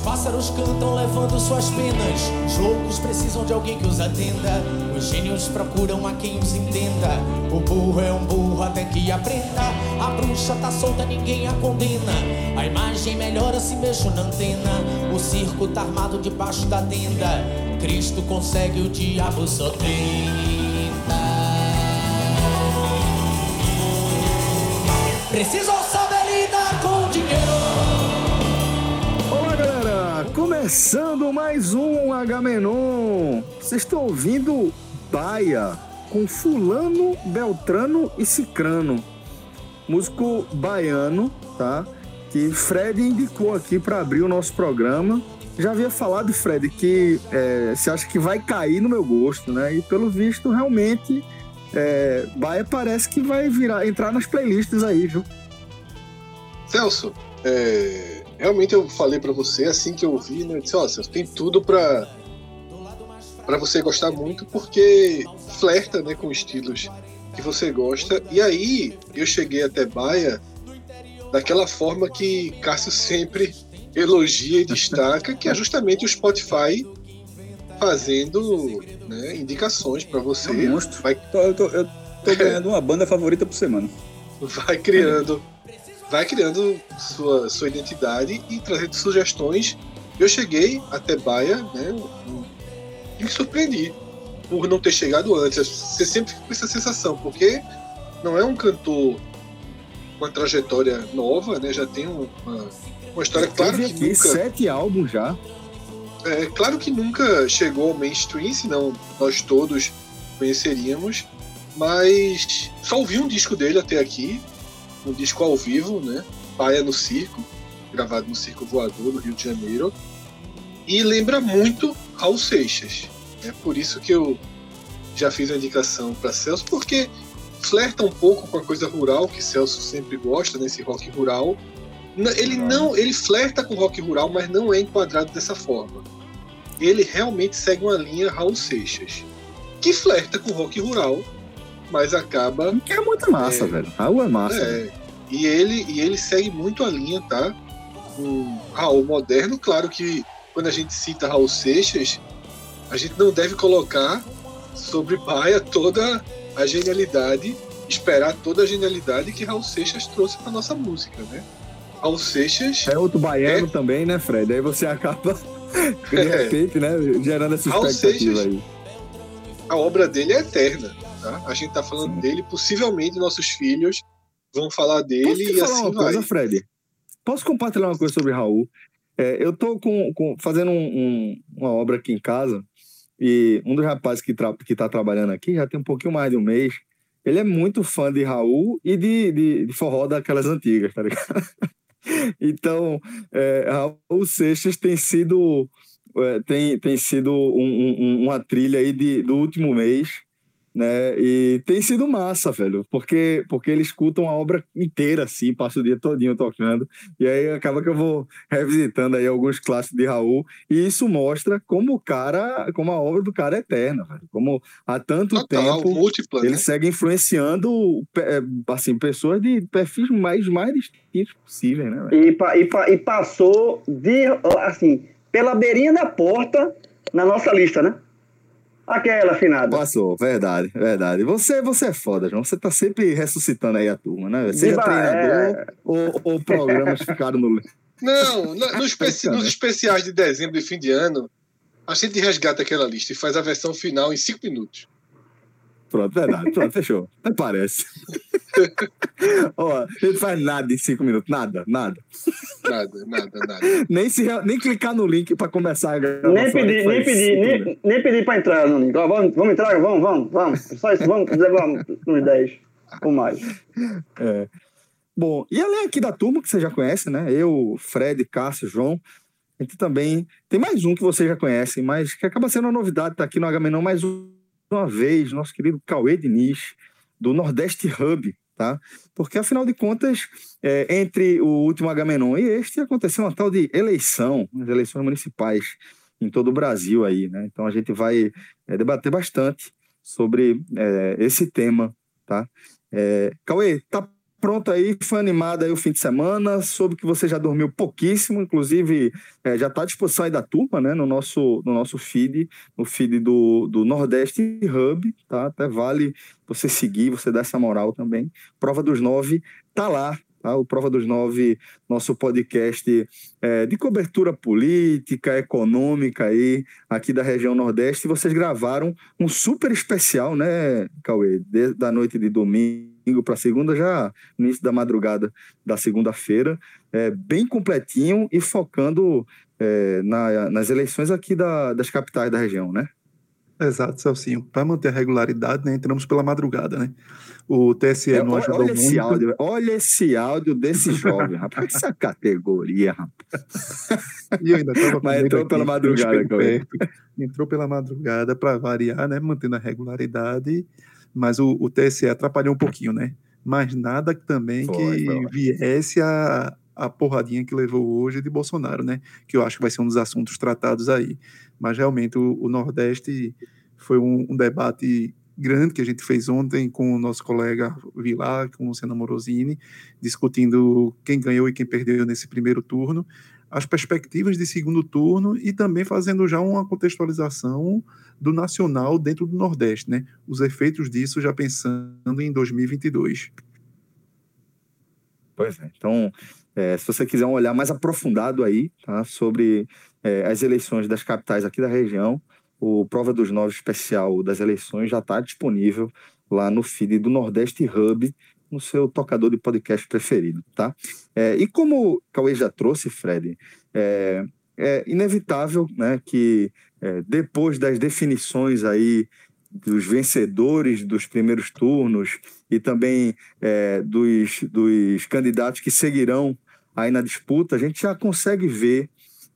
Pássaros cantam levando suas penas. Os loucos precisam de alguém que os atenda. Os gênios procuram a quem os entenda. O burro é um burro até que aprenda. A bruxa tá solta, ninguém a condena. A imagem melhora se mexo na antena. O circo tá armado debaixo da tenda. Cristo consegue, o diabo só tenta. Precisam Começando mais um H-Menon. Vocês estão ouvindo Baia com Fulano, Beltrano e Cicrano. Músico baiano, tá? Que Fred indicou aqui para abrir o nosso programa. Já havia falado, Fred, que é, você acha que vai cair no meu gosto, né? E pelo visto, realmente, é, Baia parece que vai virar, entrar nas playlists aí, viu? Celso, é, realmente eu falei pra você assim que eu ouvi, né? Eu disse, ó, Celso, tem tudo pra, pra você gostar muito, porque flerta né, com estilos que você gosta. E aí eu cheguei até Baia daquela forma que Cássio sempre elogia e destaca, que é justamente o Spotify fazendo né, indicações pra você. É um. Vai, eu, tô, eu tô ganhando uma banda favorita por semana. vai criando vai criando sua, sua identidade e trazendo sugestões. Eu cheguei até Baia, né? E me surpreendi por não ter chegado antes. Você sempre fica com essa sensação, porque não é um cantor com uma trajetória nova, né? Já tem um- uma, uma história, claro Teve que aqui nunca. sete álbuns já. É claro que nunca chegou ao mainstream, senão nós todos conheceríamos. Mas só ouvi um disco dele até aqui, um disco ao vivo, né? Paia no Circo, gravado no Circo Voador, no Rio de Janeiro. E lembra muito Raul Seixas. É por isso que eu já fiz a indicação para Celso, porque flerta um pouco com a coisa rural que Celso sempre gosta, nesse rock rural. Ele não, ele flerta com rock rural, mas não é enquadrado dessa forma. Ele realmente segue uma linha Raul Seixas, que flerta com rock rural, mas acaba Que é muito massa, É. velho. Raul é massa. é, e ele e ele segue muito a linha, tá? O Raul moderno, claro que quando a gente cita Raul Seixas, a gente não deve colocar sobre Baia toda a genialidade, esperar toda a genialidade que Raul Seixas trouxe para nossa música, né? Raul Seixas É outro baiano também, né, Fred? Aí você acaba, de É. repente, né, gerando essa Raul expectativa Seixas. aí. a obra dele é eterna, tá? A gente tá falando dele, possivelmente nossos filhos vão falar Posso dele te e falar assim uma vai. coisa, Fred? Posso compartilhar uma coisa sobre Raul? É, eu tô com, com- fazendo um- um- uma obra aqui em casa e um dos rapazes que, tra que tá trabalhando aqui já tem um pouquinho mais de um mês. Ele é muito fã de Raul e de, de, de forró daquelas antigas, tá ligado? então, é, Raul Seixas tem sido é, tem, tem sido um- uma trilha aí de, do último mês, né? E tem sido massa, velho, porque, porque eles escutam a obra inteira, assim, passa o dia todinho tocando, e aí acaba que eu vou revisitando aí alguns clássicos de Raul, e isso mostra como o cara, como a obra do cara é eterna, velho, como há tanto Total, tempo múltipla, ele né? segue influenciando é, assim, pessoas de perfis mais, mais distintos possíveis, né? velho? E, pa- e, pa- e passou de, assim, pela beirinha da porta na nossa lista, né? Aquela afinada. Passou, verdade, verdade. Você, você é foda, João. Você tá sempre ressuscitando aí a turma, né? Seja treinador ou, ou programas ficaram no. Não, na- nos, especi- nos especiais de dezembro e fim de ano, a gente resgata aquela lista e faz a versão final em cinco minutos. Pronto, verdade. Pronto, fechou. Até parece. Ó, ele faz nada em cinco minutos. Nada, nada. Nada, nada, nada. Nem, se, nem clicar no link pra começar a gravação. Nem pedir, nem pedir, nem, nem pedir pra entrar no link. Ó, vamos, vamos entrar? Vamos, vamos, vamos. Só isso, vamos levar uns 10 ou mais. É. Bom, e além aqui da turma que você já conhece, né? Eu, Fred, Cássio, João, a gente também tem mais um que vocês já conhecem, mas que acaba sendo uma novidade, tá aqui no Agamenon mais uma vez, nosso querido Cauê Diniz, do Nordeste Hub, tá? Porque, afinal de contas, é, entre o último Agamenon e este, aconteceu uma tal de eleição, as eleições municipais em todo o Brasil aí, né? Então a gente vai é, debater bastante sobre é, esse tema, tá? É, Cauê, tá pronto aí, foi animado aí o fim de semana, soube que você já dormiu pouquíssimo, inclusive é, já está à disposição aí da turma, né, no nosso, no nosso feed, no feed do, do Nordeste Hub, tá? Até vale você seguir, você dar essa moral também. Prova dos Nove tá lá, Tá? O Prova dos Nove, nosso podcast é, de cobertura política, econômica aí, aqui da região Nordeste. Vocês gravaram um super especial, né, Cauê? De, da noite de domingo para segunda, já no início da madrugada da segunda-feira, é, bem completinho e focando é, na, nas eleições aqui da, das capitais da região, né? Exato, Celcinho. Para manter a regularidade, né, entramos pela madrugada, né? O TSE é, não ajudou olha muito. Esse áudio, olha esse áudio desse jovem, rapaz. Essa categoria, rapaz. E eu ainda estava Mas entrou aqui, pela madrugada, perto, Entrou pela madrugada para variar, né? Mantendo a regularidade. Mas o, o TSE atrapalhou um pouquinho, né? Mas nada também foi, que foi. viesse a, a porradinha que levou hoje de Bolsonaro, né? Que eu acho que vai ser um dos assuntos tratados aí. Mas realmente o, o Nordeste foi um, um, debate grande que a gente fez ontem com o nosso colega Vilar, com o Luciano Morosini, discutindo quem ganhou e quem perdeu nesse primeiro turno, as perspectivas de segundo turno e também fazendo já uma contextualização do nacional dentro do Nordeste, né? Os efeitos disso já pensando em 2022. Pois é. Então, é, se você quiser um olhar mais aprofundado aí, tá, sobre é, as eleições das capitais aqui da região, o Prova dos Nove especial das eleições já está disponível lá no feed do Nordeste Hub, no seu tocador de podcast preferido, tá? É, e como o Cauê já trouxe, Fred, é, é inevitável né, que é, depois das definições aí dos vencedores dos primeiros turnos e também é, dos, dos candidatos que seguirão aí na disputa, a gente já consegue ver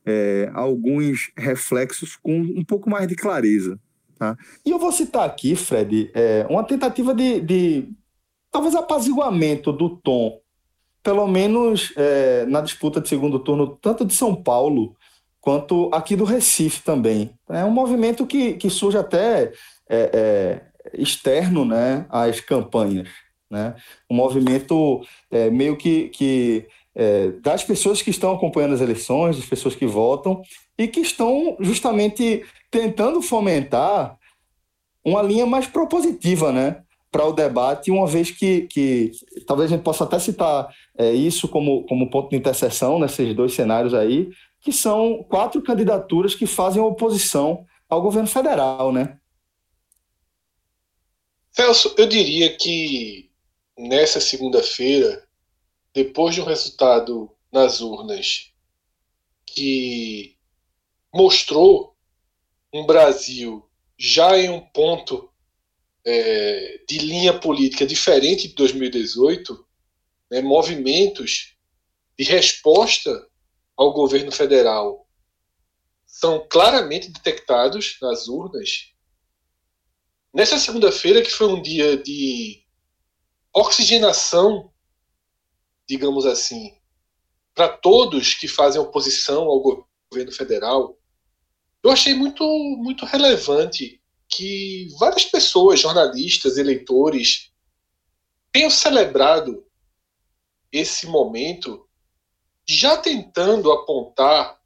é, alguns reflexos com um pouco mais de clareza. Tá? E eu vou citar aqui, Fred, é, uma tentativa de, de, talvez apaziguamento do tom, pelo menos é, na disputa de segundo turno, tanto de São Paulo quanto aqui do Recife também. É um movimento que, que surge até é, é, externo né, às campanhas. Né? Um movimento é, meio que, que é, das pessoas que estão acompanhando as eleições, das pessoas que votam e que estão justamente tentando fomentar uma linha mais propositiva né, para o debate, uma vez que, que talvez a gente possa até citar é, isso como, como ponto de interseção nesses dois cenários aí, que são quatro candidaturas que fazem oposição ao governo federal, né? Celso, eu diria que nessa segunda-feira, depois de um resultado nas urnas que mostrou um Brasil já em um ponto é, de linha política diferente de 2018, né, movimentos de resposta ao governo federal são claramente detectados nas urnas. Nessa segunda-feira, que foi um dia de oxigenação, digamos assim, para todos que fazem oposição ao governo federal, eu achei muito, muito relevante que várias pessoas, jornalistas, eleitores, tenham celebrado esse momento já tentando apontar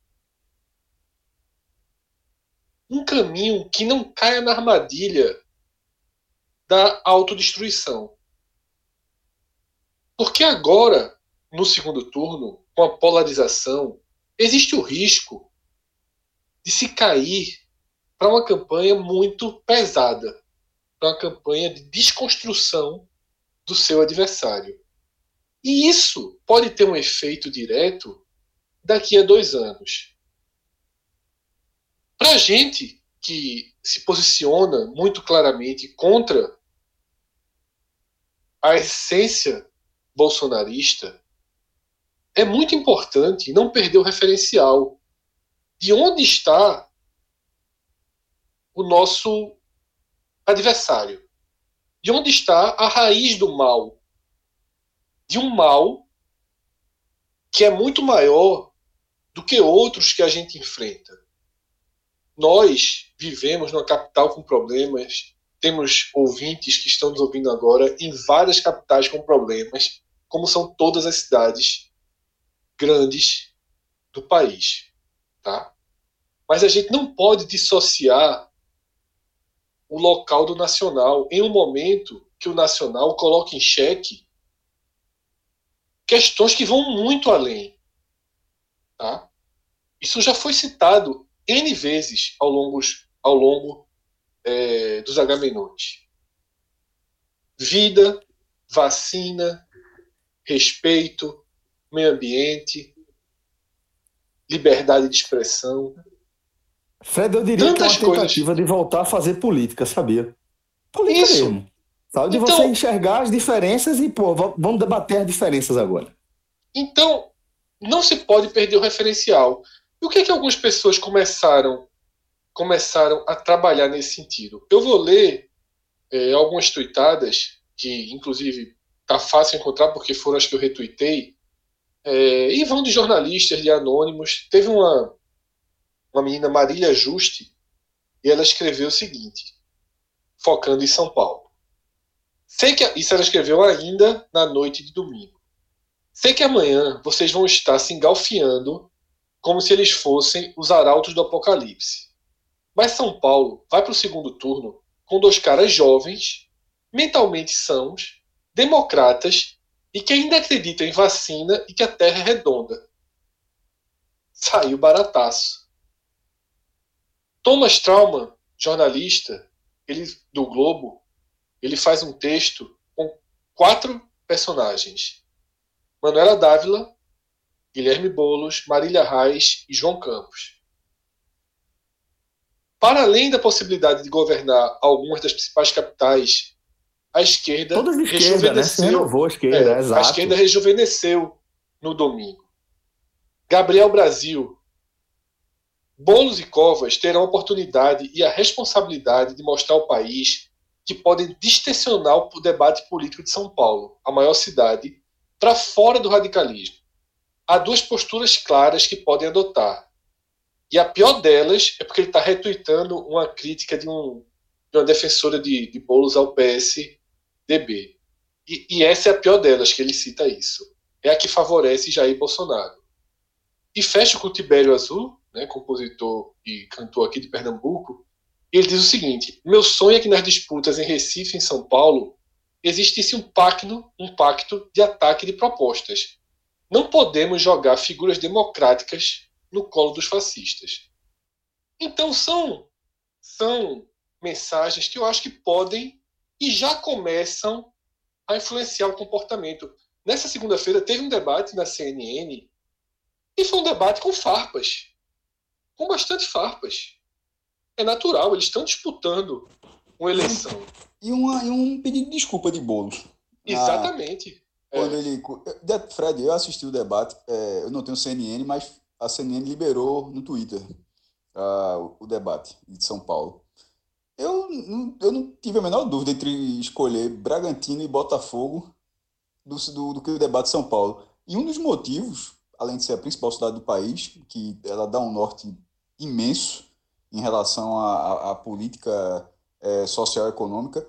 um caminho que não caia na armadilha da autodestruição. Porque agora, no segundo turno, com a polarização, existe o risco de se cair para uma campanha muito pesada, para uma campanha de desconstrução do seu adversário. E isso pode ter um efeito direto daqui a dois anos. Para a gente que se posiciona muito claramente contra a essência bolsonarista, é muito importante não perder o referencial de onde está o nosso adversário. De onde está a raiz do mal? De um mal que é muito maior do que outros que a gente enfrenta. Nós vivemos numa capital com problemas, temos ouvintes que estão nos ouvindo agora em várias capitais com problemas, como são todas as cidades grandes do país, tá? Mas a gente não pode dissociar o local do nacional em um momento que o nacional coloca em xeque questões que vão muito além, tá? Isso já foi citado N vezes ao longo, ao longo é, dos Agamenões. Vida, vacina, respeito, meio ambiente, liberdade de expressão. Fred, eu diria Tantas que é uma tentativa coisas. de voltar a fazer política, sabia? Política Isso. mesmo. Sabe? De então, você enxergar as diferenças e, pô, vamos debater as diferenças agora. Então, não se pode perder o referencial. E o que é que algumas pessoas começaram começaram a trabalhar nesse sentido? Eu vou ler é, algumas tuitadas que, inclusive, tá fácil encontrar porque foram as que eu retuitei, é, e vão de jornalistas, de anônimos. Teve uma, uma menina, Marília Juste, e ela escreveu o seguinte, focando em São Paulo. Sei que isso ela escreveu ainda na noite de domingo. Sei que amanhã vocês vão estar se engalfiando como se eles fossem os arautos do apocalipse. Mas São Paulo vai para o segundo turno com dois caras jovens, mentalmente sãos, democratas e que ainda acreditam em vacina e que a Terra é redonda. Saiu barataço. Thomas Trauman, jornalista ele, do Globo, ele faz um texto com quatro personagens: Manuela Dávila, Guilherme Bolos, Marília Reis e João Campos. Para além da possibilidade de governar algumas das principais capitais a esquerda Todas esquerda, né? Se renovou a esquerda, é, exato. A esquerda rejuvenesceu no domingo. Gabriel Brasil. Bolos e Covas terão a oportunidade e a responsabilidade de mostrar ao país que podem distensionar o debate político de São Paulo, a maior cidade, para fora do radicalismo. Há duas posturas claras que podem adotar. E a pior delas é porque ele está retuitando uma crítica de, um, de uma defensora de, de ao PS DB. E, e, essa é a pior delas, que ele cita isso. É a que favorece Jair Bolsonaro. E fecha com o Tibério Azul, né, compositor e cantor aqui de Pernambuco, ele diz o seguinte: Meu sonho é que nas disputas em Recife em São Paulo existisse um pacto, um pacto de ataque de propostas. Não podemos jogar figuras democráticas no colo dos fascistas. Então são são mensagens que eu acho que podem e já começam a influenciar o comportamento. Nessa segunda-feira teve um debate na CNN e foi um debate com farpas, com bastante farpas. É natural, eles estão disputando uma eleição. E, uma, e um pedido de desculpa de Boulos. Exatamente. Ah, quando é. ele, Fred, eu assisti o debate, é, eu não tenho CNN, mas a CNN liberou no Twitter uh, o debate de São Paulo. Eu, eu não tive a menor dúvida entre escolher Bragantino e Botafogo do, do, do que o debate São Paulo. E um dos motivos, além de ser a principal cidade do país, que ela dá um norte imenso em relação à, à política é, social econômica,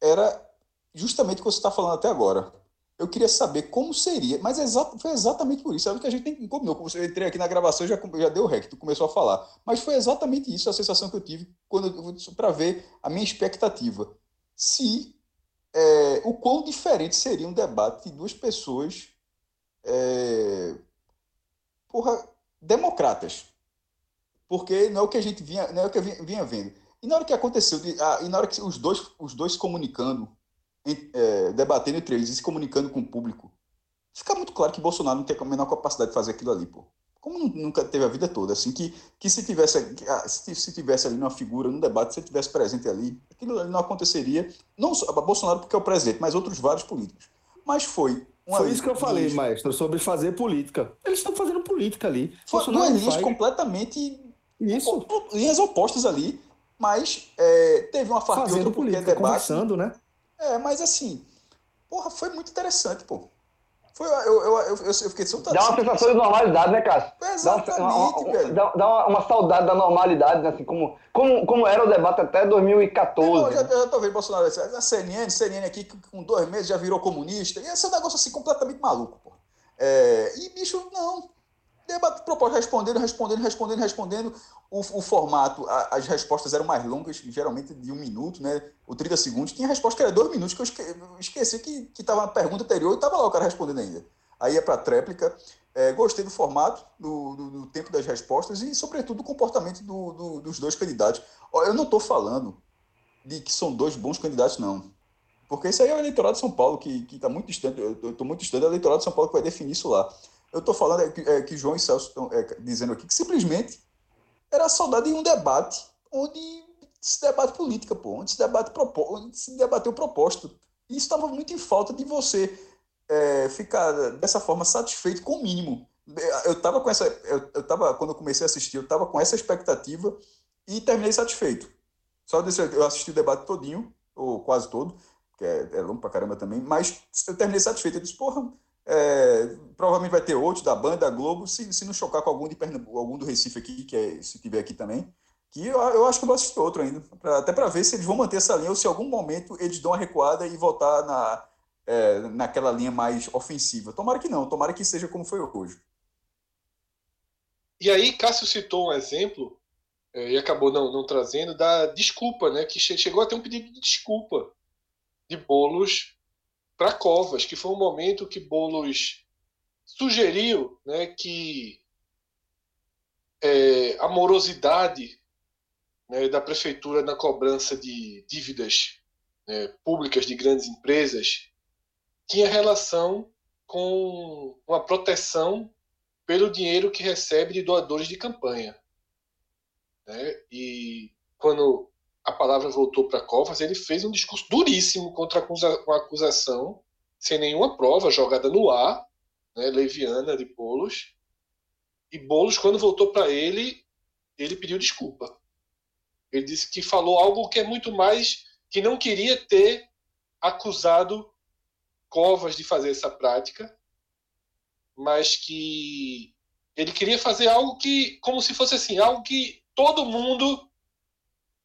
era justamente o que você está falando até agora eu queria saber como seria, mas é foi exatamente por isso. É o que a gente tem combinou. Como eu entrei aqui na gravação, já, já deu rec, tu começou a falar. Mas foi exatamente isso a sensação que eu tive quando para ver a minha expectativa. Se é, o quão diferente seria um debate de duas pessoas é, porra, democratas. Porque não é o que a gente vinha, não é o que vinha, vinha vendo. E na hora que aconteceu, de, ah, e na hora que os dois, os dois se comunicando, é, debatendo entre eles e se comunicando com o público, fica muito claro que Bolsonaro não tem a menor capacidade de fazer aquilo ali, pô. Como nunca teve a vida toda, assim, que, que se tivesse ah, se, se tivesse ali uma figura no debate, se ele tivesse presente ali, aquilo ali não aconteceria, não só Bolsonaro porque é o presidente, mas outros vários políticos. Mas foi Foi isso que eu falei, maestro, sobre fazer política. Eles estão fazendo política ali. Foi duas linhas completamente. Isso. Linhas opostas ali, mas é, teve uma fartura Fazendo política, debate. Conversando, né? É, mas assim, porra, foi muito interessante, pô. Foi, eu, eu, eu, eu, fiquei soltando. Dá uma sensação de normalidade, né, Cássio? Exatamente, dá uma, velho. Dá, dá uma, uma, saudade da normalidade, né? Assim, como, como, como era o debate até 2014. Não, já, já tô vendo Bolsonaro, a CNN, CNN aqui com dois meses já virou comunista. E esse é um negócio assim completamente maluco, pô. É, e, bicho, não debate proposta, respondendo, respondendo, respondendo, respondendo. O, o formato, a, as respostas eram mais longas, geralmente de um minuto, né? Ou 30 segundos. Tinha resposta que era dois minutos, que eu esque, esqueci que estava na pergunta anterior e estava lá o cara respondendo ainda. Aí é para a tréplica. É, gostei do formato, do, do, do, tempo das respostas e, sobretudo, do comportamento do dos dois candidatos. Eu não estou falando de que são dois bons candidatos, não. Porque isso aí é o eleitorado de São Paulo, que está muito distante. Eu estou muito distante do eleitorado de São Paulo que vai definir isso lá. Eu estou falando é, que, é, que João e Celso estão é, dizendo aqui que simplesmente era saudade de um debate onde se debate política, pô, onde se, debate onde se debateu proposta. E isso estava muito em falta de você é, ficar dessa forma satisfeito com o mínimo. Eu estava com essa. Eu, eu tava, quando eu comecei a assistir, eu estava com essa expectativa e terminei satisfeito. Só desse, eu assisti o debate todinho, ou quase todo, que é, é longo pra caramba também, mas eu terminei satisfeito. Eu disse, porra, é, provavelmente vai ter outro da banda, da Globo, se, se não chocar com algum de Pernambuco, algum do Recife aqui, que é, se tiver aqui também. Que eu, eu acho que eu vou assistir outro ainda, pra, até para ver se eles vão manter essa linha ou se em algum momento eles dão uma recuada e voltar na, é, naquela linha mais ofensiva. Tomara que não, tomara que seja como foi hoje. E aí, Cássio citou um exemplo, é, e acabou não, não trazendo, da desculpa, né? Que chegou a ter um pedido de desculpa de bolos para Covas, que foi um momento que Bolos sugeriu né, que é, a morosidade né, da prefeitura na cobrança de dívidas né, públicas de grandes empresas tinha relação com uma proteção pelo dinheiro que recebe de doadores de campanha. Né? E quando a palavra voltou para Covas, ele fez um discurso duríssimo contra a acusação, sem nenhuma prova, jogada no ar, né, leviana de Bolos. E Bolos, quando voltou para ele, ele pediu desculpa. Ele disse que falou algo que é muito mais que não queria ter acusado Covas de fazer essa prática, mas que ele queria fazer algo que, como se fosse assim, algo que todo mundo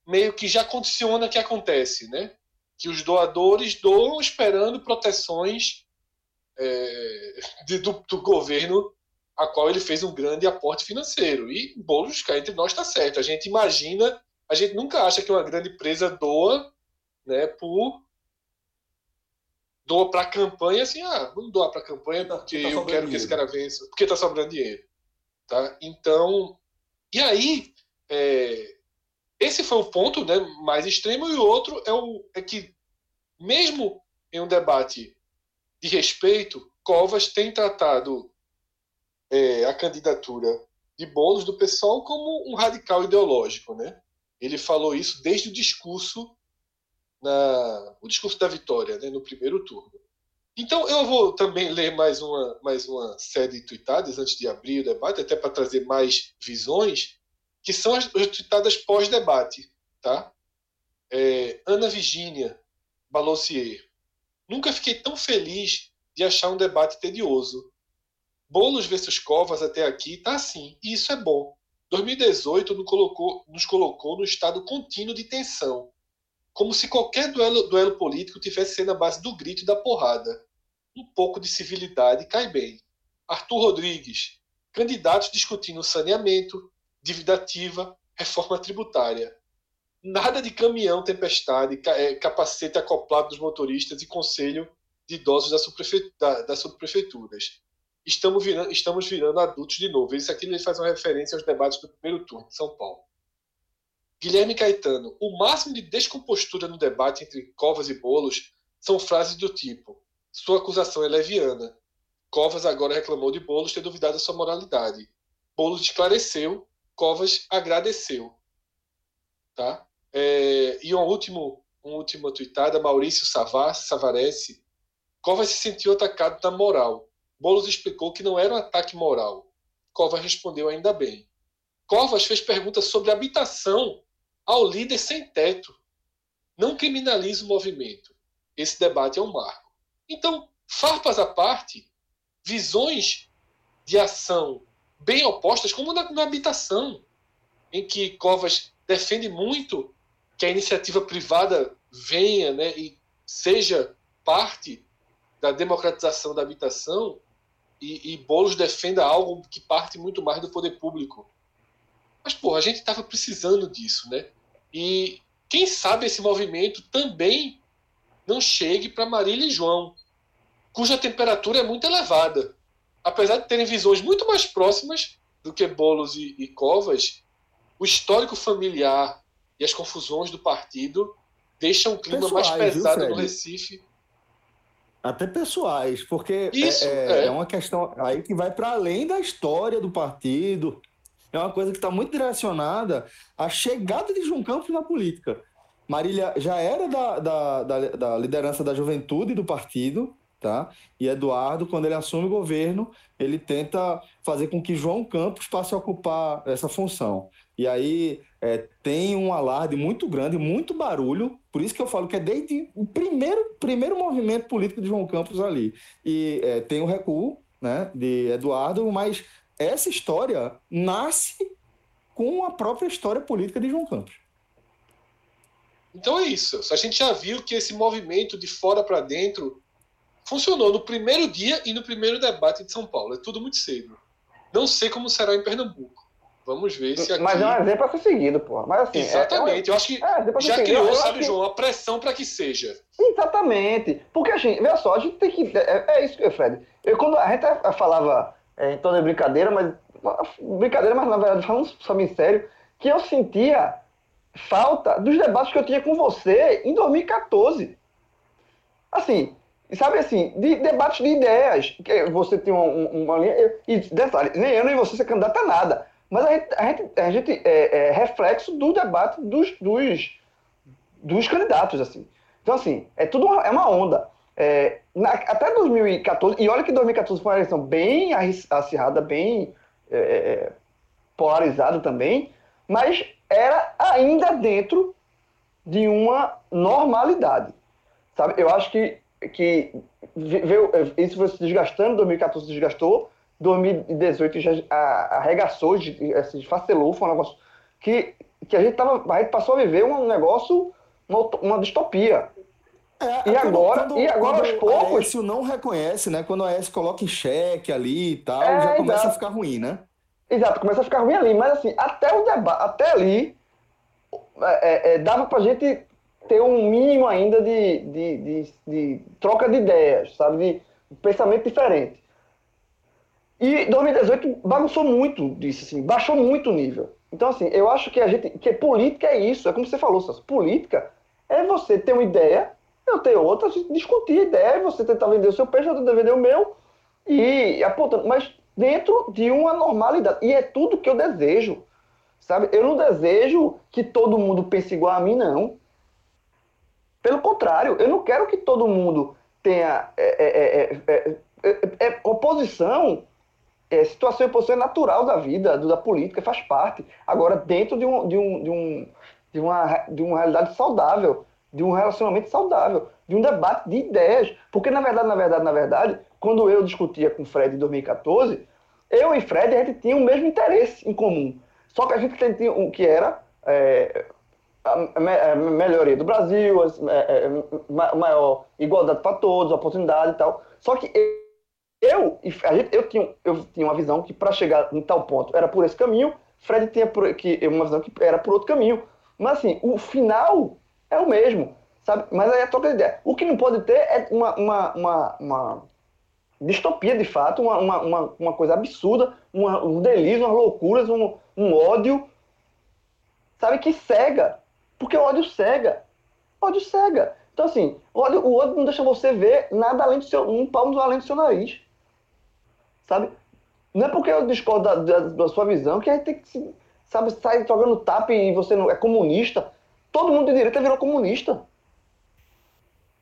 meio que já condiciona que acontece, né? Que os doadores doam esperando proteções é, de, do, do, governo a qual ele fez um grande aporte financeiro. E Boulos, cá entre nós, está certo. A gente imagina, a gente nunca acha que uma grande empresa doa né, por doa para a campanha, assim, ah, vamos doar para a campanha tá, porque tá eu quero dinheiro. que esse cara vença, porque está sobrando dinheiro. Tá? Então, e aí, é, esse foi o ponto né, mais extremo, e o outro é, o, é que, mesmo em um debate de respeito, Covas tem tratado é, a candidatura de Boulos do PSOL como um radical ideológico. Né? Ele falou isso desde o discurso, na, o discurso da vitória, né, no primeiro turno. Então, eu vou também ler mais uma, mais uma série de tweetadas antes de abrir o debate, até para trazer mais visões que são as, as pós-debate. Tá? É, Ana Virginia Balossier. Nunca fiquei tão feliz de achar um debate tedioso. Bolos versus Covas até aqui tá assim, e isso é bom. 2018 nos colocou, nos colocou no estado contínuo de tensão, como se qualquer duelo, duelo político tivesse sido na base do grito e da porrada. Um pouco de civilidade cai bem. Arthur Rodrigues, candidatos discutindo saneamento, dívida ativa, reforma tributária. Nada de caminhão, tempestade, é, capacete acoplado dos motoristas e conselho de idosos das subprefeituras. Estamos virando, estamos virando adultos de novo. Isso aqui ele faz uma referência aos debates do primeiro turno de São Paulo. Guilherme Caetano, o máximo de descompostura no debate entre Covas e Bolos são frases do tipo: sua acusação é leviana. Covas agora reclamou de Bolos ter duvidado da sua moralidade. Bolos esclareceu Covas agradeceu. Tá? É, e um último, um último tweetada, Maurício Savas, Savarese, Covas se sentiu atacado na moral. Bolos explicou que não era um ataque moral. Covas respondeu ainda bem. Covas fez perguntas sobre habitação ao líder sem teto. Não criminaliza o movimento. Esse debate é um marco. Então, farpas à parte, visões de ação bem opostas, como na, na habitação, em que Covas defende muito que a iniciativa privada venha né, e seja parte da democratização da habitação e, e Boulos defenda algo que parte muito mais do poder público. Mas, pô, a gente estava precisando disso, né? E quem sabe esse movimento também não chegue para Marília e João, cuja temperatura é muito elevada. Apesar de terem visões muito mais próximas do que Bolos e, e Covas, o histórico familiar e as confusões do partido deixam um clima Pessoais, mais pesado viu, no Recife até pessoais, porque é, Isso, é, é. é uma questão aí que vai para além da história do partido. É uma coisa que está muito direcionada à chegada de João Campos na política. Marília já era da, da, da, da liderança da juventude do partido, tá? E Eduardo, quando ele assume o governo, ele tenta fazer com que João Campos passe a ocupar essa função. E aí é, tem um alarde muito grande, muito barulho, por isso que eu falo que é desde o primeiro, primeiro movimento político de João Campos ali. E é, tem o recuo né, de Eduardo, mas essa história nasce com a própria história política de João Campos. Então é isso. A gente já viu que esse movimento de fora para dentro funcionou no primeiro dia e no primeiro debate de São Paulo. É tudo muito cedo. Não sei como será em Pernambuco. Vamos ver se aqui... Mas é um exemplo a ser seguido, pô. Mas, assim, Exatamente. É, é eu acho que é, já criou, sabe, que... João, a pressão para que seja. Exatamente. Porque, assim, veja só, a gente tem que... É, é isso, Fred. Eu, quando a gente falava é, em toda brincadeira, mas... Brincadeira, mas na verdade, falando só bem sério, que eu sentia falta dos debates que eu tinha com você em 2014. Assim, sabe assim, de debates de ideias. Que você tem uma, linha. E detalhe, nem eu nem você ser candidato a nada. Mas a gente, a gente, a gente é, é, reflexo do debate dos, dos, dos candidatos, assim. Então, assim, é tudo uma, é uma onda. É, na, até 2014, e olha que 2014 foi uma eleição bem acirrada, bem é, é, polarizada também, mas era ainda dentro de uma normalidade. Sabe? Eu acho que, que veio, isso foi se desgastando, 2014 se desgastou, 2018 já arregaçou, se assim, esfacelou, foi um negócio que, que a, gente tava, a gente passou a viver um negócio, uma, uma distopia. É, e, agora, quando, e agora, aos poucos. O Aécio não reconhece, né? Quando o Aécio coloca em xeque ali e tal, é, já começa exato. a ficar ruim, né? Exato, começa a ficar ruim ali. Mas assim, até o debate, até ali, é, é, é dava pra gente ter um mínimo ainda de, de, de, de troca de ideias, sabe? De pensamento diferente. E 2018 bagunçou muito disso, assim, baixou muito o nível. Então, assim, eu acho que a gente. que política é isso, é como você falou, Celso, política é você ter uma ideia, eu ter outra, discutir a ideia, você tentar vender o seu peixe, eu tentar vender o meu, e apontando, mas dentro de uma normalidade. E é tudo que eu desejo. Sabe? Eu não desejo que todo mundo pense igual a mim, não. Pelo contrário, eu não quero que todo mundo tenha. É, é, é, oposição é, situação e posição é natural da vida, da política, faz parte. Agora, dentro de, um, de, um, de, um, de, uma, de uma realidade saudável, de um relacionamento saudável, de um debate de ideias. Porque, na verdade, na verdade, na verdade, quando eu discutia com o Fred em 2014, eu e Fred, a gente tinha o mesmo interesse em comum. Só que a gente tinha o que era é, a, melhoria do Brasil, é, é, maior igualdade para todos, oportunidade e tal. Só que eu, eu, tinha, eu tinha uma visão que para chegar em tal ponto era por esse caminho, Fred tinha que, uma visão que era por outro caminho. Mas assim, o final é o mesmo, sabe? Mas aí é troca de ideia. O que não pode ter é uma, uma, uma, uma distopia de fato, uma, uma, uma, uma coisa absurda, uma, um delírio, umas loucuras, um, um ódio, sabe? Que cega. Porque o ódio cega. Ódio cega. Então, assim, o ódio, o ódio não deixa você ver nada além do seu. um palmo além do seu nariz sabe? Não é porque eu discordo da, da, da sua visão que a gente tem que, sabe, sair jogando tapa e você não é comunista. Todo mundo de direita virou comunista.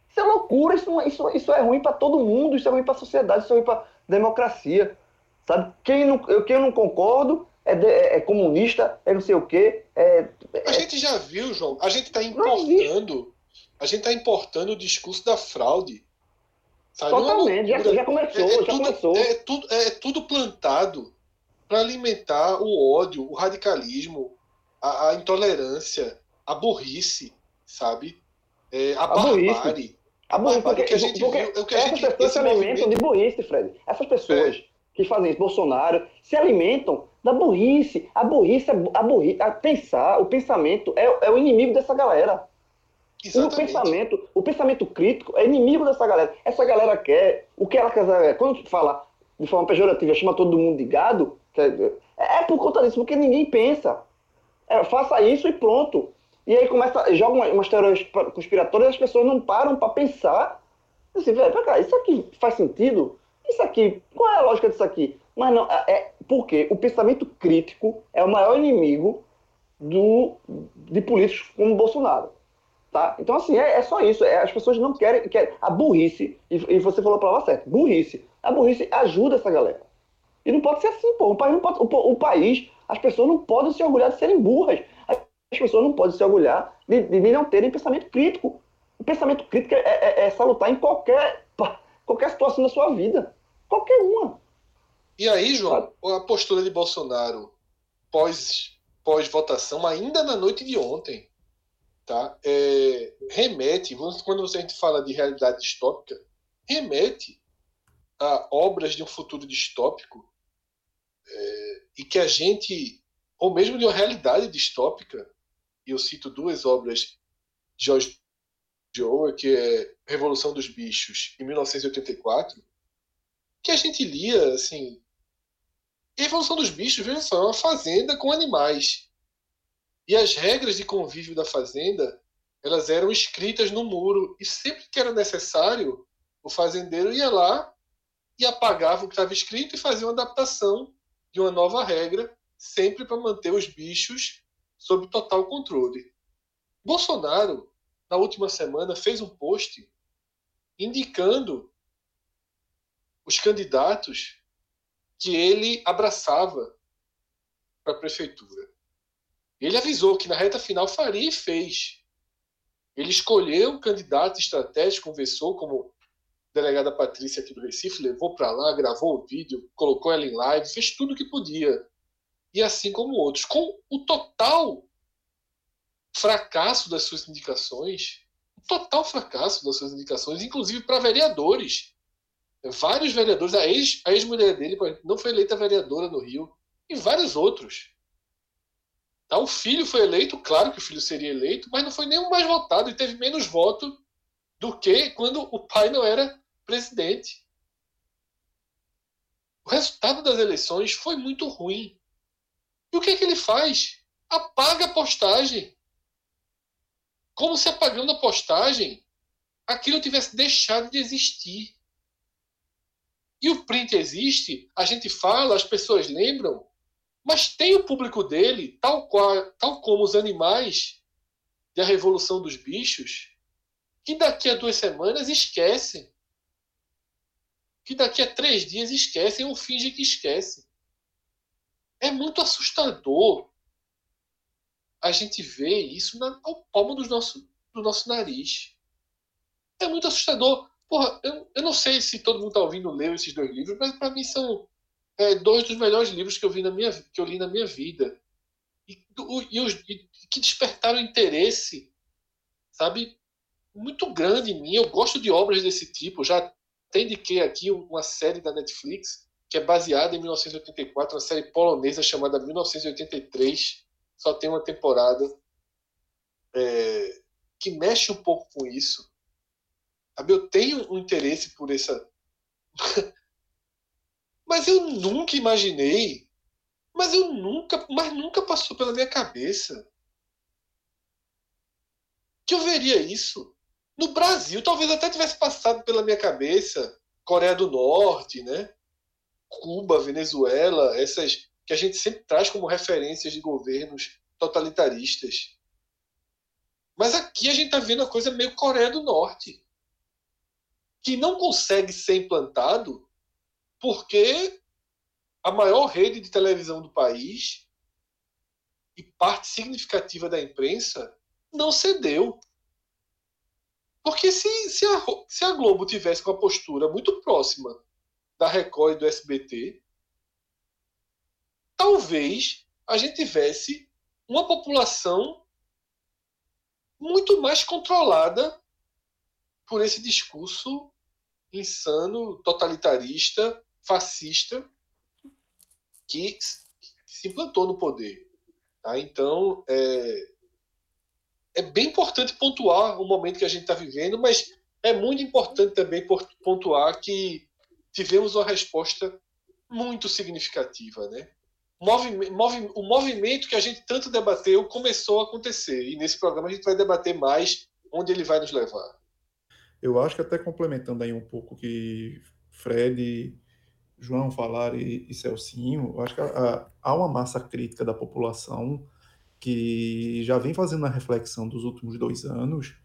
Isso é loucura, isso, isso, isso é ruim para todo mundo, isso é ruim para a sociedade, isso é ruim para democracia. Sabe? Quem não, eu, quem eu não concordo é, de, é, é, comunista, é não sei o quê. É, é... A gente já viu, João, a gente está importando. A gente está importando o discurso da fraude. Sabe? Totalmente, já, já, começou, é, já tudo, começou. É tudo, é tudo plantado para alimentar o ódio, o radicalismo, a, a intolerância, a burrice, sabe? É, a, a barbárie. A burrice, porque, que a gente porque viu, é o que a essas gente, pessoas se alimentam movimento... de burrice, Fred. Essas pessoas é. que fazem isso, Bolsonaro, se alimentam da burrice. A burrice, a burrice, a pensar, o pensamento é, é o inimigo dessa galera. Exatamente. O pensamento, o pensamento crítico é inimigo dessa galera. Essa galera quer, o que ela quer, quando fala de forma pejorativa, chama todo mundo de gado, é, é por conta disso, porque ninguém pensa. É, faça isso e pronto. E aí começa, joga umas, umas teorias conspiratórias e as pessoas não param para pensar. Assim, velho, cá, isso aqui faz sentido? Isso aqui, qual é a lógica disso aqui? Mas não, é, é porque o pensamento crítico é o maior inimigo do, de políticos como Bolsonaro. Tá? Então, assim, é, é só isso. É, as pessoas não querem, querem. A burrice, e, e você falou a palavra certa, burrice. A burrice ajuda essa galera. E não pode ser assim, pô. O país, não pode, o, o país as pessoas não podem se orgulhar de serem burras. As pessoas não podem se orgulhar de, de não terem pensamento crítico. O pensamento crítico é, é, é salutar em qualquer, qualquer situação da sua vida. Qualquer uma. E aí, João, a postura de Bolsonaro pós, pós votação, ainda na noite de ontem, tá? É, remete, quando a gente fala de realidade distópica, remete a obras de um futuro distópico é, e que a gente, ou mesmo de uma realidade distópica, e eu cito duas obras de George Orwell, que é Revolução dos Bichos, em 1984, que a gente lia, assim, Revolução dos Bichos, veja só, é uma fazenda com animais. E as regras de convívio da fazenda, elas eram escritas no muro. E sempre que era necessário, o fazendeiro ia lá e apagava o que estava escrito e fazia uma adaptação de uma nova regra, sempre para manter os bichos sob total controle. Bolsonaro, na última semana, fez um post indicando os candidatos que ele abraçava para a prefeitura. Ele avisou que na reta final faria e fez. Ele escolheu um candidato estratégico, conversou como delegada Patrícia aqui do Recife, levou para lá, gravou o vídeo, colocou ela em live, fez tudo o que podia. E assim como outros. Com o total fracasso das suas indicações, o total fracasso das suas indicações, inclusive para vereadores. Vários vereadores, a ex-mulher ex dele não foi eleita vereadora no Rio, e vários outros. Tá? O filho foi eleito, claro que o filho seria eleito, mas não foi o mais votado e teve menos voto do que quando o pai não era presidente. O resultado das eleições foi muito ruim. E o que, é que ele faz? Apaga a postagem. Como se apagando a postagem aquilo tivesse deixado de existir. E o print existe, a gente fala, as pessoas lembram, mas tem o público dele, tal, qual, tal como os animais da Revolução dos Bichos, que daqui a duas semanas esquecem que daqui a três dias esquecem ou fingem que esquecem. É muito assustador a gente ver isso na, ao palmo do nosso, do nosso nariz. É muito assustador. Porra, eu, eu não sei se todo mundo está ouvindo leu esses dois livros, mas para mim são é, dois dos melhores livros que eu, vi na minha, que eu li na minha vida. E, e, e, que despertaram interesse, sabe, muito grande em mim. Eu gosto de obras desse tipo. Já tem de que aqui uma série da Netflix que é baseada em 1984, uma série polonesa chamada 1983, só tem uma temporada, é, que mexe um pouco com isso. Sabe? Eu tenho um interesse por essa. mas eu nunca imaginei, mas eu nunca, mas nunca passou pela minha cabeça que eu veria isso no Brasil, talvez até tivesse passado pela minha cabeça Coreia do Norte, né? Cuba, Venezuela, essas que a gente sempre traz como referências de governos totalitaristas. Mas aqui a gente está vendo a coisa meio Coreia do Norte. Que não consegue ser implantado porque a maior rede de televisão do país e parte significativa da imprensa não cedeu. Porque se, se, a, se a Globo tivesse uma postura muito próxima da Record e do SBT, talvez a gente tivesse uma população muito mais controlada por esse discurso insano, totalitarista, fascista que se implantou no poder. Tá? Então, é, é bem importante pontuar o momento que a gente está vivendo, mas é muito importante também pontuar que tivemos uma resposta muito significativa. Né? o movimento que a gente tanto debateu começou a acontecer, e nesse programa a gente vai debater mais onde ele vai nos levar. Eu acho que até complementando aí um pouco que Fred, João falaram e, e Celcinho, eu acho que há, uma massa crítica da população que já vem fazendo a reflexão dos últimos dois anos,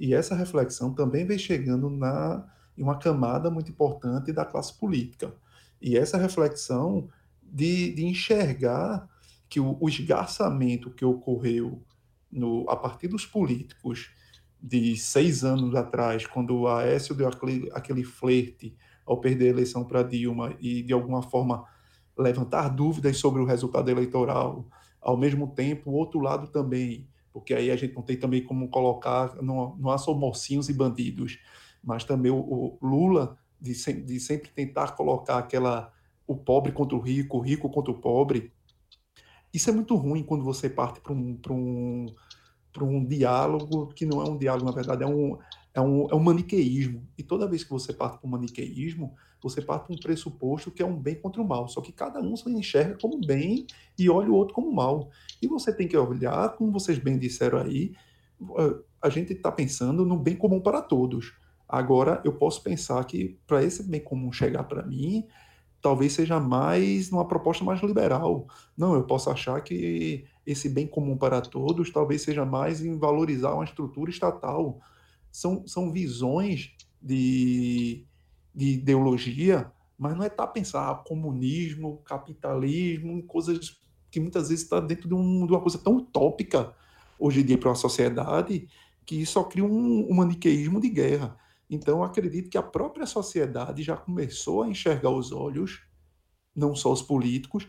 e essa reflexão também vem chegando na, em uma camada muito importante da classe política. E essa reflexão de, de enxergar que o, o esgarçamento que ocorreu no, a partir dos políticos de seis anos atrás, quando o Aécio deu aquele, aquele flerte ao perder a eleição para Dilma e, de alguma forma, levantar dúvidas sobre o resultado eleitoral, ao mesmo tempo, o outro lado também, porque aí a gente não tem também como colocar, não, não há só mocinhos e bandidos, mas também o, o Lula de, de, sempre tentar colocar aquela o pobre contra o rico, o rico contra o pobre. Isso é muito ruim quando você parte para um, um, um diálogo que não é um diálogo, na verdade, é um, é um, é um maniqueísmo. E toda vez que você parte para um maniqueísmo, você parte para um pressuposto que é um bem contra o mal. Só que cada um se enxerga como bem e olha o outro como mal. E você tem que olhar, como vocês bem disseram aí, a gente está pensando no bem comum para todos. Agora, eu posso pensar que para esse bem comum chegar para mim, talvez seja mais numa proposta mais liberal. Não, eu posso achar que esse bem comum para todos talvez seja mais em valorizar uma estrutura estatal são, são visões de, de ideologia, mas não é tá pensar comunismo, capitalismo, coisas que muitas vezes está dentro de, um, de, uma coisa tão utópica hoje em dia para a sociedade que só cria um, um maniqueísmo de guerra. Então, acredito que a própria sociedade já começou a enxergar os olhos, não só os políticos,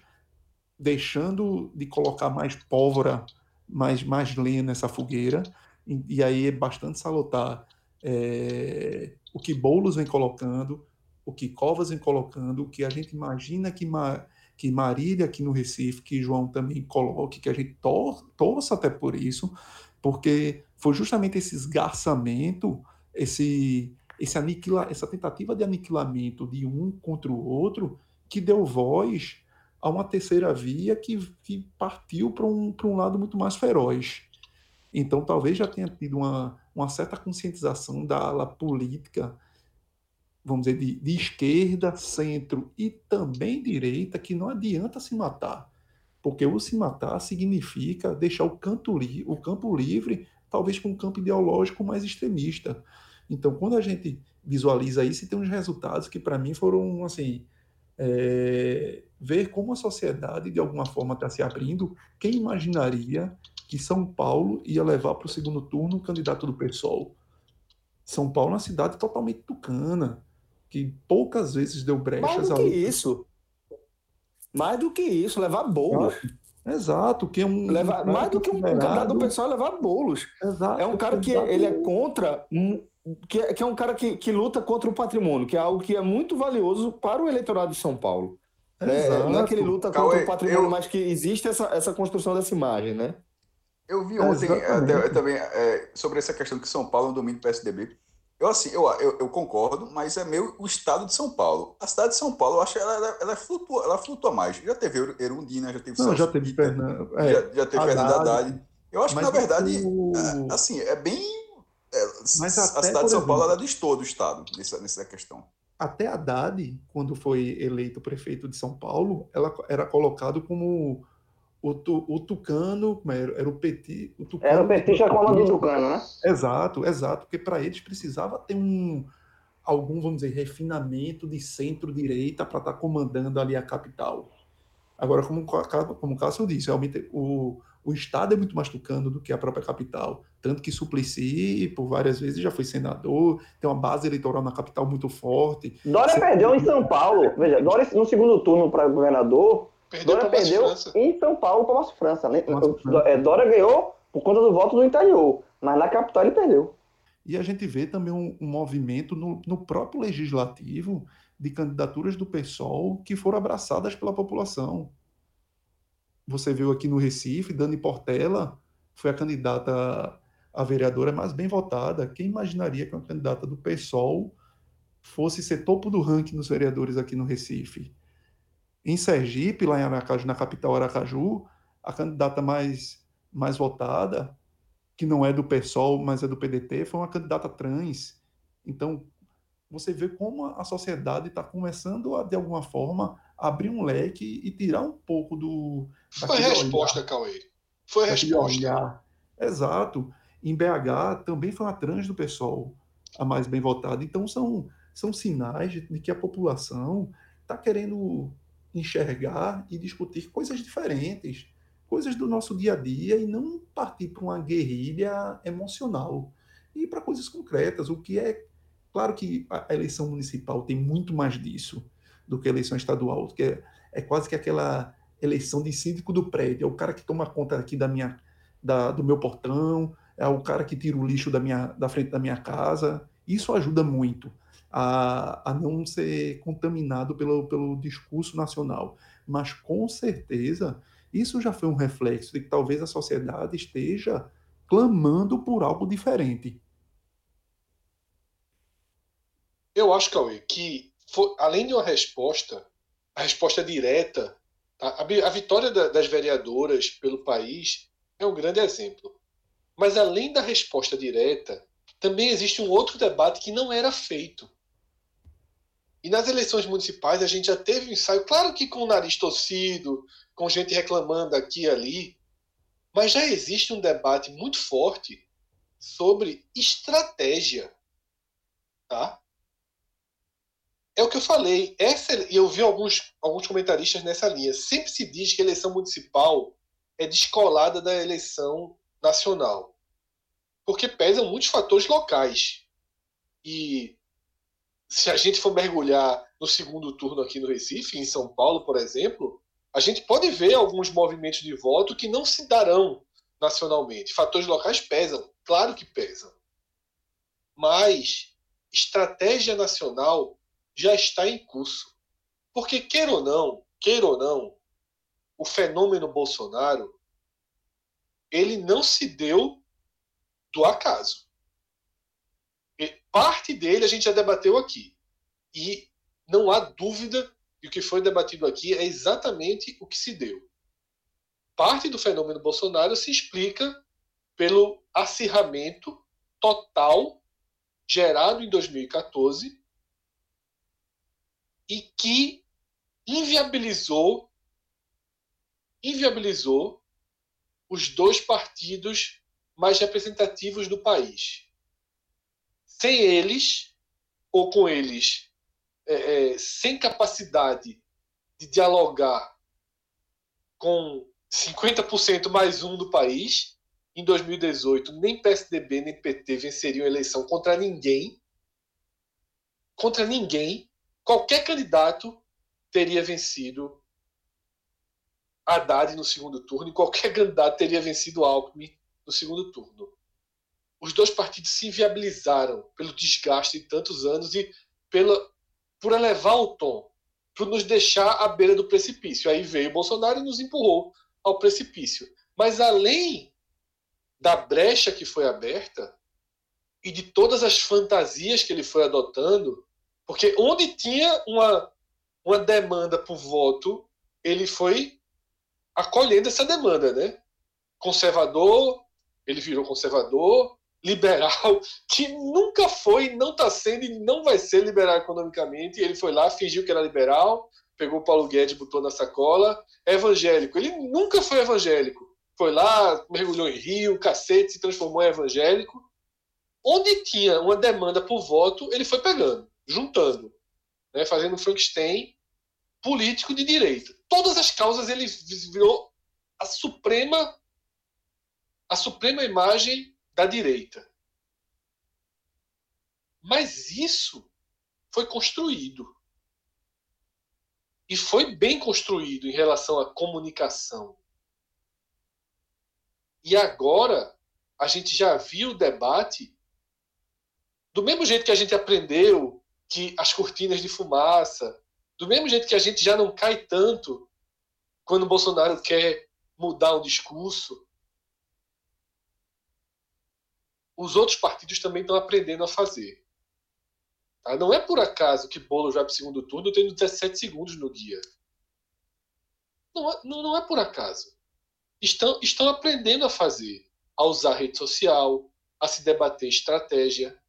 deixando de colocar mais pólvora, mais, mais lenha nessa fogueira, e, aí é bastante salutar é, o que Boulos vem colocando, o que Covas vem colocando, o que a gente imagina que, Ma, que Marília aqui no Recife, que João também coloque, que a gente tor, torça até por isso, porque foi justamente esse esgarçamento, esse, esse aniquila, essa tentativa de aniquilamento de um contra o outro, que deu voz a uma terceira via que, que partiu para um, um lado muito mais feroz. Então, talvez já tenha tido uma, uma certa conscientização da ala política, vamos dizer, de, de esquerda, centro e também direita, que não adianta se matar. Porque o se matar significa deixar o, canto li, o campo livre, talvez com um campo ideológico mais extremista. Então, quando a gente visualiza isso, tem uns resultados que, para mim, foram assim. É, ver como a sociedade, de alguma forma, está se abrindo. Quem imaginaria que São Paulo ia levar para o segundo turno um candidato do PSOL. São Paulo é uma cidade totalmente tucana, que poucas vezes deu brechas. Mais do que isso. Mais do que isso, levar bolos. Exato, que é um. Levar, mais do que um candidato do pessoal levar bolos. Exato, é um cara que ele é contra. Que é, que é um cara que, que luta contra o patrimônio, que é algo que é muito valioso para o eleitorado de São Paulo. Né? Não é que ele luta contra Cauê, o patrimônio, eu... mas que existe essa, essa construção dessa imagem, né? Eu vi ontem até, também é, sobre essa questão que São Paulo é um domínio do PSDB. Eu, assim, eu, eu, eu, concordo, mas é meio o estado de São Paulo. A cidade de São Paulo, eu acho que ela, ela, ela, flutua, ela flutua mais. Já teve Erundina, já teve Não, já teve Fernando, é, já, já teve Fernando Haddad. Eu acho que, na verdade, o... é, assim, é bem. É, mas a cidade de São Paulo ela distor do estado nessa, nessa questão. Até Haddad, quando foi eleito prefeito de São Paulo, ela era colocado como o, tu, o Tucano, era, era o Petit. O tucano, era o petista com a do Tucano, né? Exato, exato, porque para eles precisava ter um, algum, vamos dizer, refinamento de centro-direita para estar tá comandando ali a capital. Agora, como, como o Cássio disse, realmente o, o Estado é muito mais tucano do que a própria capital. Tanto que Suplicy, por várias vezes, já foi senador, tem uma base eleitoral na capital muito forte. Dória Você... perdeu em São Paulo. Veja, Dória no segundo turno para governador, perdeu Dória perdeu em São Paulo para Márcio França. Né? França. É, Dória ganhou por conta do voto do interior, mas na capital ele perdeu. E a gente vê também um, um movimento no, no próprio legislativo de candidaturas do PSOL que foram abraçadas pela população. Você viu aqui no Recife, Dani Portela foi a candidata a vereadora mais bem votada. Quem imaginaria que uma candidata do PSOL fosse ser topo do ranking dos vereadores aqui no Recife? Em Sergipe, lá em Aracaju, na capital Aracaju, a candidata mais, mais votada, que não é do PSOL, mas é do PDT, foi uma candidata trans. Então, você vê como a sociedade está começando a, de alguma forma, abrir um leque e tirar um pouco do. Foi a resposta, Cauê. Foi a resposta. Olhar. Exato. Em BH também foi uma trans do pessoal a mais bem votada. Então são, são sinais de, de que a população está querendo enxergar e discutir coisas diferentes, coisas do nosso dia a dia e não partir para uma guerrilha emocional e para coisas concretas, o que é Claro que a eleição municipal tem muito mais disso do que a eleição estadual, que é, é quase que aquela eleição de síndico do prédio, é o cara que toma conta aqui da minha, da, do meu portão, é o cara que tira o lixo da, minha, da frente da minha casa. Isso ajuda muito a, a não ser contaminado pelo, pelo discurso nacional. Mas, com certeza, isso já foi um reflexo de que talvez a sociedade esteja clamando por algo diferente. Eu acho, Cauê, que foi, além de uma resposta, a resposta direta, a, a vitória da, das vereadoras pelo país é um grande exemplo. Mas além da resposta direta, também existe um outro debate que não era feito. E nas eleições municipais a gente já teve um ensaio, claro que com o nariz torcido, com gente reclamando aqui e ali, mas já existe um debate muito forte sobre estratégia. Tá? É o que eu falei. Essa, e eu vi alguns, alguns comentaristas nessa linha. Sempre se diz que a eleição municipal é descolada da eleição nacional. Porque pesam muitos fatores locais. E se a gente for mergulhar no segundo turno aqui no Recife, em São Paulo, por exemplo, a gente pode ver alguns movimentos de voto que não se darão nacionalmente. Fatores locais pesam, claro que pesam. Mas estratégia nacional já está em curso. Porque, queira ou não, queira ou não, o fenômeno Bolsonaro ele não se deu do acaso. Parte dele a gente já debateu aqui. E não há dúvida de que foi debatido aqui é exatamente o que se deu. Parte do fenômeno Bolsonaro se explica pelo acirramento total gerado em 2014 e que inviabilizou inviabilizou os dois partidos mais representativos do país. Sem eles, ou com eles, é, é, sem capacidade de dialogar com 50% mais um do país, em 2018, nem PSDB nem PT venceriam a eleição contra ninguém. Contra ninguém qualquer candidato teria vencido Haddad no segundo turno e qualquer candidato teria vencido Alckmin no segundo turno. Os dois partidos se inviabilizaram pelo desgaste de tantos anos e pela, por elevar o tom, por nos deixar à beira do precipício. Aí veio Bolsonaro e nos empurrou ao precipício. Mas além da brecha que foi aberta e de todas as fantasias que ele foi adotando, porque onde tinha uma, uma demanda por voto, ele foi acolhendo essa demanda, né? Conservador, ele virou conservador, liberal, que nunca foi, não está sendo e não vai ser liberal economicamente. Ele foi lá, fingiu que era liberal, pegou o Paulo Guedes, botou na sacola. Evangélico. Ele nunca foi evangélico. Foi lá, mergulhou em rio, cacete, se transformou em evangélico. Onde tinha uma demanda por voto, ele foi pegando. Juntando, né, fazendo um Frankenstein político de direita. Todas as causas ele virou a suprema a suprema imagem da direita. Mas isso foi construído. E foi bem construído em relação à comunicação. E agora a gente já viu o debate do mesmo jeito que a gente aprendeu que as cortinas de fumaça, do mesmo jeito que a gente já não cai tanto quando o Bolsonaro quer mudar o discurso, os outros partidos também estão aprendendo a fazer. Tá? Não é por acaso que Bolo já para o segundo turno tendo 17 segundos no guia. Não é, não, não é por acaso. Estão, estão aprendendo a fazer, a usar rede social, a se debater estratégia.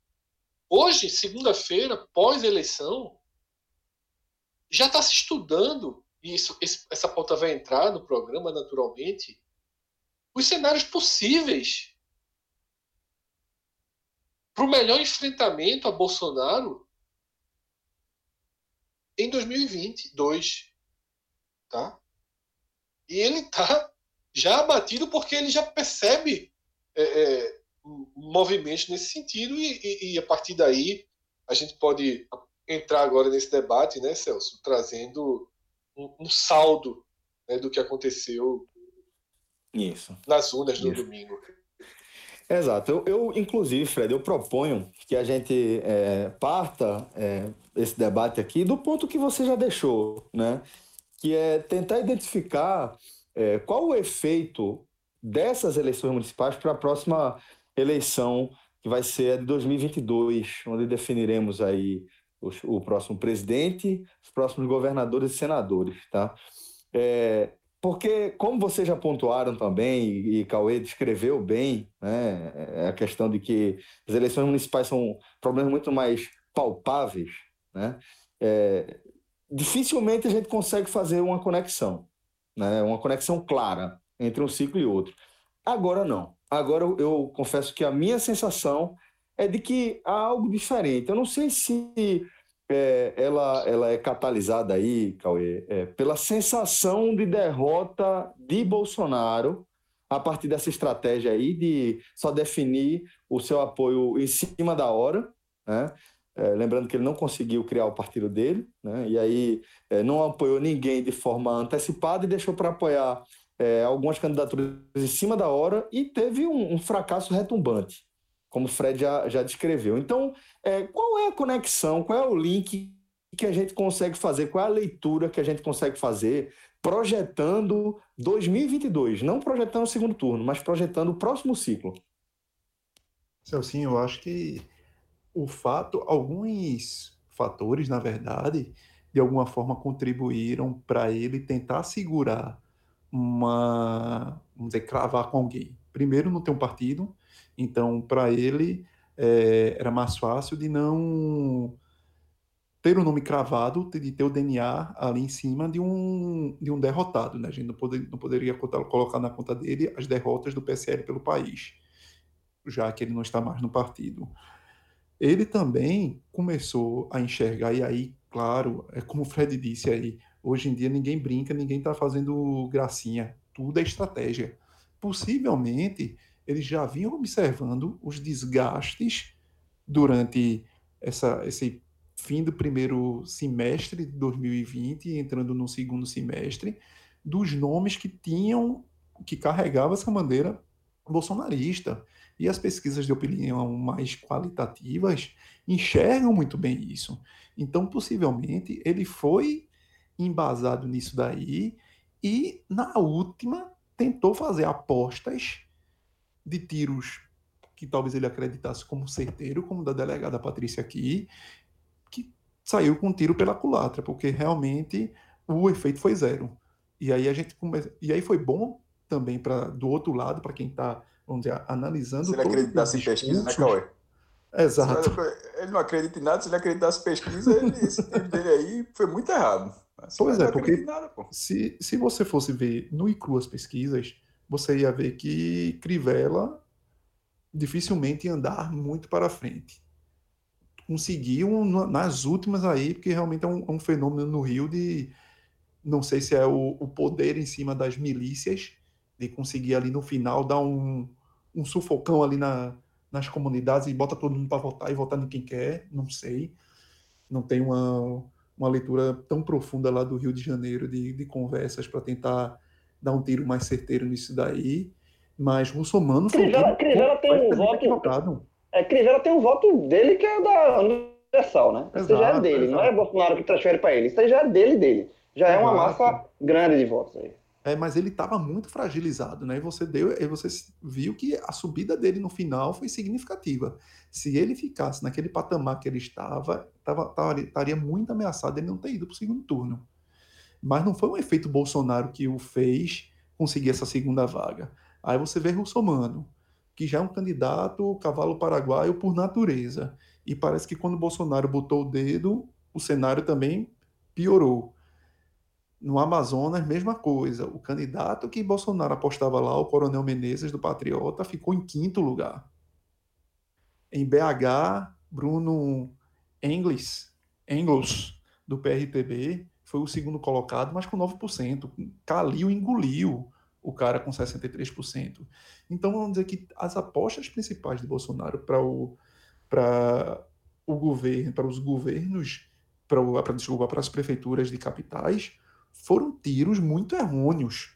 Hoje, segunda-feira, pós-eleição, já está se estudando, e isso, esse, essa pauta vai entrar no programa naturalmente, os cenários possíveis para o melhor enfrentamento a Bolsonaro em 2022. Tá? E ele está já abatido porque ele já percebe é, é, movimentos nesse sentido e, e, e, a partir daí a gente pode entrar agora nesse debate, né, Celso, trazendo um, um saldo né, do que aconteceu Isso. nas urnas no Isso. domingo. Exato. Eu, eu, inclusive, Fred, eu proponho que a gente é, parta é, esse debate aqui do ponto que você já deixou, né? Que é tentar identificar é, qual o efeito dessas eleições municipais para a próxima eleição, que vai ser a de 2022, onde definiremos aí o, próximo presidente, os próximos governadores e senadores, tá? É, porque, como vocês já pontuaram também, e, e Cauê descreveu bem, né, é a questão de que as eleições municipais são problemas muito mais palpáveis, né, é, dificilmente a gente consegue fazer uma conexão, né, uma conexão clara entre um ciclo e outro. Agora não. Agora eu, confesso que a minha sensação é de que há algo diferente. Eu não sei se é, ela, ela é catalisada aí, Cauê, é, pela sensação de derrota de Bolsonaro a partir dessa estratégia aí de só definir o seu apoio em cima da hora, né? É, lembrando que ele não conseguiu criar o partido dele, né? e aí é, não apoiou ninguém de forma antecipada e deixou para apoiar é, algumas candidaturas em cima da hora e teve um, um fracasso retumbante como o Fred já, já descreveu. Então, é, qual é a conexão, qual é o link que a gente consegue fazer, qual é a leitura que a gente consegue fazer projetando 2022, não projetando o segundo turno, mas projetando o próximo ciclo? Celcinho, eu acho que o fato, alguns fatores, na verdade, de alguma forma contribuíram para ele tentar segurar uma, vamos dizer, cravar com alguém. Primeiro, não ter um partido, então, para ele, é, era mais fácil de não ter o nome cravado, de ter o DNA ali em cima de um, de um derrotado. Né? A gente não, poder, não poderia colocar na conta dele as derrotas do PSL pelo país, já que ele não está mais no partido. Ele também começou a enxergar, e aí, claro, é como o Fred disse aí, hoje em dia ninguém brinca, ninguém está fazendo gracinha, tudo é estratégia. Possivelmente eles já vinham observando os desgastes durante essa, esse fim do primeiro semestre de 2020 entrando no segundo semestre dos nomes que tinham que carregavam essa bandeira bolsonarista e as pesquisas de opinião mais qualitativas enxergam muito bem isso. Então, possivelmente, ele foi embasado nisso daí e, na última, tentou fazer apostas de tiros que talvez ele acreditasse como certeiro, como da delegada Patrícia aqui, que saiu com um tiro pela culatra, porque realmente o efeito foi zero. E aí a gente e aí foi bom também para do outro lado para quem está vamos dizer analisando. Se ele acreditasse em pesquisa, né, Cauê? Exato. Ele não acredita em nada, se ele acreditasse em pesquisa, ele, esse tiro dele aí foi muito errado. Pois é, porque nada, se, se você fosse ver no ICRU as pesquisas, você ia ver que Crivella dificilmente andar muito para frente. conseguiu nas últimas aí, porque realmente é um, é um fenômeno no Rio de não sei se é o, o, poder em cima das milícias, de conseguir ali no final dar um, um sufocão ali na, nas comunidades e bota todo mundo para votar e votar em quem quer, não sei. Não tem uma, uma leitura tão profunda lá do Rio de Janeiro de, de conversas para tentar dar um tiro mais certeiro nisso daí. Mas Russomano Crivella, Crivella tem um voto. É, Crivella tem um voto dele que é da Universal, né? Exato, Isso já é dele, exato. não é Bolsonaro que transfere para ele. Isso já é dele dele. Já é uma massa grande de votos aí. É, mas ele estava muito fragilizado, né? E você deu, e você viu que a subida dele no final foi significativa. Se ele ficasse naquele patamar que ele estava, tava, tava, estaria muito ameaçado ele não ter ido para o segundo turno. Mas não foi um efeito Bolsonaro que o fez conseguir essa segunda vaga. Aí você vê Russomano, que já é um candidato cavalo paraguaio por natureza. E parece que quando Bolsonaro botou o dedo, o cenário também piorou. No Amazonas, mesma coisa. O candidato que Bolsonaro apostava lá, o Coronel Menezes, do Patriota, ficou em quinto lugar. Em BH, Bruno Engels, Engels do PRTB, foi o segundo colocado, mas com 9%. Calil engoliu o cara com 63%. Então, vamos dizer que as apostas principais de Bolsonaro para o, para o governo, para os governos, para, desculpa, para as prefeituras de capitais, foram tiros muito errôneos.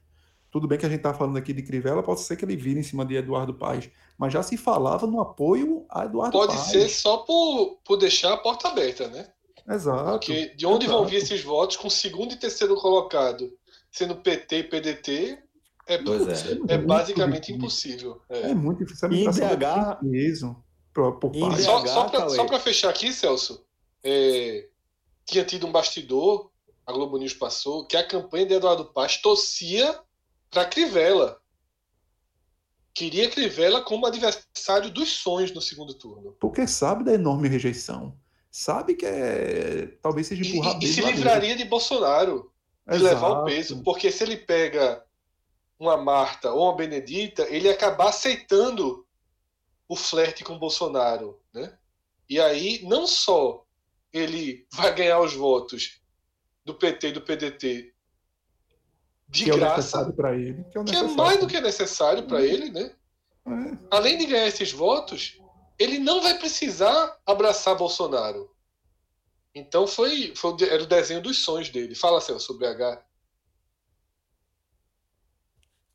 Tudo bem que a gente está falando aqui de Crivella, pode ser que ele vire em cima de Eduardo Paes, mas já se falava no apoio a Eduardo pode Paes. Pode ser só por, por deixar a porta aberta, né? Exato. Porque de onde exato. vão vir esses votos com segundo e terceiro colocado sendo PT e PDT é, é. é basicamente impossível. É, é muito difícil. E em BH... Mesmo, por, por só, só para fechar aqui, Celso, é, tinha tido um bastidor a Globo News passou, que a campanha de Eduardo Paz torcia para Crivella. Queria Crivella como adversário dos sonhos no segundo turno. Porque sabe da enorme rejeição. Sabe que é, talvez seja empurrar E, e se livraria de Bolsonaro. De Exato. levar o peso. Porque se ele pega uma Marta ou uma Benedita, ele ia acabar aceitando o flerte com Bolsonaro. Né? E aí, não só ele vai ganhar os votos do PT e do PDT de que graça, é para ele, que é, que é, mais do que necessário para ele, né? É. Além de ganhar esses votos, ele não vai precisar abraçar Bolsonaro. Então foi, foi era o desenho dos sonhos dele. Fala, Celso, sobre BH.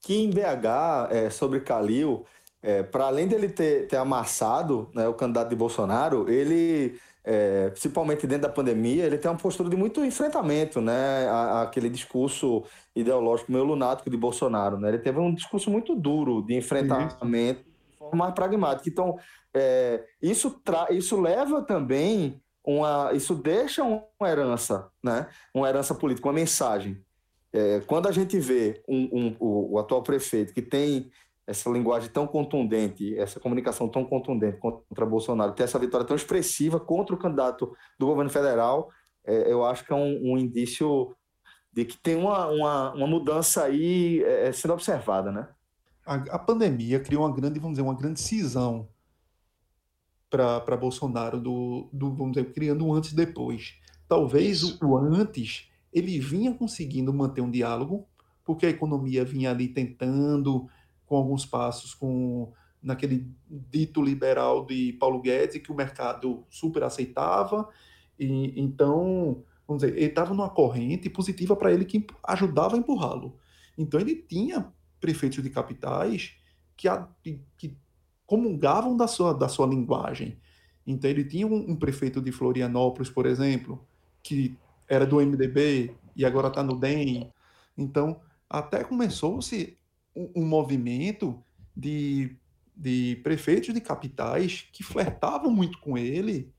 Que em BH, é, sobre Calil, é, para além dele ter, ter amassado né, o candidato de Bolsonaro, ele é, principalmente dentro da pandemia, ele tem uma postura de muito enfrentamento, né? aquele discurso ideológico meio lunático de Bolsonaro, né? Ele teve um discurso muito duro de enfrentamento, de forma mais pragmática. Então, é, isso, tra isso leva também uma. Isso deixa uma herança, né? Uma herança política, uma mensagem. É, quando a gente vê um, um, o, o atual prefeito que tem essa linguagem tão contundente, essa comunicação tão contundente contra Bolsonaro, ter essa vitória tão expressiva contra o candidato do governo federal, é, eu acho que é um, um, indício de que tem uma, uma, uma mudança aí é, é sendo observada, né? A, a, pandemia criou uma grande, vamos dizer, uma grande cisão para Bolsonaro, do, do, vamos dizer, criando um antes e depois. Talvez o, o antes ele vinha conseguindo manter um diálogo, porque a economia vinha ali tentando com alguns passos com naquele dito liberal de Paulo Guedes que o mercado super aceitava e então vamos dizer ele estava numa corrente positiva para ele que ajudava a empurrá-lo. Então ele tinha prefeitos de capitais que, a, que comungavam da sua da sua linguagem. Então ele tinha um, um prefeito de Florianópolis por exemplo que era do MDB e agora está no DEM então até começou-se um, movimento de, de prefeitos de capitais que flertavam muito com ele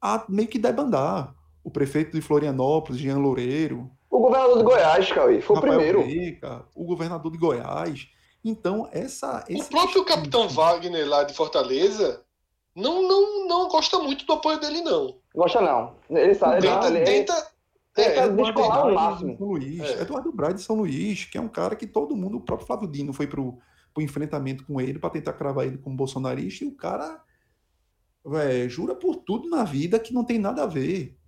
a meio que debandar. O prefeito de Florianópolis, Jean Loureiro. O governador de Goiás, Cauê, foi Rafael o primeiro. Breca, o governador de Goiás. Então, essa. O próprio capitão Wagner lá de Fortaleza não, não, não gosta muito do apoio dele, não. Gosta não. Ele sabe. Tenta, ele, tenta, é, é descolar o máximo. São Luís, é. Eduardo Braga de São Luís, que é um cara que todo mundo, o próprio Flávio Dino foi pro, pro enfrentamento com ele para tentar cravar ele como bolsonarista, e o cara é, jura por tudo na vida que não tem nada a ver,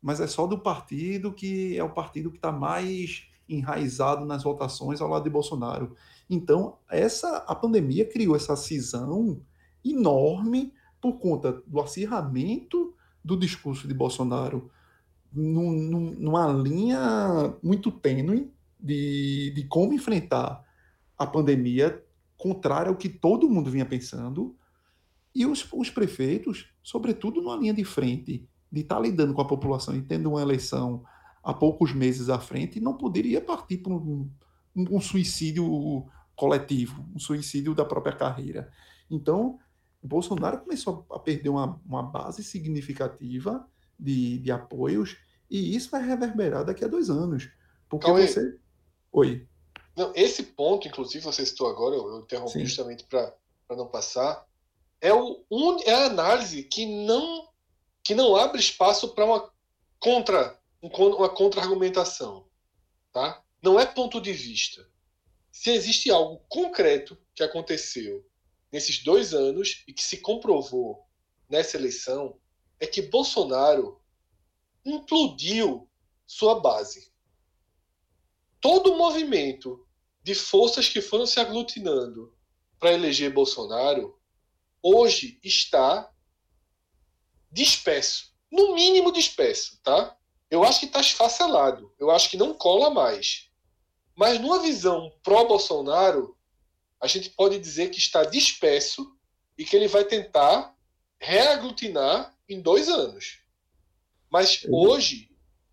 mas é só do partido que é o partido que está mais enraizado nas votações ao lado de Bolsonaro. Então, essa a pandemia criou essa cisão enorme por conta do acirramento do discurso de Bolsonaro num, num, numa linha muito tênue de, de como enfrentar a pandemia contrária ao que todo mundo vinha pensando, e os, os prefeitos, sobretudo numa linha de frente, de estar tá lidando com a população e tendo uma eleição há poucos meses à frente, não poderia partir para um, um suicídio coletivo, um suicídio da própria carreira. Então, Bolsonaro começou a perder uma, uma base significativa de, de apoios, e isso vai reverberar daqui a dois anos. Porque Cauê, você. Oi. Não, esse ponto, inclusive, você citou agora, eu, interrompi Sim. justamente para não passar, é, o, un, é a análise que não, que não abre espaço para uma contra uma contra-argumentação. Tá? Não é ponto de vista. Se existe algo concreto que aconteceu nesses dois anos e que se comprovou nessa eleição, é que Bolsonaro implodiu sua base. Todo o movimento de forças que foram se aglutinando para eleger Bolsonaro hoje está disperso, no mínimo disperso, tá? Eu acho que está esfacelado, eu acho que não cola mais. Mas numa visão pró-Bolsonaro, a gente pode dizer que está disperso e que ele vai tentar reaglutinar em dois anos. Mas hoje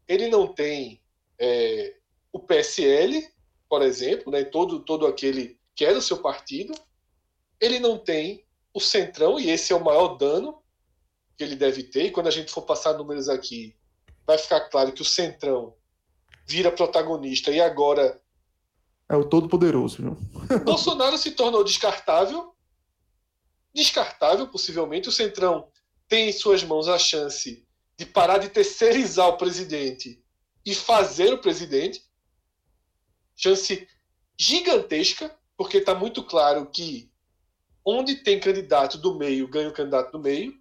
ele não tem é, o PSL, por exemplo, né, todo, todo aquele que é do seu partido, ele não tem o Centrão, e esse é o maior dano que ele deve ter, e quando a gente for passar números aqui, vai ficar claro que o Centrão vira protagonista e agora é o todo-poderoso, viu? Bolsonaro se tornou descartável. Descartável, possivelmente. O Centrão tem em suas mãos a chance de parar de terceirizar o presidente e fazer o presidente. Chance gigantesca, porque está muito claro que onde tem candidato do meio, ganha o candidato do meio.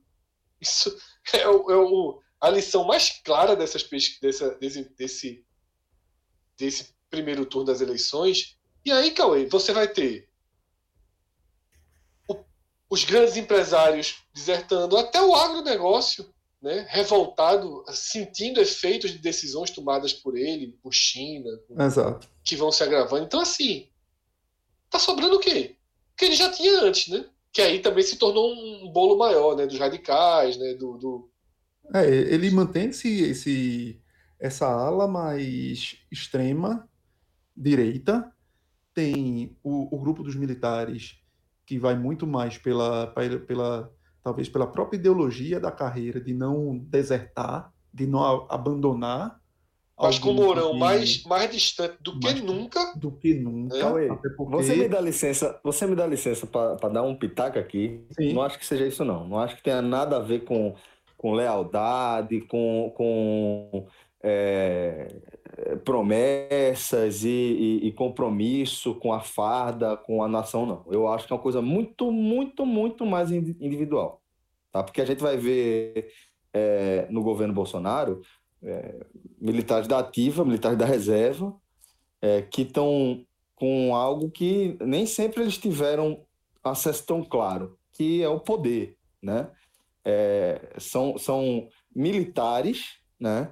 Isso é, o, é o, a lição mais clara dessas, dessa, desse, desse, desse primeiro turno das eleições. E aí, Cauê, você vai ter os grandes empresários desertando, até o agronegócio, né, revoltado, sentindo efeitos de decisões tomadas por ele, por China, Exato. que vão se agravando. Então, assim, tá sobrando o quê? O que ele já tinha antes, né? Que aí também se tornou um bolo maior, né? Dos radicais, né? Do, do... É, ele mantém esse, esse, essa ala mais extrema direita, tem o, o grupo dos militares, que vai muito mais pela, pela, pela, talvez pela própria ideologia da carreira, de não desertar, de não abandonar. Mas com o Mourão que... mais, mais distante do que nunca. Do que nunca. É. Porque... Você me dá licença, você me dá licença para dar um pitaco aqui. Sim. Não acho que seja isso, não. Não acho que tenha nada a ver com, com lealdade, com, com é, promessas e, e, e, compromisso com a farda, com a nação, não. Eu acho que é uma coisa muito, muito, muito mais individual. Tá? Porque a gente vai ver é, no governo Bolsonaro é, militares da ativa, militares da reserva, é, que estão com algo que nem sempre eles tiveram acesso tão claro, que é o poder. Né? É, são, são militares né?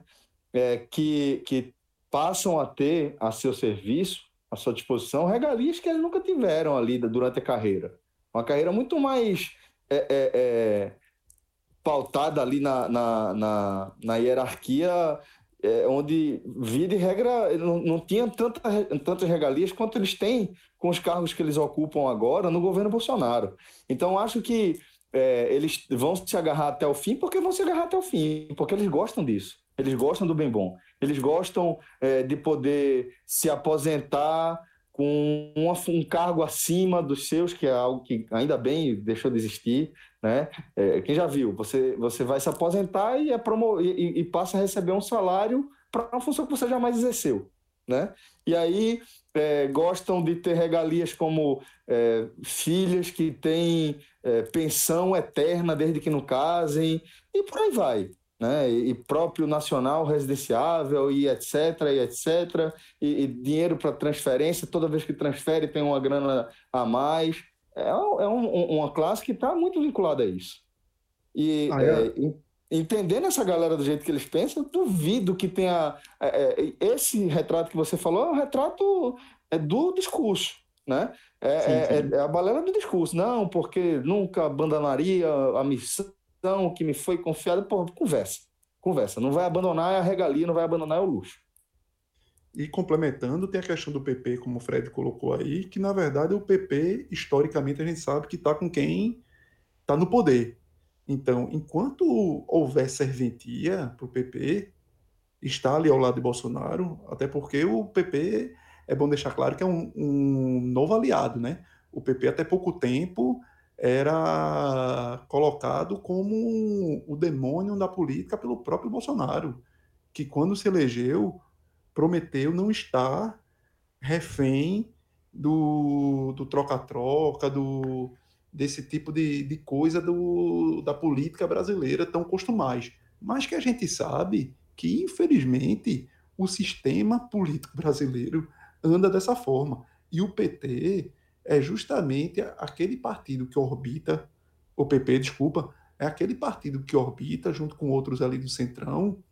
é, que, que passam a ter a seu serviço, à sua disposição, regalias que eles nunca tiveram ali durante a carreira. Uma carreira muito mais é, é, é, pautada ali na, na, na, na hierarquia, é, onde vida e regra não, não tinha tanta, tantas regalias quanto eles têm com os cargos que eles ocupam agora no governo Bolsonaro. Então, acho que é, eles vão se agarrar até o fim porque vão se agarrar até o fim, porque eles gostam disso. Eles gostam do bem bom. Eles gostam é, de poder se aposentar com um, cargo acima dos seus, que é algo que ainda bem deixou de existir. Né? É, quem já viu, você, você vai se aposentar e, é promo e, e passa a receber um salário para uma função que você jamais exerceu. né? E aí é, gostam de ter regalias como é, filhas que têm é, pensão eterna desde que não casem, e por aí vai. Né? E, próprio nacional residenciável, e etc, e etc, e, e dinheiro para transferência, toda vez que transfere tem uma grana a mais. É, é um, uma classe que está muito vinculada a isso. E ah, é? É, entendendo essa galera do jeito que eles pensam, eu duvido que tenha. É, é, esse retrato que você falou é um retrato é, do discurso. Né? É, sim, é, sim. é, a balela do discurso. Não, porque nunca abandonaria a missão que me foi confiada. Pô, conversa. Conversa. Não vai abandonar a regalia, não vai abandonar o luxo. E complementando, tem a questão do PP, como o Fred colocou aí, que na verdade o PP, historicamente, a gente sabe que está com quem está no poder. Então, enquanto houver serventia para o PP, está ali ao lado de Bolsonaro, até porque o PP, é bom deixar claro que é um, um novo aliado, né? O PP até pouco tempo era colocado como o demônio da política pelo próprio Bolsonaro, que quando se elegeu prometeu não estar refém do troca-troca, do, desse tipo de, de coisa do, da política brasileira tão costumais. Mas que a gente sabe que, infelizmente, o sistema político brasileiro anda dessa forma. E o PT é justamente aquele partido que orbita, o PP, desculpa, é aquele partido que orbita, junto com outros ali do Centrão,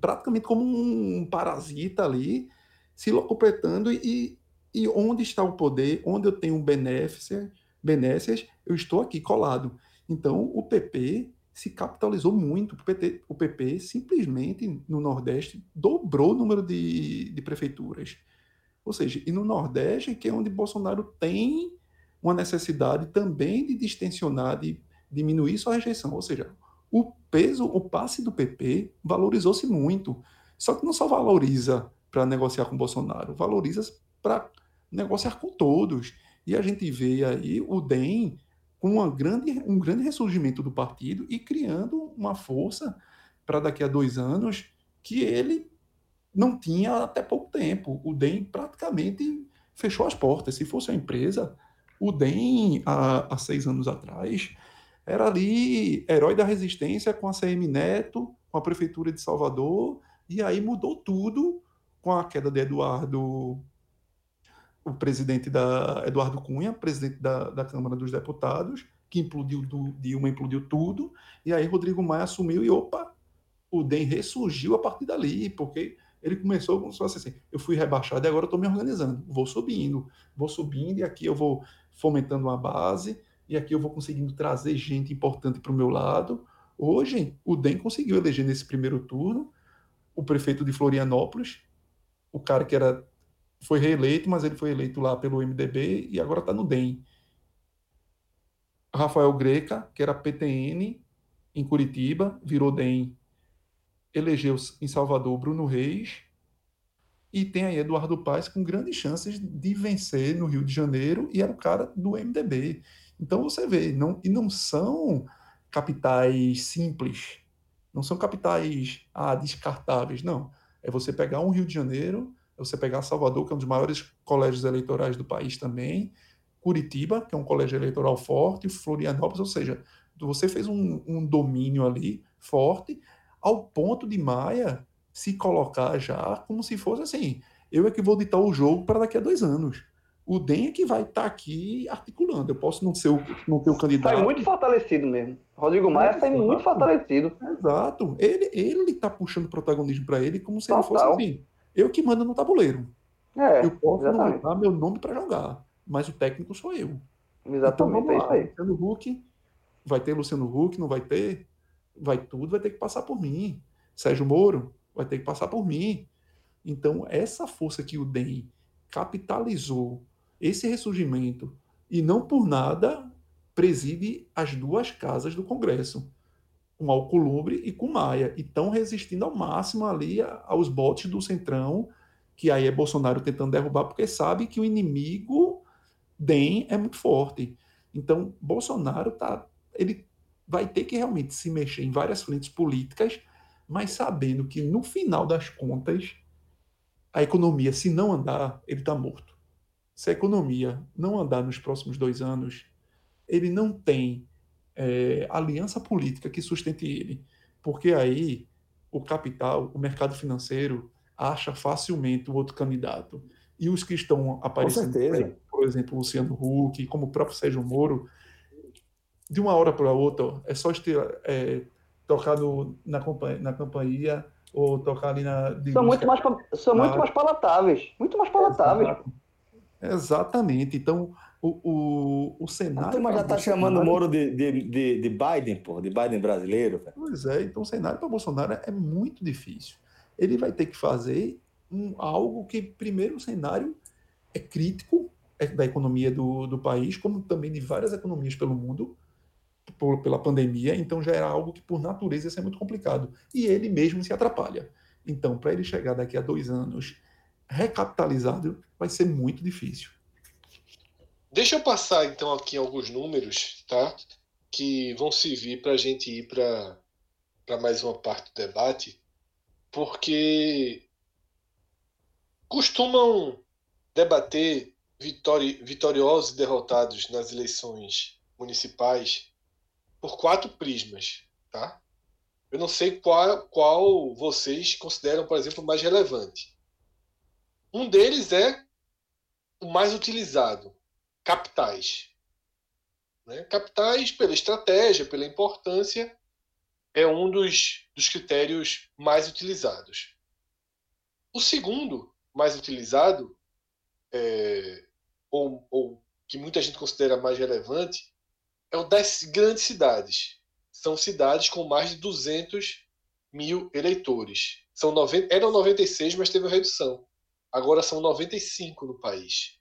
praticamente como um parasita ali, se locupletando e, e onde está o poder, onde eu tenho benefício, benécias, eu estou aqui colado. Então, o PP se capitalizou muito. O, PT, o PP simplesmente, no Nordeste, dobrou o número de, de prefeituras. Ou seja, e no Nordeste, que é onde Bolsonaro tem uma necessidade também de distensionar, de diminuir sua rejeição. Ou seja, o peso, o passe do PP valorizou-se muito. Só que não só valoriza para negociar com Bolsonaro, valoriza para negociar com todos. E a gente vê aí o DEM com uma grande, um grande ressurgimento do partido e criando uma força para daqui a dois anos que ele não tinha até pouco tempo. O DEM praticamente fechou as portas. Se fosse a empresa, o DEM, há, há seis anos atrás, era ali herói da resistência com a CM Neto, com a Prefeitura de Salvador, e aí mudou tudo com a queda de Eduardo o presidente da Eduardo Cunha, presidente da, da Câmara dos Deputados, que implodiu do, Dilma implodiu tudo, e aí Rodrigo Maia assumiu e opa, o DEM ressurgiu a partir dali, porque ele começou como se fosse assim, eu fui rebaixado e agora estou me organizando, vou subindo, vou subindo e aqui eu vou fomentando uma base, e aqui eu vou conseguindo trazer gente importante para o meu lado. Hoje, o DEM conseguiu eleger nesse primeiro turno o prefeito de Florianópolis, o cara que era foi reeleito, mas ele foi eleito lá pelo MDB e agora está no DEM. Rafael Greca, que era PTN em Curitiba, virou DEM, elegeu em Salvador Bruno Reis, e tem aí Eduardo Paes com grandes chances de vencer no Rio de Janeiro, e era o cara do MDB. Então você vê, não, e não são capitais simples, não são capitais ah, descartáveis, não. É você pegar um Rio de Janeiro você pegar Salvador, que é um dos maiores colégios eleitorais do país também, Curitiba, que é um colégio eleitoral forte, Florianópolis, ou seja, você fez um, um domínio ali forte, ao ponto de Maia se colocar já como se fosse assim: eu é que vou ditar o jogo para daqui a dois anos. O DEM é que vai estar tá aqui articulando. Eu posso não ser o, não ter o candidato. Sai muito fortalecido mesmo. Rodrigo Maia é, sai muito fortalecido. Exato. Ele ele está puxando protagonismo para ele como se Total. ele fosse assim eu que mando no tabuleiro. É, eu posso exatamente. não meu nome para jogar, mas o técnico sou eu. Exatamente, então, é isso aí. Luciano Huck, vai ter Luciano Huck, não vai ter? Vai tudo, vai ter que passar por mim. Sérgio Moro, vai ter que passar por mim. Então, essa força que o DEM capitalizou, esse ressurgimento, e não por nada preside as duas casas do Congresso com Alcolumbre e com Maia, e estão resistindo ao máximo ali aos botes do Centrão, que aí é Bolsonaro tentando derrubar, porque sabe que o inimigo DEM é muito forte. Então, Bolsonaro tá, ele vai ter que realmente se mexer em várias frentes políticas, mas sabendo que no final das contas a economia, se não andar, ele está morto. Se a economia não andar nos próximos dois anos, ele não tem é, aliança política que sustente ele, porque aí o capital, o mercado financeiro, acha facilmente o outro candidato. E os que estão aparecendo, por exemplo, Luciano Huck, como o próprio Sérgio Moro, de uma hora para outra, é só estirar, é, tocar no, na, companhia, na companhia ou tocar ali na. São, muito mais, são muito mais palatáveis. Muito mais palatáveis. Exatamente. Então, o, o, o cenário. A turma já está chamando o Moro de, de, de, de, Biden, pô, de Biden brasileiro. Pois é, então o cenário para Bolsonaro é muito difícil. Ele vai ter que fazer um, algo que, primeiro, o cenário é crítico é da economia do, do país, como também de várias economias pelo mundo, por, pela pandemia, então já era algo que, por natureza, ia ser muito complicado. E ele mesmo se atrapalha. Então, para ele chegar daqui a dois anos recapitalizado, vai ser muito difícil. Deixa eu passar então aqui alguns números, tá? Que vão servir para a gente ir para mais uma parte do debate, porque costumam debater vitori vitoriosos e derrotados nas eleições municipais por quatro prismas, tá? Eu não sei qual, qual vocês consideram, por exemplo, mais relevante. Um deles é o mais utilizado, capitais. Né? Capitais, pela estratégia, pela importância, é um dos, dos critérios mais utilizados. O segundo mais utilizado, é, ou, ou que muita gente considera mais relevante, é o das grandes cidades. São cidades com mais de 200 mil eleitores. São 90, eram 96, mas teve uma redução. Agora são 95 no país.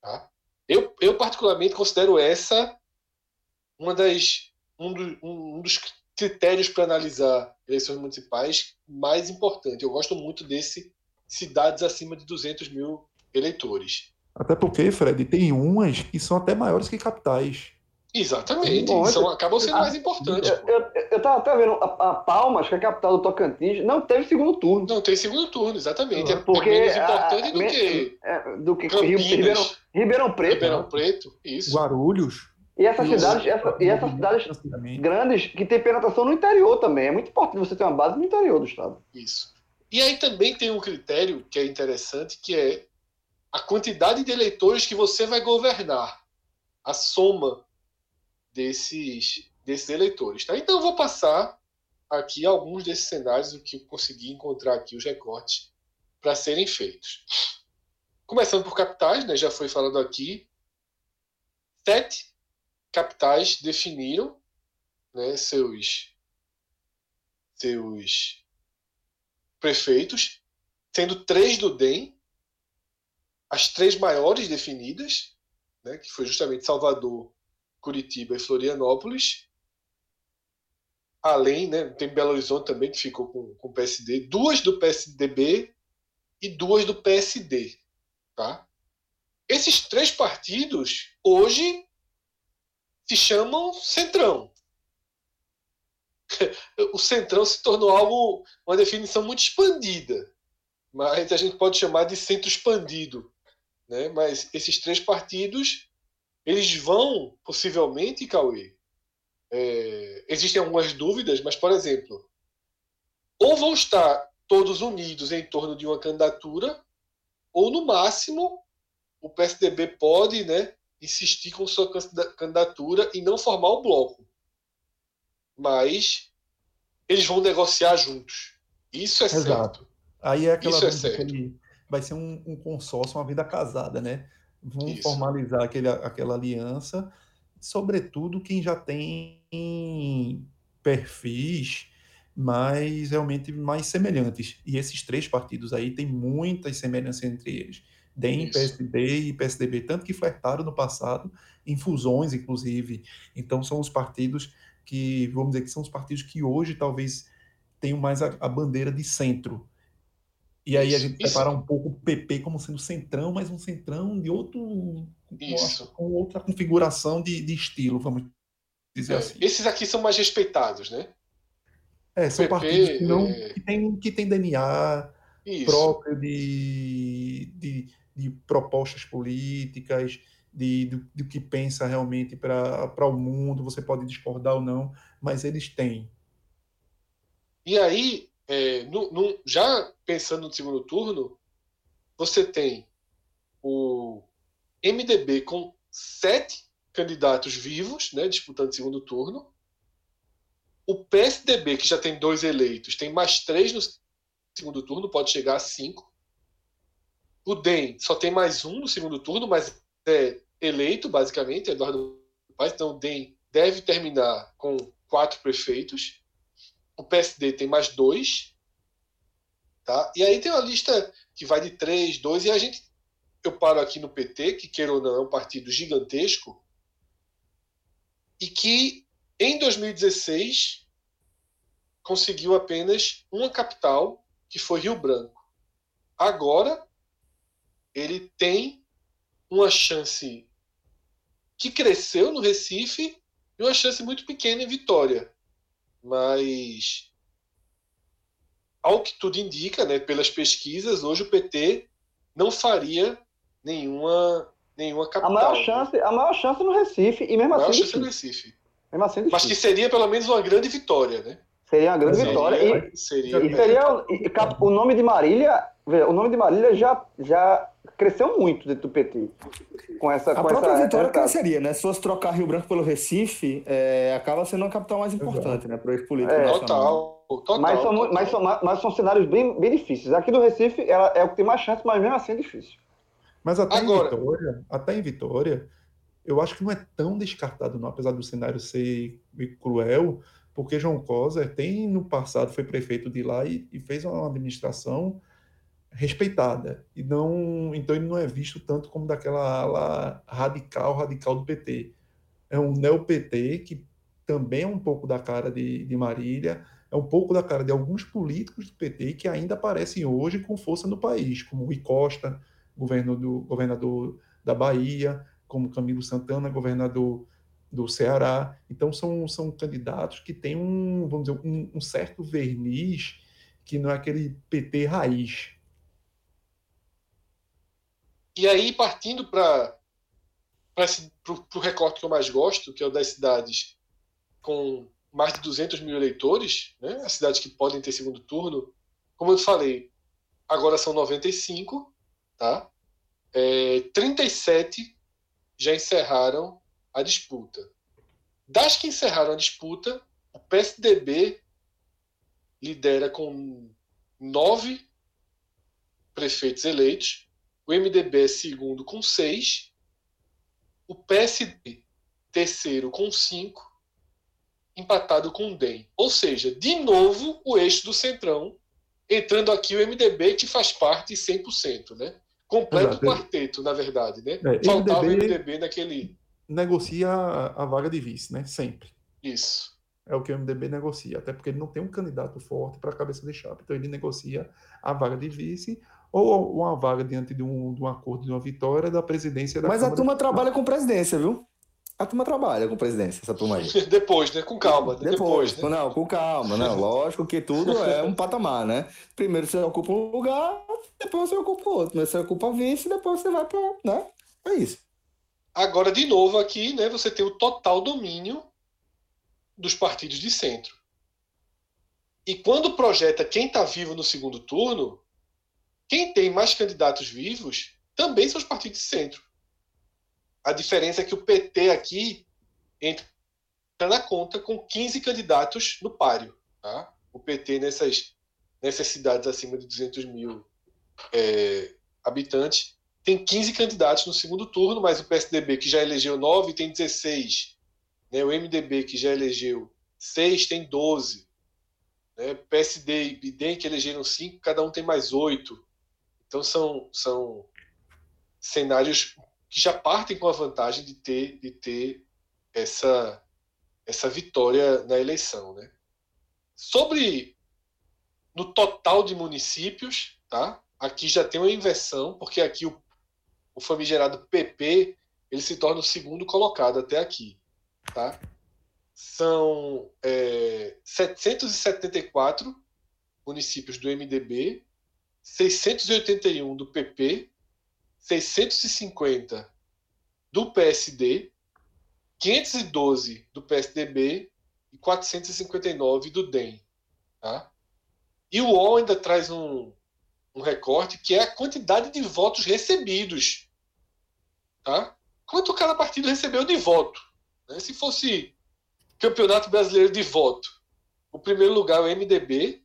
Tá? Eu, eu particularmente considero essa uma das, um, do, um dos critérios para analisar eleições municipais mais importante. Eu gosto muito desse cidades acima de 200 mil eleitores. Até porque, Fred, tem umas que são até maiores que capitais. Exatamente, Bom, são, acabam sendo mais importantes. Eu, estava até vendo a, a, Palmas, que é a capital do Tocantins, não teve segundo turno. Não tem segundo turno, exatamente. É, porque é menos importante a, do, que é, do que Campinas, Ribeirão, Ribeirão Preto. Ribeirão Preto, isso. Guarulhos. E essas cidades, essa, e essas cidades grandes que tem penetração no interior também. É muito importante você ter uma base no interior do estado. Isso. E aí também tem um critério que é interessante, que é a quantidade de eleitores que você vai governar. A soma desses, desses eleitores. Tá? Então eu vou passar aqui alguns desses cenários que eu consegui encontrar aqui os recortes para serem feitos. Começando por capitais, né, já foi falado aqui, sete capitais definiram né, seus, seus prefeitos, sendo três do DEM, as três maiores definidas, né, que foi justamente Salvador, Curitiba e Florianópolis. Além, né, tem Belo Horizonte também, que ficou com, com PSD, duas do PSDB e duas do PSD. Tá? Esses três partidos, hoje, se chamam Centrão. o Centrão se tornou algo, uma definição muito expandida, mas a gente pode chamar de centro expandido. Né? Mas esses três partidos eles vão, possivelmente, Cauê, é, existem algumas dúvidas, mas, por exemplo, ou vão estar todos unidos em torno de uma candidatura, ou, no máximo, o PSDB pode né, insistir com sua candidatura e não formar o bloco. Mas eles vão negociar juntos. Isso é Exato. certo. Aí é aquela Isso é certo. vai ser um, um consórcio, uma vida casada, né? Vão Isso. formalizar aquele, aquela aliança, sobretudo quem já tem perfis mais realmente mais semelhantes. E esses três partidos aí têm muitas semelhanças entre eles. DEM, Isso. PSDB e PSDB, tanto que flertaram no passado, em fusões, inclusive. Então, são os partidos que, vamos dizer, que são os partidos que hoje talvez tenham mais a, a bandeira de centro, e aí a gente isso. separa um pouco o PP como sendo centrão, mas um centrão de outro com outra configuração de, de estilo, vamos dizer é, assim. Esses aqui são mais respeitados, né? É, são PP, partidos que, não, é... que, tem, que tem DNA Isso. próprio de, de, de, propostas políticas, de, do, do que pensa realmente para o mundo. Você pode discordar ou não, mas eles têm. E aí, é, no, no, já pensando no segundo turno, você tem o MDB com sete candidatos vivos, né, disputando segundo turno. O PSDB, que já tem dois eleitos, tem mais três no segundo turno, pode chegar a cinco. O DEM só tem mais um no segundo turno, mas é eleito, basicamente, Eduardo Paes. Então, o DEM deve terminar com quatro prefeitos. O PSD tem mais dois. Tá? E aí tem uma lista que vai de três, dois, e a gente. Eu paro aqui no PT, que queira ou não é um partido gigantesco, e que em 2016 conseguiu apenas uma capital, que foi Rio Branco. Agora ele tem uma chance que cresceu no Recife e uma chance muito pequena em Vitória. Mas ao que tudo indica, né, pelas pesquisas, hoje o PT não faria nenhuma nenhuma capital. A maior chance, a maior chance no Recife e mesmo a maior assim. chance no Recife. Mesmo assim, Mas que seria pelo menos uma grande vitória, né? Seria uma grande seria, vitória. E seria, e seria e, o nome de Marília, o nome de Marília já, já cresceu muito dentro do PT. Com essa, a com própria essa, vitória essa... cresceria, né? Se fosse trocar Rio Branco pelo Recife, é, acaba sendo uma capital mais importante, né? Para os políticos. É, total, total, mas, são, total. Mas, são, mas são cenários bem, bem difíceis. Aqui do Recife ela é o que tem mais chance, mas mesmo assim é difícil. Mas até Agora... em Vitória, até em Vitória, eu acho que não é tão descartado, não, apesar do cenário ser cruel, porque João Coser tem no passado foi prefeito de lá e, e, fez uma administração respeitada e não então ele não é visto tanto como daquela ala radical radical do PT é um neo PT que também é um pouco da cara de, de Marília é um pouco da cara de alguns políticos do PT que ainda aparecem hoje com força no país como o Costa governo do governador da Bahia como Camilo Santana, governador do Ceará. Então, são, são candidatos que têm um, vamos dizer, um, um certo verniz que não é aquele PT raiz. E aí, partindo para o recorte que eu mais gosto, que é o das cidades com mais de 200 mil eleitores, né? as cidades que podem ter segundo turno, como eu falei, agora são 95, tá? É, 37 já encerraram a disputa. Das que encerraram a disputa, o PSDB lidera com nove prefeitos eleitos, o MDB é segundo com seis, o PSD terceiro com cinco, empatado com o DEM. Ou seja, de novo o eixo do Centrão, entrando aqui o MDB que faz parte 100%, né? Completo Exato. quarteto, na verdade, né? É, Faltava MDB, o MDB naquele. Negocia a, a vaga de vice, né? Sempre. Isso. É o que o MDB negocia, até porque ele não tem um candidato forte para a cabeça de chapa. Então ele negocia a vaga de vice ou uma vaga diante de um, de um acordo de uma vitória da presidência da Mas Câmara a turma trabalha com presidência, viu? A turma trabalha com presidência, essa turma aí. depois, né? Com calma. Depois, depois né? não, com calma, não. Lógico que tudo é um patamar, né? Primeiro você ocupa um lugar, depois você ocupa outro. Né? Você ocupa vice, depois você vai para. Né? É isso. Agora, de novo, aqui, né, você tem o total domínio dos partidos de centro. E quando projeta quem está vivo no segundo turno, quem tem mais candidatos vivos também são os partidos de centro. A diferença é que o PT aqui entra na conta com 15 candidatos no páreo. Tá? O PT nessas, nessas cidades acima de 200 mil é, habitantes tem 15 candidatos no segundo turno, mas o PSDB, que já elegeu 9, tem 16. Né? O MDB, que já elegeu 6, tem 12. Né? PSD e BIDEM, que elegeram 5, cada um tem mais 8. Então são, são cenários que já partem com a vantagem de ter, de ter essa, essa vitória na eleição. Né? Sobre no total de municípios, tá? aqui já tem uma inversão, porque aqui o, o famigerado PP ele se torna o segundo colocado até aqui. Tá? São é, 774 municípios do MDB 681 do PP, 650 do PSD, 512 do PSDB e 459 do DEM. Tá? E o UOL ainda traz um, um recorte que é a quantidade de votos recebidos. Tá? Quanto cada partido recebeu de voto. Né? Se fosse Campeonato Brasileiro de Voto, o primeiro lugar é o MDB,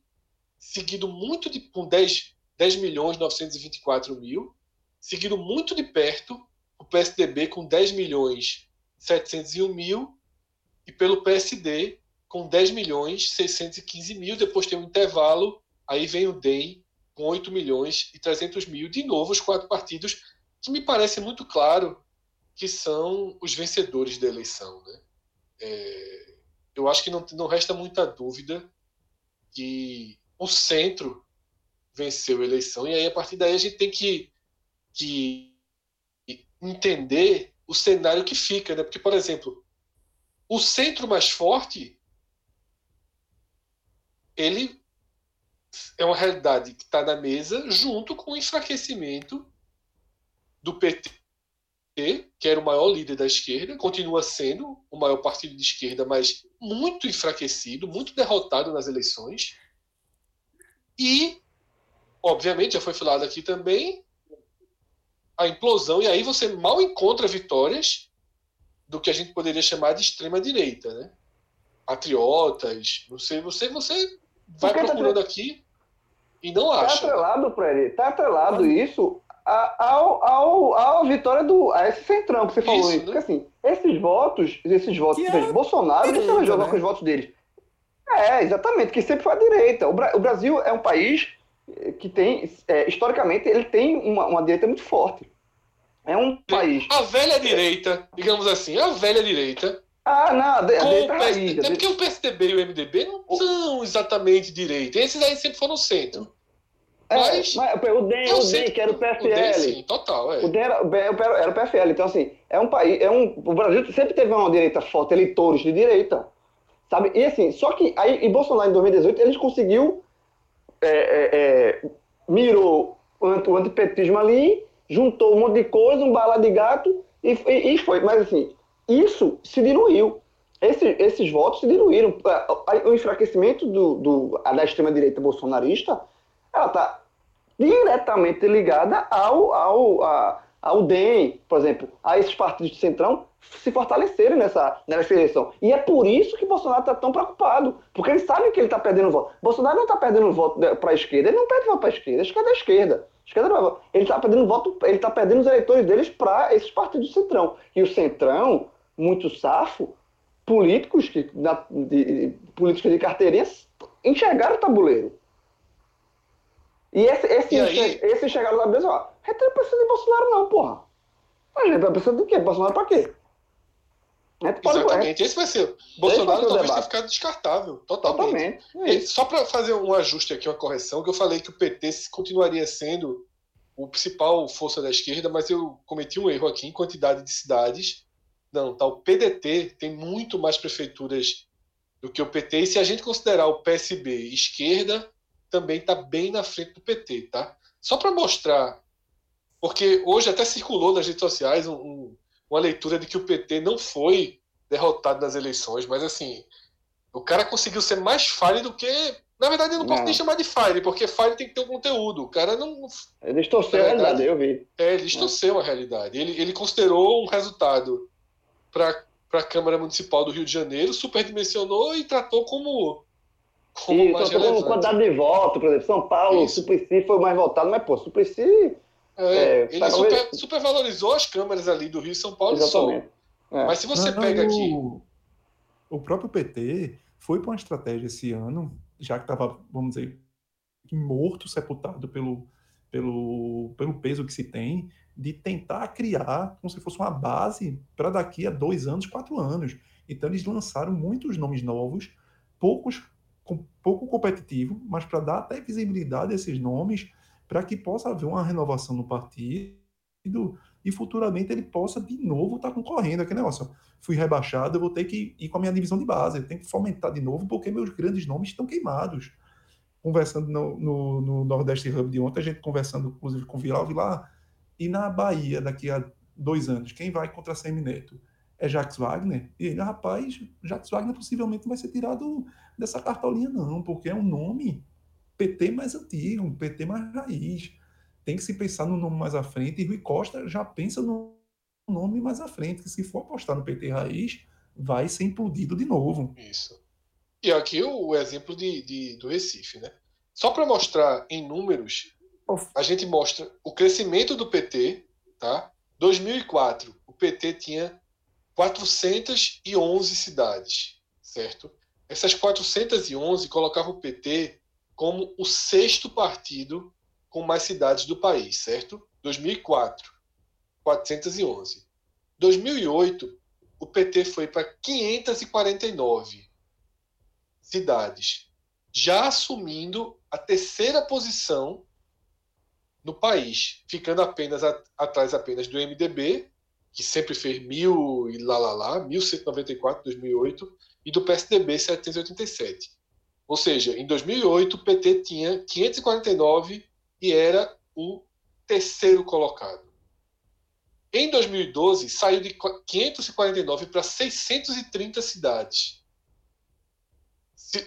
seguido muito de, com 10, 10 milhões 924 mil, seguido muito de perto o PSDB com 10 milhões 701 mil e pelo PSD com 10 milhões 615 mil. Depois tem um intervalo, aí vem o DEM com 8 milhões e 300 mil. De novo, os quatro partidos que me parece muito claro que são os vencedores da eleição. Né? É, eu acho que não, não resta muita dúvida que o centro venceu a eleição, e aí a partir daí a gente tem que, que entender o cenário que fica, né? Porque, por exemplo, o centro mais forte ele é uma realidade que está na mesa junto com o enfraquecimento do PT, que era o maior líder da esquerda, continua sendo o maior partido de esquerda, mas muito enfraquecido, muito derrotado nas eleições. E, obviamente, já foi falado aqui também, a implosão, e aí você mal encontra vitórias do que a gente poderia chamar de extrema direita, né? Patriotas, não sei, você, você vai Porque tá procurando tá... aqui e não tá acha. Tá atrelado, Fred, tá atrelado isso ao, ao, ao vitória do a esse centrão que você falou. Isso, né? Porque assim, esses votos, esses votos, que é Bolsonaro, deixa eu jogar né? com os votos deles. É, exatamente, que sempre foi a direita. O, Bra o Brasil é um país que tem, é, historicamente, ele tem uma, uma direita muito forte. É um país. A velha direita, digamos assim, a velha direita. Ah, não, direita raiz. É porque o PSDB e o MDB não são exatamente direita. Esses aí sempre foram centro. É, mas, mas o DEM, o DEM, que era o PFL. O DEM, sim, total, é. O DEM era, era o PFL. Então, assim, é um país. É um, o Brasil sempre teve uma direita forte, eleitores de direita. Sabe? E assim, só que aí, em Bolsonaro em 2018, ele conseguiu é, é, é, mirou o antipetismo ali, juntou um monte de coisa, um bala de gato e, e, e foi. Mas assim, isso se diluiu. Esse, esses votos se diluíram. O enfraquecimento do, do, da extrema-direita bolsonarista ela está diretamente ligada ao, ao, a, ao DEM, por exemplo, a esses partidos de centrão se fortalecerem nessa, nessa eleição. E é por isso que Bolsonaro está tão preocupado, porque ele sabe que ele está perdendo voto. Bolsonaro não está perdendo voto para a esquerda, ele não perde voto para a esquerda, a esquerda é a esquerda. A esquerda é ele está perdendo voto, ele está perdendo os eleitores deles para esses partidos de centrão. E o centrão, muito safo, políticos, que, na, de, políticos de carteirinha, enxergaram o tabuleiro. E esse, esse, e aí... esse chegaram lá mesmo, ó, gente não precisa de Bolsonaro não, porra. A gente vai precisar do quê? Bolsonaro pra quê? Exatamente, esse vai ser. Bolsonaro vai talvez tenha ficado descartável, totalmente. totalmente. É só para fazer um ajuste aqui, uma correção, que eu falei que o PT continuaria sendo o principal força da esquerda, mas eu cometi um erro aqui em quantidade de cidades. Não, tá, o PDT tem muito mais prefeituras do que o PT, e se a gente considerar o PSB esquerda, também está bem na frente do PT, tá? Só para mostrar, porque hoje até circulou nas redes sociais um, um, uma leitura de que o PT não foi derrotado nas eleições, mas assim, o cara conseguiu ser mais fire do que. Na verdade, eu não, não. posso nem chamar de fire, porque fire tem que ter um conteúdo. O cara não. Ele distorceu a realidade, eu vi. É, ele distorceu é. a realidade. Ele, ele considerou um resultado para a Câmara Municipal do Rio de Janeiro, superdimensionou e tratou como como e mais relevante. quantidade de votos, por exemplo, São Paulo, Isso. Suplicy foi o mais votado, mas, pô, Suplicy... É, é, ele tá super, supervalorizou as câmaras ali do Rio São Paulo Exatamente. e só. É. Mas se você não, pega aqui... O, o próprio PT foi para uma estratégia esse ano, já que estava, vamos dizer, morto, sepultado pelo, pelo, pelo peso que se tem, de tentar criar como se fosse uma base para daqui a dois anos, quatro anos. Então eles lançaram muitos nomes novos, poucos com, pouco competitivo, mas para dar até visibilidade a esses nomes, para que possa haver uma renovação no partido e futuramente ele possa de novo estar tá concorrendo. Aquele negócio, fui rebaixado, eu vou ter que ir com a minha divisão de base, eu tenho que fomentar de novo, porque meus grandes nomes estão queimados. conversando no, no, no, Nordeste Hub de ontem, a gente conversando, inclusive, com o Vilar, Vilar, e na Bahia, daqui a dois anos, quem vai contra a Semineto? É Jacques Wagner? E ele, rapaz, Jacques Wagner possivelmente não vai ser tirado dessa cartolinha, não, porque é um nome PT mais antigo, um PT mais raiz. Tem que se pensar no nome mais à frente, e Rui Costa já pensa no nome mais à frente, que se for apostar no PT raiz, vai ser implodido de novo. Isso. E aqui o, exemplo de, de, do Recife, né? Só para mostrar em números, a gente mostra o crescimento do PT, tá? 2004, o PT tinha 411 cidades, certo? Essas 411 colocavam o PT como o sexto partido com mais cidades do país, certo? 2004, 411. 2008, o PT foi para 549 cidades, já assumindo a terceira posição no país, ficando apenas a, atrás apenas do MDB, que sempre fez mil e lá lá lá, 1194 em 2008, e do PSDB 787. Ou seja, em 2008 o PT tinha 549 e era o terceiro colocado. Em 2012 saiu de 549 para 630 cidades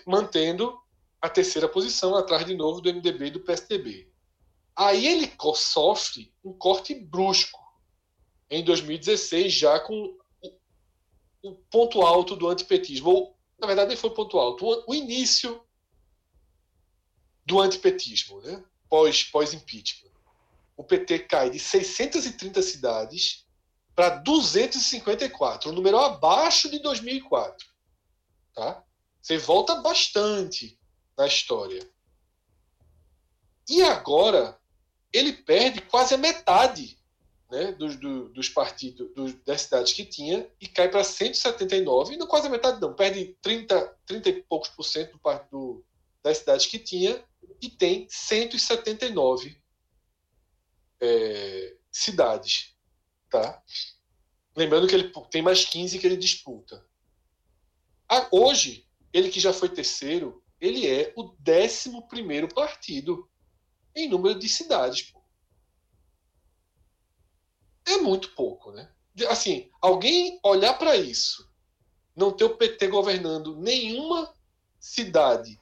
mantendo a terceira posição, atrás de novo do MDB e do PSDB. Aí ele sofre um corte brusco em 2016, já com o ponto alto do antipetismo. Na verdade, foi ponto alto, o, início do antipetismo, né? pós, pós-impeachment. O PT cai de 630 cidades para 254, um número abaixo de 2004. Tá? Você volta bastante na história. E agora ele perde quase a metade né, dos, dos partidos, dos, das cidades que tinha e cai para 179, e não quase a metade não, perde 30, 30 e poucos por cento do, do, das cidades que tinha e tem 179 é, cidades. Tá? Lembrando que ele tem mais 15 que ele disputa. hoje, ele que já foi terceiro, ele é o décimo primeiro partido em número de cidades. Pô. É muito pouco, né? Assim, alguém olhar para isso, não ter o PT governando nenhuma cidade,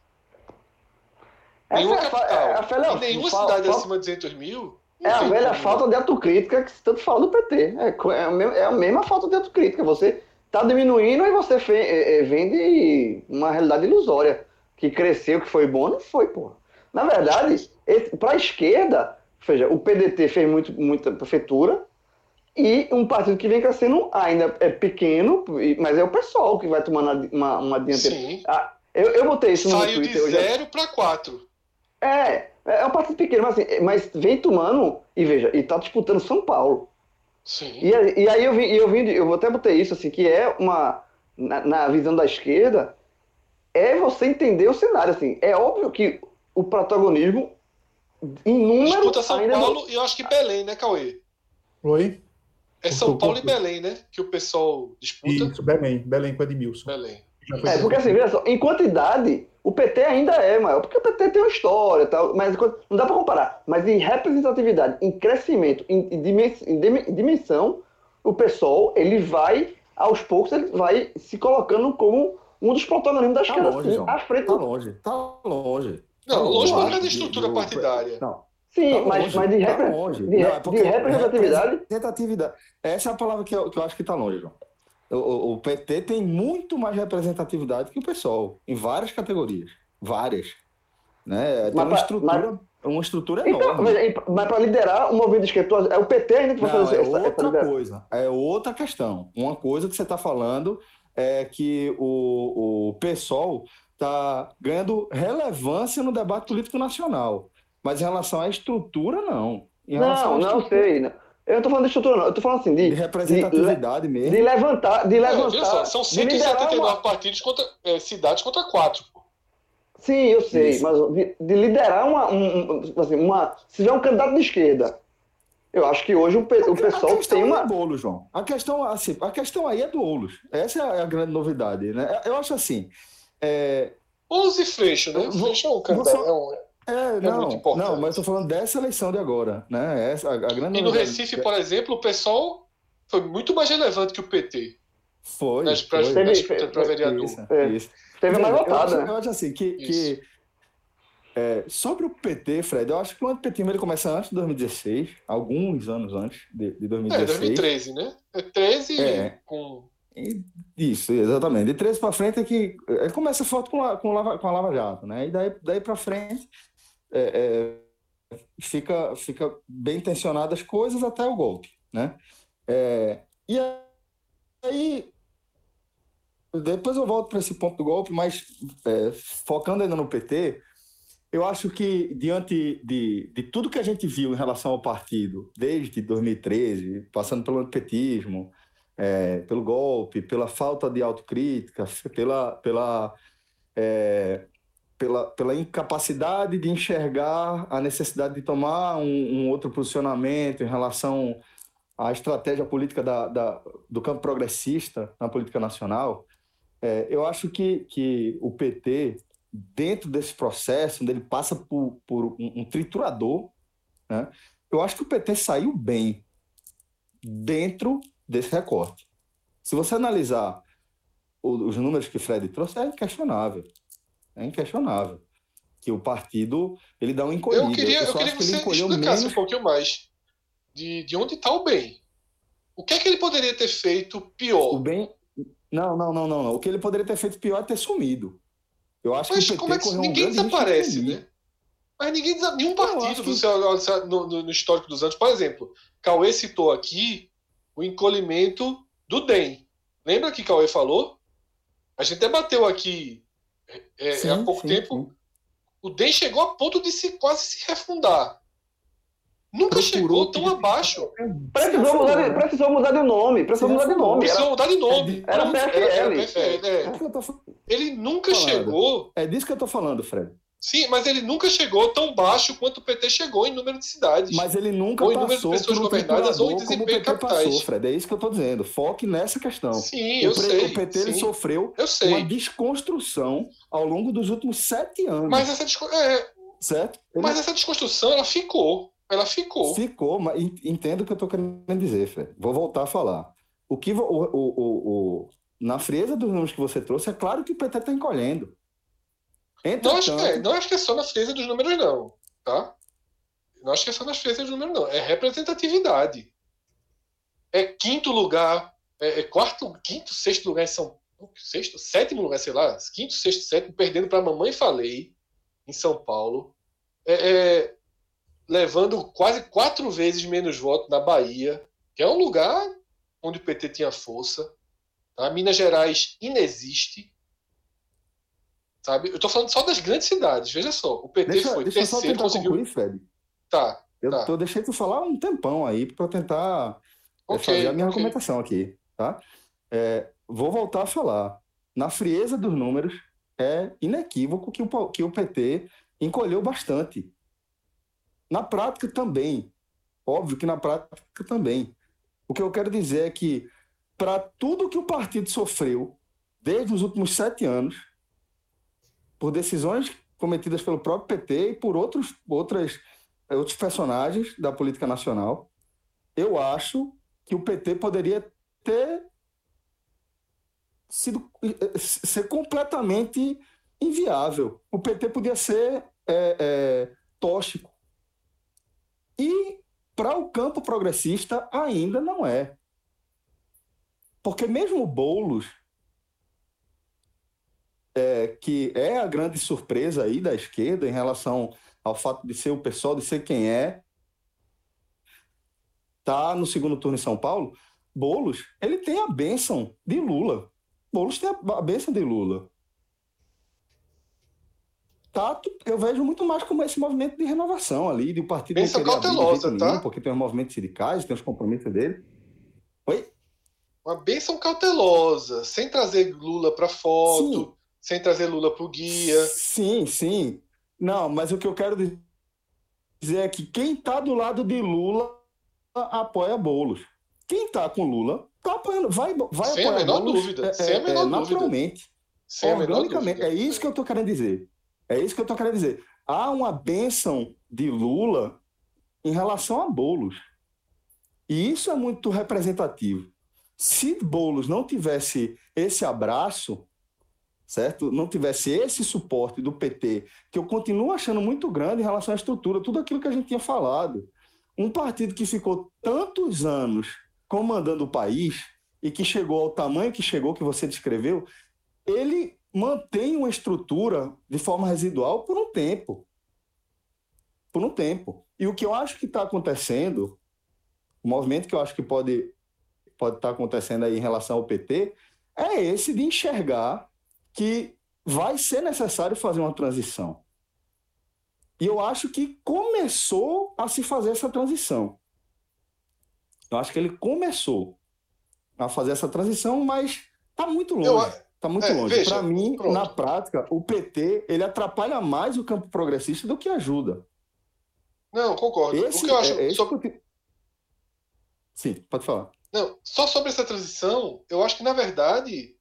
Essa nenhuma é capital, é, é, e nenhuma cidade acima de 200 mil. É a velha falta de autocrítica que se tanto fala do PT. É, é, a mesma falta de autocrítica. Você tá diminuindo e você é, é, vende uma realidade ilusória. Que cresceu, que foi bom, não foi, porra. Na verdade, para a esquerda, veja, o PDT fez muito, muita prefeitura e um partido que vem crescendo ainda é pequeno, mas é o pessoal que vai tomando uma, uma dianteira. Sim. Ah, eu, eu botei isso Saiu no Twitter. Saiu de zero para quatro. É, é um partido pequeno, mas, assim, mas vem tomando, e veja, e tá disputando São Paulo. Sim. E, e aí eu vi, eu vi, eu até botei isso assim, que é uma na, na, visão da esquerda é você entender o cenário assim. É óbvio que o protagonismo em número disputa São Paulo não... e eu acho que Belém, né, Cauê? Oi. É São Paulo e Belém, né? Que o pessoal disputa. Isso, Belém, Belém com Edmilson. Belém. É, porque assim, veja só, em quantidade, o PT ainda é maior, porque o PT tem uma história, tal, mas não dá para comparar. Mas em representatividade, em crescimento, em, dimensão, o PSOL, ele vai, aos poucos, ele vai se colocando como um dos protagonistas da esquerda, tá longe, assim, à frente. Tá longe, tá longe. Não, tá longe não é da estrutura partidária. Não. Sim, tá mas, mas de, repre... tá longe. de, não, é de representatividade. Representatividade. Essa é a palavra que eu, que eu acho que está longe, João. O, o, PT tem muito mais representatividade que o PSOL, em várias categorias. Várias. Né? Tem mas, uma estrutura. Mas... Uma estrutura então, enorme. Mas, mas para liderar o movimento esquerdo, é o PT ainda que vai fazer é essa, outra essa coisa. É outra questão. Uma coisa que você está falando é que o, o PSOL está ganhando relevância no debate político nacional. Mas em relação à estrutura, não. Em não, não sei. Não. Eu não tô falando de estrutura, não. Eu tô falando assim de. De representatividade de, mesmo. De levantar. De levantar é, só, são 179 uma... partidos contra é, cidades contra quatro. Sim, eu sei, Isso. mas de, de, liderar uma, um, assim, uma. Se tiver um candidato de esquerda. Eu acho que hoje o, o pessoal tem uma. É bolo, João. A questão, assim, a questão aí é do Oulos. Essa é a grande novidade. Né? Eu acho assim. É, Use Freixo, né? Freixo é um candidato. É, um, é, é não, não, mas estou falando dessa eleição de agora, né? Essa, a, a grande e no Recife, por exemplo, o pessoal foi muito mais relevante que o PT. Foi. Nas, foi. Para vereador. Isso, é. isso. Teve mais votada. Eu, eu, acho assim, que, que é, sobre o PT, Fred, eu acho que o antipetismo ele começa antes de 2016, alguns anos antes de, de 2016. É, 2013, né? É 13 é. com... Isso, exatamente. De 13 para frente é que é, começa forte com a, com, a Lava, com a Lava Jato, né? E daí, daí para frente é, é, fica, fica bem tensionadas as coisas até o golpe, né? É, e aí depois eu volto para esse ponto do golpe, mas é, focando ainda no PT, eu acho que, diante de, de tudo que a gente viu em relação ao partido, desde 2013, passando pelo antipetismo, é, pelo golpe, pela falta de autocrítica, pela, pela, é, pela, pela incapacidade de enxergar a necessidade de tomar um, um outro posicionamento em relação à estratégia política da, da, do campo progressista na política nacional, é, eu acho que, que o PT dentro desse processo, onde ele passa por, por um, um, triturador, né? eu acho que o PT saiu bem dentro desse recorte. Se você analisar os números que Fred trouxe, é inquestionável. É inquestionável. Que o partido ele dá um encolhido. Eu queria, eu, eu queria que, que você explicasse menos... um pouquinho mais de, de onde está o bem. O que é que ele poderia ter feito pior? O bem. Não, não, não, não, não. O que ele poderia ter feito pior é ter sumido. Eu acho Mas que como é que ninguém um desaparece, né? Mas ninguém nenhum partido que... no, no, no, histórico dos anos, por exemplo, Cauê citou aqui o encolhimento do DEM. Lembra que Cauê falou? A gente debateu aqui é, sim, há pouco sim, tempo. Sim. O DEM chegou a ponto de se quase se refundar. Nunca chegou tão abaixo. Precisou mudar, de, precisou mudar de nome. Precisou mudar de nome. Precisou mudar de nome. Era PFL. É, é. Ele nunca chegou. É disso que eu tô falando, Fred. Sim, mas ele nunca chegou tão baixo quanto o PT chegou em número de cidades. Mas ele nunca ou em número de pessoas governadas ou em desempenho capitais. Passou, Fred. É isso que eu estou dizendo. Foque nessa questão. Sim, eu o, sei. O PT sim, sofreu uma desconstrução ao longo dos últimos sete anos. Mas essa, é... certo? Ele... Mas essa desconstrução ela ficou. Ela ficou. Ficou, mas entendo o que eu estou querendo dizer, Fred. Vou voltar a falar. O que o, o, o, o, na frieza dos números que você trouxe, é claro que o PT está encolhendo. Entretanto... Não, acho que é, não acho que é só na frieza dos números, não. Tá? Não acho que é só nas friezas dos números, não. É representatividade. É quinto lugar, é, é quarto, quinto, sexto lugar em São Sexto, sétimo lugar, sei lá, quinto, sexto, sétimo, perdendo para a Mamãe Falei, em São Paulo. É, é, levando quase quatro vezes menos votos na Bahia, que é um lugar onde o PT tinha força. Tá? Minas Gerais inexiste. Sabe? Eu estou falando só das grandes cidades. Veja só, o PT deixa, foi deixa terceiro, só conseguiu. Concluir, Fred. Tá. Eu tá. tô deixando tu falar um tempão aí para tentar é, okay, fazer a minha okay. argumentação aqui, tá? É, vou voltar a falar. Na frieza dos números, é inequívoco que o, que o PT encolheu bastante. Na prática também. Óbvio que na prática também. O que eu quero dizer é que, para tudo que o partido sofreu desde os últimos sete anos, por decisões cometidas pelo próprio PT e por outros, outras, outros personagens da política nacional, eu acho que o PT poderia ter sido ser completamente inviável. O PT podia ser é, é, tóxico. E para o campo progressista ainda não é. Porque mesmo o Boulos, é, que é a grande surpresa aí da esquerda em relação ao fato de ser o pessoal, de ser quem é, tá no segundo turno em São Paulo, Boulos, ele tem a bênção de Lula. Boulos tem a bênção de Lula. Tato, eu vejo muito mais como esse movimento de renovação ali, de o partido Pensa cautelosa, tá? Nenhum, porque tem os movimentos sindicais, tem os compromissos dele. Oi? Uma bênção cautelosa, sem trazer Lula para foto, sim. Sem trazer Lula para o guia. Sim, sim. Não, mas o que eu quero dizer é que quem está do lado de Lula apoia Bolos. Quem está com Lula está apoiando, vai, vai sem apoiar a menor Boulos, dúvida, é, sem a é, menor é, naturalmente. Sem organicamente. É isso que eu estou querendo dizer. É isso que eu estou querendo dizer. Há uma benção de Lula em relação a Bolos. E isso é muito representativo. Se Bolos não tivesse esse abraço, certo? Não tivesse esse suporte do PT, que eu continuo achando muito grande em relação à estrutura, tudo aquilo que a gente tinha falado. Um partido que ficou tantos anos comandando o país e que chegou ao tamanho que chegou, que você descreveu, ele mantém uma estrutura de forma residual por um tempo. Por um tempo. E o que eu acho que está acontecendo, o movimento que eu acho que pode pode estar tá acontecendo aí em relação ao PT, é esse de enxergar que vai ser necessário fazer uma transição. E eu acho que começou a se fazer essa transição. Eu acho que ele começou a fazer essa transição, mas está muito longe. Está muito é, longe. Para mim, pronto. na prática, o PT ele atrapalha mais o campo progressista do que ajuda. Não, concordo. Esse, o que eu acho. É, sobre... Sim, pode falar. Não, só sobre essa transição, eu acho que, na verdade,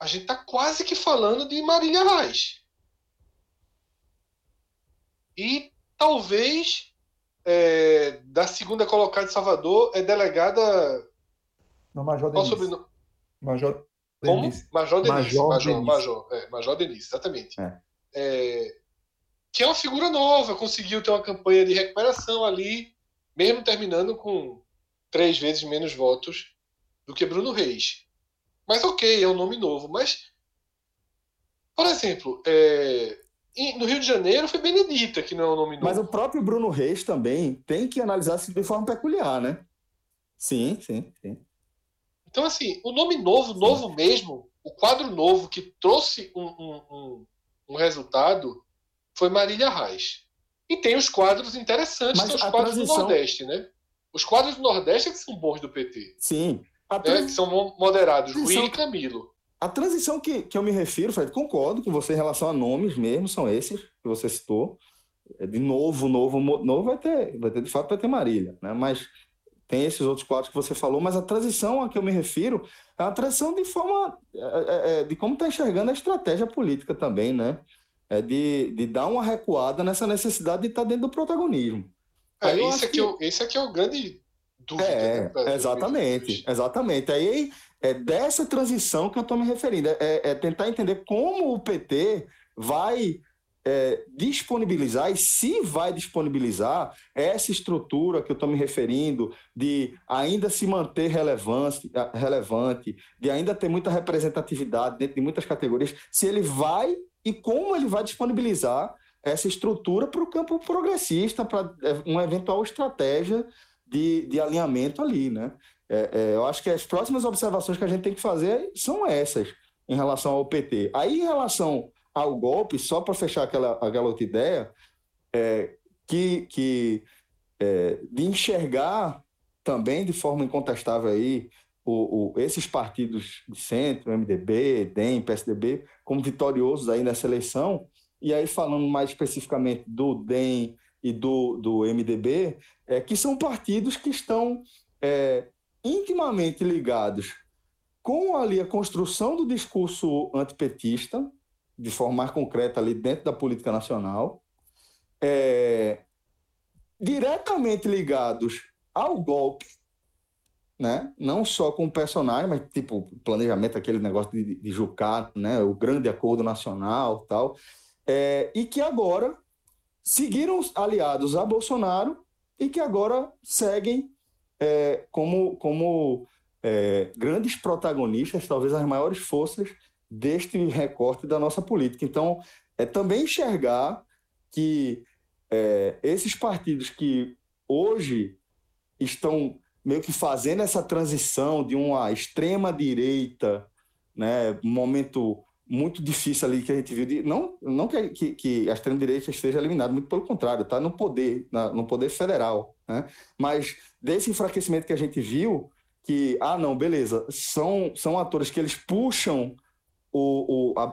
a gente está quase que falando de Marília Reis. E talvez é, da segunda colocada de Salvador é delegada. Não, Major Denise. Sobrenome? Major Denise. Como? Major Denise. Major, Major, Denise. Major, é, Major Denise, exatamente. É. É, que é uma figura nova, conseguiu ter uma campanha de recuperação ali, mesmo terminando com três vezes menos votos do que Bruno Reis. Mas ok, é um nome novo. Mas, por exemplo, é, no Rio de Janeiro foi Benedita, que não é um nome novo. Mas o próprio Bruno Reis também tem que analisar isso de forma peculiar, né? Sim, sim, sim. Então, assim, o nome novo, sim. novo mesmo, o quadro novo que trouxe um, um, um, um resultado foi Marília Reis. E tem os quadros interessantes, Mas são os quadros transição... do Nordeste, né? Os quadros do Nordeste é que são bons do PT. Sim. Trans... Que são moderados, transição... Rui e Camilo. A transição que, que eu me refiro, Fred, concordo com você em relação a nomes mesmo, são esses que você citou. É, de novo, novo, novo vai ter, vai ter, de fato, vai ter Marília, né? Mas tem esses outros quadros que você falou, mas a transição a que eu me refiro é a transição de forma é, é, é de como está enxergando a estratégia política também, né? É de, de dar uma recuada nessa necessidade de estar tá dentro do protagonismo. É, esse, aqui, que... esse aqui é o grande dúvida. É, né, exatamente, exatamente. Aí é dessa transição que eu estou me referindo. É, é, tentar entender como o PT vai é, disponibilizar e se vai disponibilizar essa estrutura que eu estou me referindo, de ainda se manter relevante, relevante, de ainda ter muita representatividade dentro de muitas categorias, se ele vai e como ele vai disponibilizar essa estrutura para o campo progressista, para é, uma eventual estratégia de, de alinhamento ali, né? É, é, eu acho que as próximas observações que a gente tem que fazer são essas em relação ao PT. Aí, em relação ao golpe, só para fechar aquela, aquela outra ideia, é, que, que é, de enxergar também de forma incontestável aí o, o, esses partidos de centro, MDB, DEM, PSDB, como vitoriosos aí nessa eleição, e aí falando mais especificamente do DEM e do, do MDB, é, que são partidos que estão é, intimamente ligados com ali a construção do discurso antipetista, de forma mais concreta ali dentro da política nacional, é, diretamente ligados ao golpe, né? não só com o personagem, mas tipo planejamento, aquele negócio de, de né? o grande acordo nacional tal, é, e que agora seguiram aliados a Bolsonaro e que agora seguem é, como, como é, grandes protagonistas, talvez as maiores forças deste recorte da nossa política. Então, é também enxergar que é, esses partidos que hoje estão meio que fazendo essa transição de uma extrema direita, né, momento muito difícil ali que a gente viu. De, não não que, que, que a extrema-direita esteja eliminada, muito pelo contrário, está no poder, na, no poder federal. Né? Mas desse enfraquecimento que a gente viu, que, ah, não, beleza, são, são atores que eles puxam o, o, a,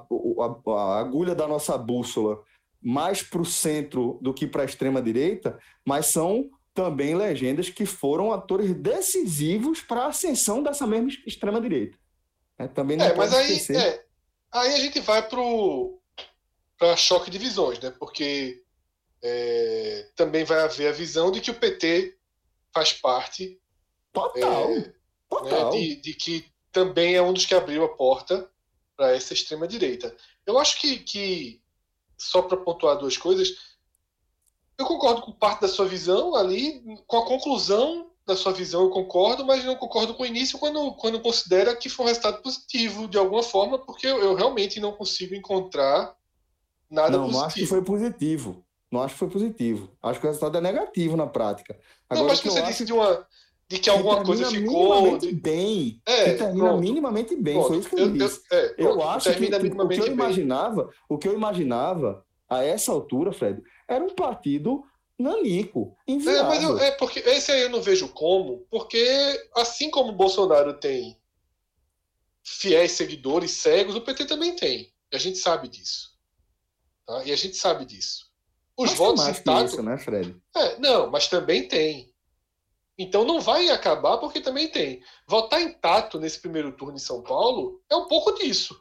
a, a agulha da nossa bússola mais para o centro do que para a extrema-direita, mas são também legendas que foram atores decisivos para a ascensão dessa mesma extrema-direita. É, também não é, mas aí, é, Aí a gente vai para choque de visões, né? Porque é, também vai haver a visão de que o PT faz parte. Total. É, total. Né, de, de, que também é um dos que abriu a porta para essa extrema-direita. Eu acho que, que só para pontuar duas coisas, eu concordo com parte da sua visão ali, com a conclusão da sua visão eu concordo, mas não concordo com o início quando, quando considera que foi um resultado positivo de alguma forma, porque eu, eu realmente não consigo encontrar nada não, positivo. Não, acho que foi positivo. Não acho que foi positivo. Acho que o resultado é negativo na prática. Agora, não, mas que você disse acho... de uma de que alguma que coisa ficou minimamente bem. É, que termina pronto. minimamente bem. Pronto. Foi isso que eu, eu disse. Eu, é, eu acho que, que o que eu imaginava, o que eu imaginava a essa altura, Fred, era um partido nanico, É, mas eu, é porque esse aí eu não vejo como, porque assim como o Bolsonaro tem fiéis seguidores cegos, o PT também tem. E a gente sabe disso. Tá? E a gente sabe disso. Os mas votos mais intactos, isso, né, Fred? É, não, mas também tem. Então não vai acabar porque também tem. Votar intacto nesse primeiro turno em São Paulo é um pouco disso.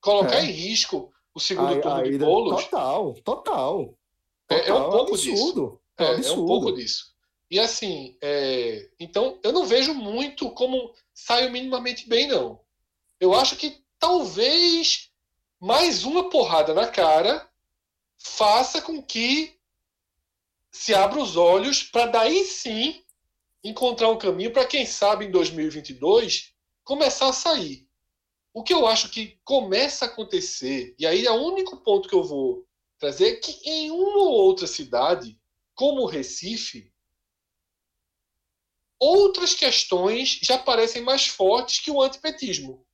Colocar é. em risco o segundo a, turno a de bolos. Total, total. É, é, um pouco absurdo. disso. É, é, é, um pouco disso. E assim, é... então eu não vejo muito como saiu minimamente bem, não. Eu acho que talvez mais uma porrada na cara faça com que se abra os olhos para daí sim encontrar um caminho para quem sabe em 2022 começar a sair. O que eu acho que começa a acontecer, e aí é o único ponto que eu vou trazer que em uma ou outra cidade, como Recife, outras questões já parecem mais fortes que o antipetismo.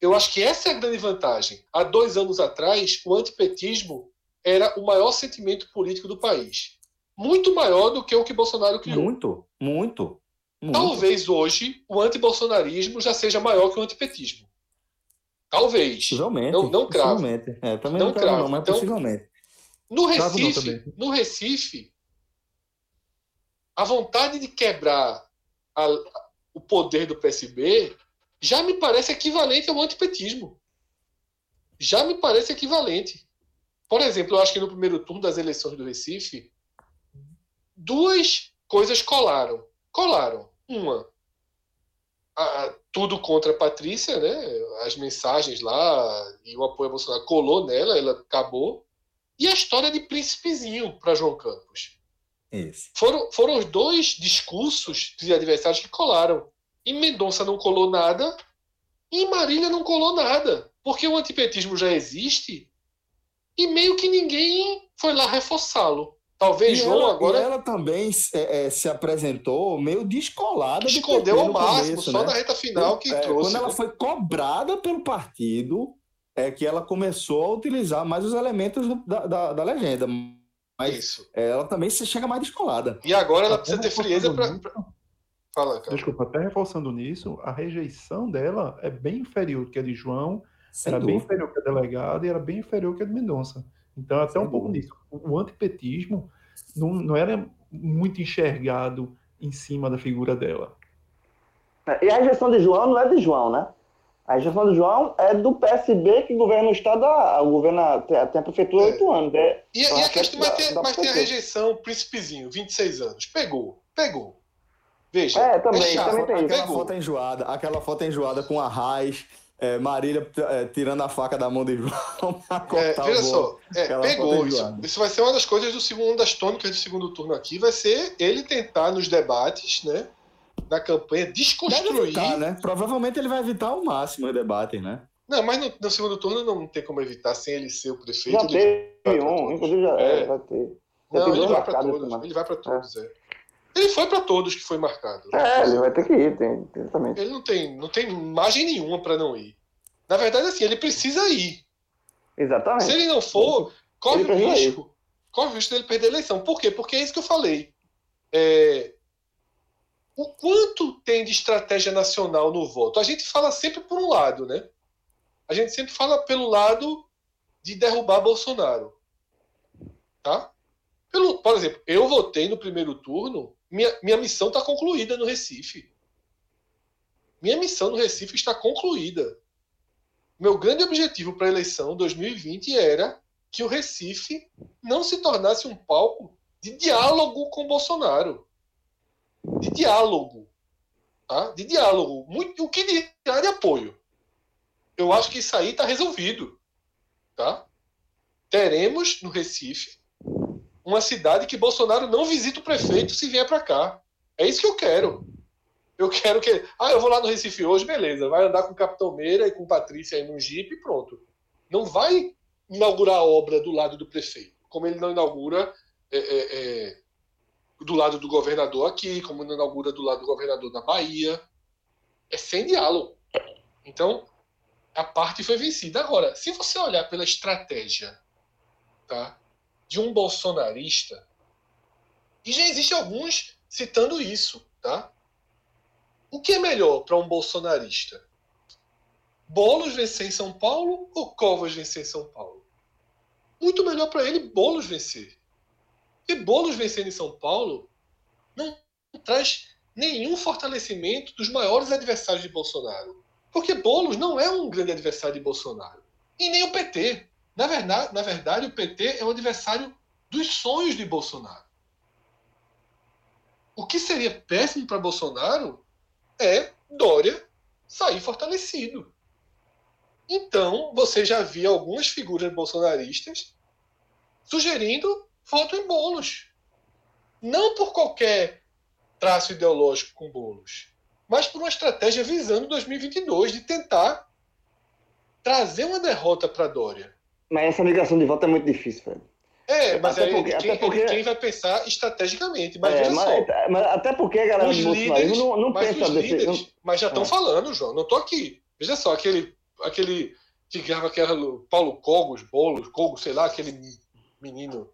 Eu acho que essa é a grande vantagem. Há dois anos atrás, o antipetismo era o maior sentimento político do país. Muito maior do que o que Bolsonaro criou. Muito, muito. muito. Talvez hoje o antibolsonarismo já seja maior que o antipetismo. Talvez. Possivelmente. Não, não cravo. É, também não, não cravo, não, mas então, possivelmente. No Recife, no Recife, a vontade de quebrar a, o poder do PSB já me parece equivalente ao antipetismo. Já me parece equivalente. Por exemplo, eu acho que no primeiro turno das eleições do Recife, duas coisas colaram. Colaram. Uma, a, tudo contra a Patrícia, né? As mensagens lá e o apoio a Bolsonaro colou nela, ela acabou. E a história de príncipezinho para João Campos. Esse. Foram, foram os dois discursos de adversários que colaram. E Mendonça não colou nada, e Marília não colou nada. Porque o antipetismo já existe e meio que ninguém foi lá reforçá-lo. Talvez e João ela, agora. ela também é, é, se apresentou meio descolada. Escondeu ao máximo, começo, só né? na reta final que é, trouxe. Quando ela né? foi cobrada pelo partido, é que ela começou a utilizar mais os elementos da, da, da legenda. Mas Isso. ela também se chega mais descolada. E agora ela precisa ter frieza para. Fala, cara. Desculpa, até reforçando nisso, a rejeição dela é bem inferior que a de João, Sem era dúvida. bem inferior que a delegada e era bem inferior que a de Mendonça. Então, até um pouco nisso. O antipetismo não, não era muito enxergado em cima da figura dela. E a rejeição de João não é de João, né? A rejeição de João é do PSB que governa o Estado, o governo tem a, tem a prefeitura há É. oito anos. É, E, a questão, que mas, tem, mas tem a rejeição Príncipezinho, 26 anos. Pegou, pegou. Veja. É, também, chato. também tem isso. Aquela Pegou. foto enjoada, aquela foto enjoada com a raiz, é, Marília é, tirando a faca da mão de João pra É, cortar veja o só, é, pegou. Isso, isso vai ser uma das coisas do segundo, uma das tônicas do segundo turno aqui, vai ser ele tentar nos debates, né? Na campanha, desconstruir. evitar, né? Provavelmente ele vai evitar ao máximo os debates, né? Não, mas no, no segundo turno não tem como evitar sem ele ser o prefeito. Já ele teve vai pra um, inclusive já É. é, vai ter. Já Não, tem ele dois vai para todos. Ele vai para todos, é. Ele foi para todos que foi marcado. É, ele vai ter que ir, tem, exatamente. Ele não tem, não tem margem nenhuma para não ir. Na verdade, assim, ele precisa ir. Exatamente. Se ele não for, corre Ele o precisa ir. risco. Corre o risco dele perder a eleição. Por quê? Porque é isso que eu falei. É, O quanto tem de estratégia nacional no voto? A gente fala sempre por um lado, né? A gente sempre fala pelo lado de derrubar Bolsonaro. Tá? Pelo, por exemplo, eu votei no primeiro turno, minha, minha missão está concluída no Recife. Minha missão no Recife está concluída. Meu grande objetivo para a eleição 2020 era que o Recife não se tornasse um palco de diálogo com Bolsonaro. De diálogo. Tá? De diálogo. Muito, o que dirá de apoio. Eu acho que isso aí está resolvido. Tá? Teremos no Recife uma cidade que Bolsonaro não visita o prefeito se vier para cá. É isso que eu quero. Eu quero que. Ah, eu vou lá no Recife hoje, beleza. Vai andar com o Capitão Meira e com Patrícia aí no Jeep e pronto. Não vai inaugurar a obra do lado do prefeito, como ele não inaugura é, é, é, do lado do governador aqui, como não inaugura do lado do governador da Bahia. É sem diálogo. Então, a parte foi vencida. Agora, se você olhar pela estratégia tá, de um bolsonarista, e já existem alguns citando isso, tá? O que é melhor para um bolsonarista? Bolos vencer em São Paulo ou Covas vencer em São Paulo? Muito melhor para ele Bolos vencer. E Bolos vencer em São Paulo não traz nenhum fortalecimento dos maiores adversários de Bolsonaro. Porque Bolos não é um grande adversário de Bolsonaro. E nem o PT. Na verdade, na verdade, o PT é um adversário dos sonhos de Bolsonaro. O que seria péssimo para Bolsonaro é Dória sair fortalecido. Então, você já via algumas figuras bolsonaristas sugerindo voto em bolos. Não por qualquer traço ideológico com bolos, mas por uma estratégia visando 2022 de tentar trazer uma derrota para Dória. Mas essa migração de voto é muito difícil, velho. É, mas até porque, quem, até porque... quem vai pensar estrategicamente. Mas, é, mas, mas, até porque a galera os do líderes, não, não mas pensa desse... líderes, não... Mas já estão é. falando, João. Não estou aqui. Veja só, aquele, aquele que grava aquele Paulo Cogos, Bolos, Cogos, sei lá, aquele menino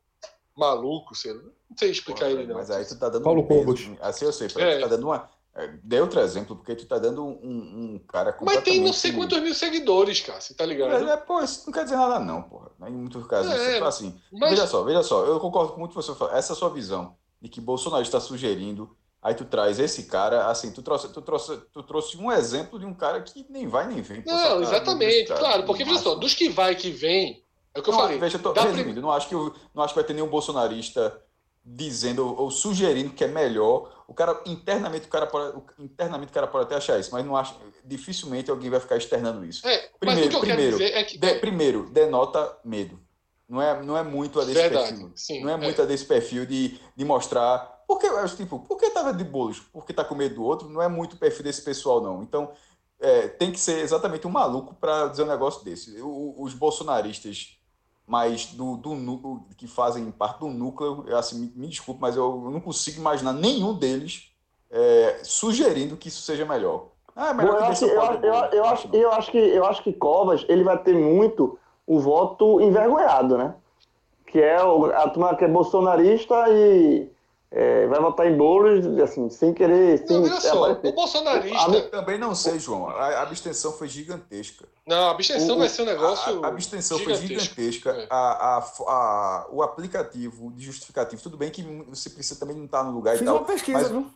maluco, sei lá. Não sei explicar Pô, ele, não. Mas aí tu tá dando Paulo um Cogos. Assim eu sei, é. tu tá dando uma é, dê outro exemplo, porque tu tá dando um, um cara Mas tem não sei quantos mil seguidores, cara, você tá ligado? É, é, pô, isso não quer dizer nada, não, porra. Em muitos casos, é, assim. Mas... Veja só, veja só, eu concordo com muito você fala. Essa sua visão de que Bolsonaro está sugerindo, aí tu traz esse cara, assim, tu trouxe, tu trouxe, tu trouxe um exemplo de um cara que nem vai nem vem. Não, exatamente, claro, porque veja só, dos que vai que vem, é o que eu não, falei. Veja, eu tô resumindo, prim... não acho que não acho que vai ter nenhum bolsonarista dizendo ou sugerindo que é melhor. O cara internamente o cara pode, internamente o cara pode até achar isso, mas não acho dificilmente alguém vai ficar externando isso. É, primeiro, primeiro, é que... de, primeiro denota medo. Não é, não é muito a desse Verdade, perfil. Sim, não é, é, muito a desse perfil de, de mostrar. Porque, tipo, por que tava de bolos? Porque tá com medo do outro? Não é muito o perfil desse pessoal, não. Então, é, tem que ser exatamente um maluco para dizer um negócio desse. O, os bolsonaristas mas do, do, que fazem parte do núcleo, eu, assim, me, me desculpe, mas eu não consigo imaginar nenhum deles é, sugerindo que isso seja melhor. Ah, é melhor Bom, eu, acho, eu, eu, eu, acho, eu, acho que, eu acho que Covas ele vai ter muito o voto envergonhado, né? Que é o, a turma que é bolsonarista e é, vai votar em bolos, assim, sem querer. Sem, não, só, o bolsonarista. Eu também não sei, João. A, abstenção foi gigantesca. Não, a abstenção o, vai ser um negócio. A, a abstenção gigantesco. foi gigantesca. É. A, a, a, o aplicativo de justificativo, tudo bem que você precisa também não estar no lugar Fiz e tal. uma pesquisa, mas viu?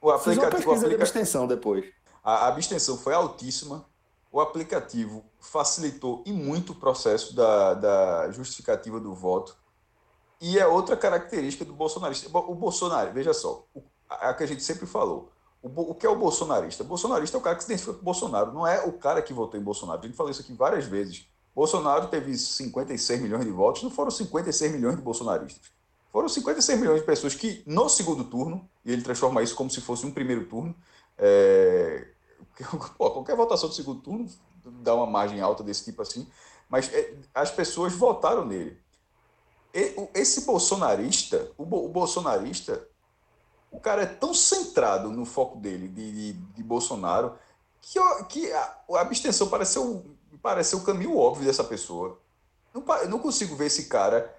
O aplicativo, Fiz uma pesquisa aplica... de abstenção depois. A abstenção foi altíssima. O aplicativo facilitou e muito o processo da, da justificativa do voto. E é outra característica do bolsonarista. O Bolsonaro, veja só, a, que a gente sempre falou. O, o, que é o bolsonarista? O bolsonarista é o cara que se identifica com o Bolsonaro, não é o cara que votou em Bolsonaro. A gente falou isso aqui várias vezes. Bolsonaro teve 56 milhões de votos, não foram 56 milhões de bolsonaristas. Foram 56 milhões de pessoas que, no segundo turno, e ele transforma isso como se fosse um primeiro turno, é, pô, qualquer votação do segundo turno dá uma margem alta desse tipo assim, mas é, as pessoas votaram nele esse bolsonarista, o, bolsonarista, o cara é tão centrado no foco dele, de, de, de Bolsonaro, que, que a, a abstenção pareceu, pareceu o caminho óbvio dessa pessoa. Não, eu não consigo ver esse cara,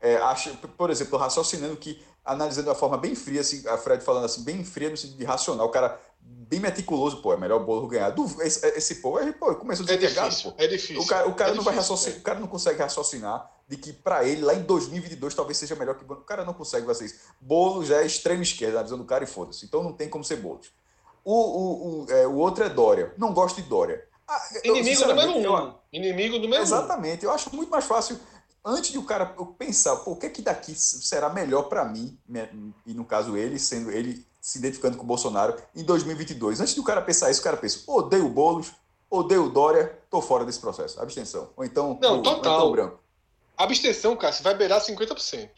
é, acha, por exemplo, raciocinando que, analisando de uma forma bem fria, assim, a Fred falando assim, bem fria no sentido de racional, o cara bem meticuloso, pô, é melhor o bolo ganhar. Do, esse, esse pô, ele, pô, começou é difícil, pô. É difícil. O cara, o cara é não difícil, vai raciocinar, é. o cara não consegue raciocinar de que para ele, lá em 2022, talvez seja melhor que O cara não consegue fazer isso. Bolo já é extrema esquerda na visão do cara e foda-se. Então não tem como ser Boulos. O, o, o, é, o outro é Dória. Não gosto de Dória. Ah, Inimigo número um. Eu, Inimigo número exatamente. Um. Eu acho muito mais fácil, antes de o cara pensar, pô, o que é que daqui será melhor para mim, e no caso ele, sendo ele se identificando com o Bolsonaro, em 2022. Antes de o cara pensar isso, o cara pensa, odeio Boulos, odeio Dória, tô fora desse processo. Abstenção. Ou então, Não, total. Então branco. Abstenção, cara, você vai beirar 50%.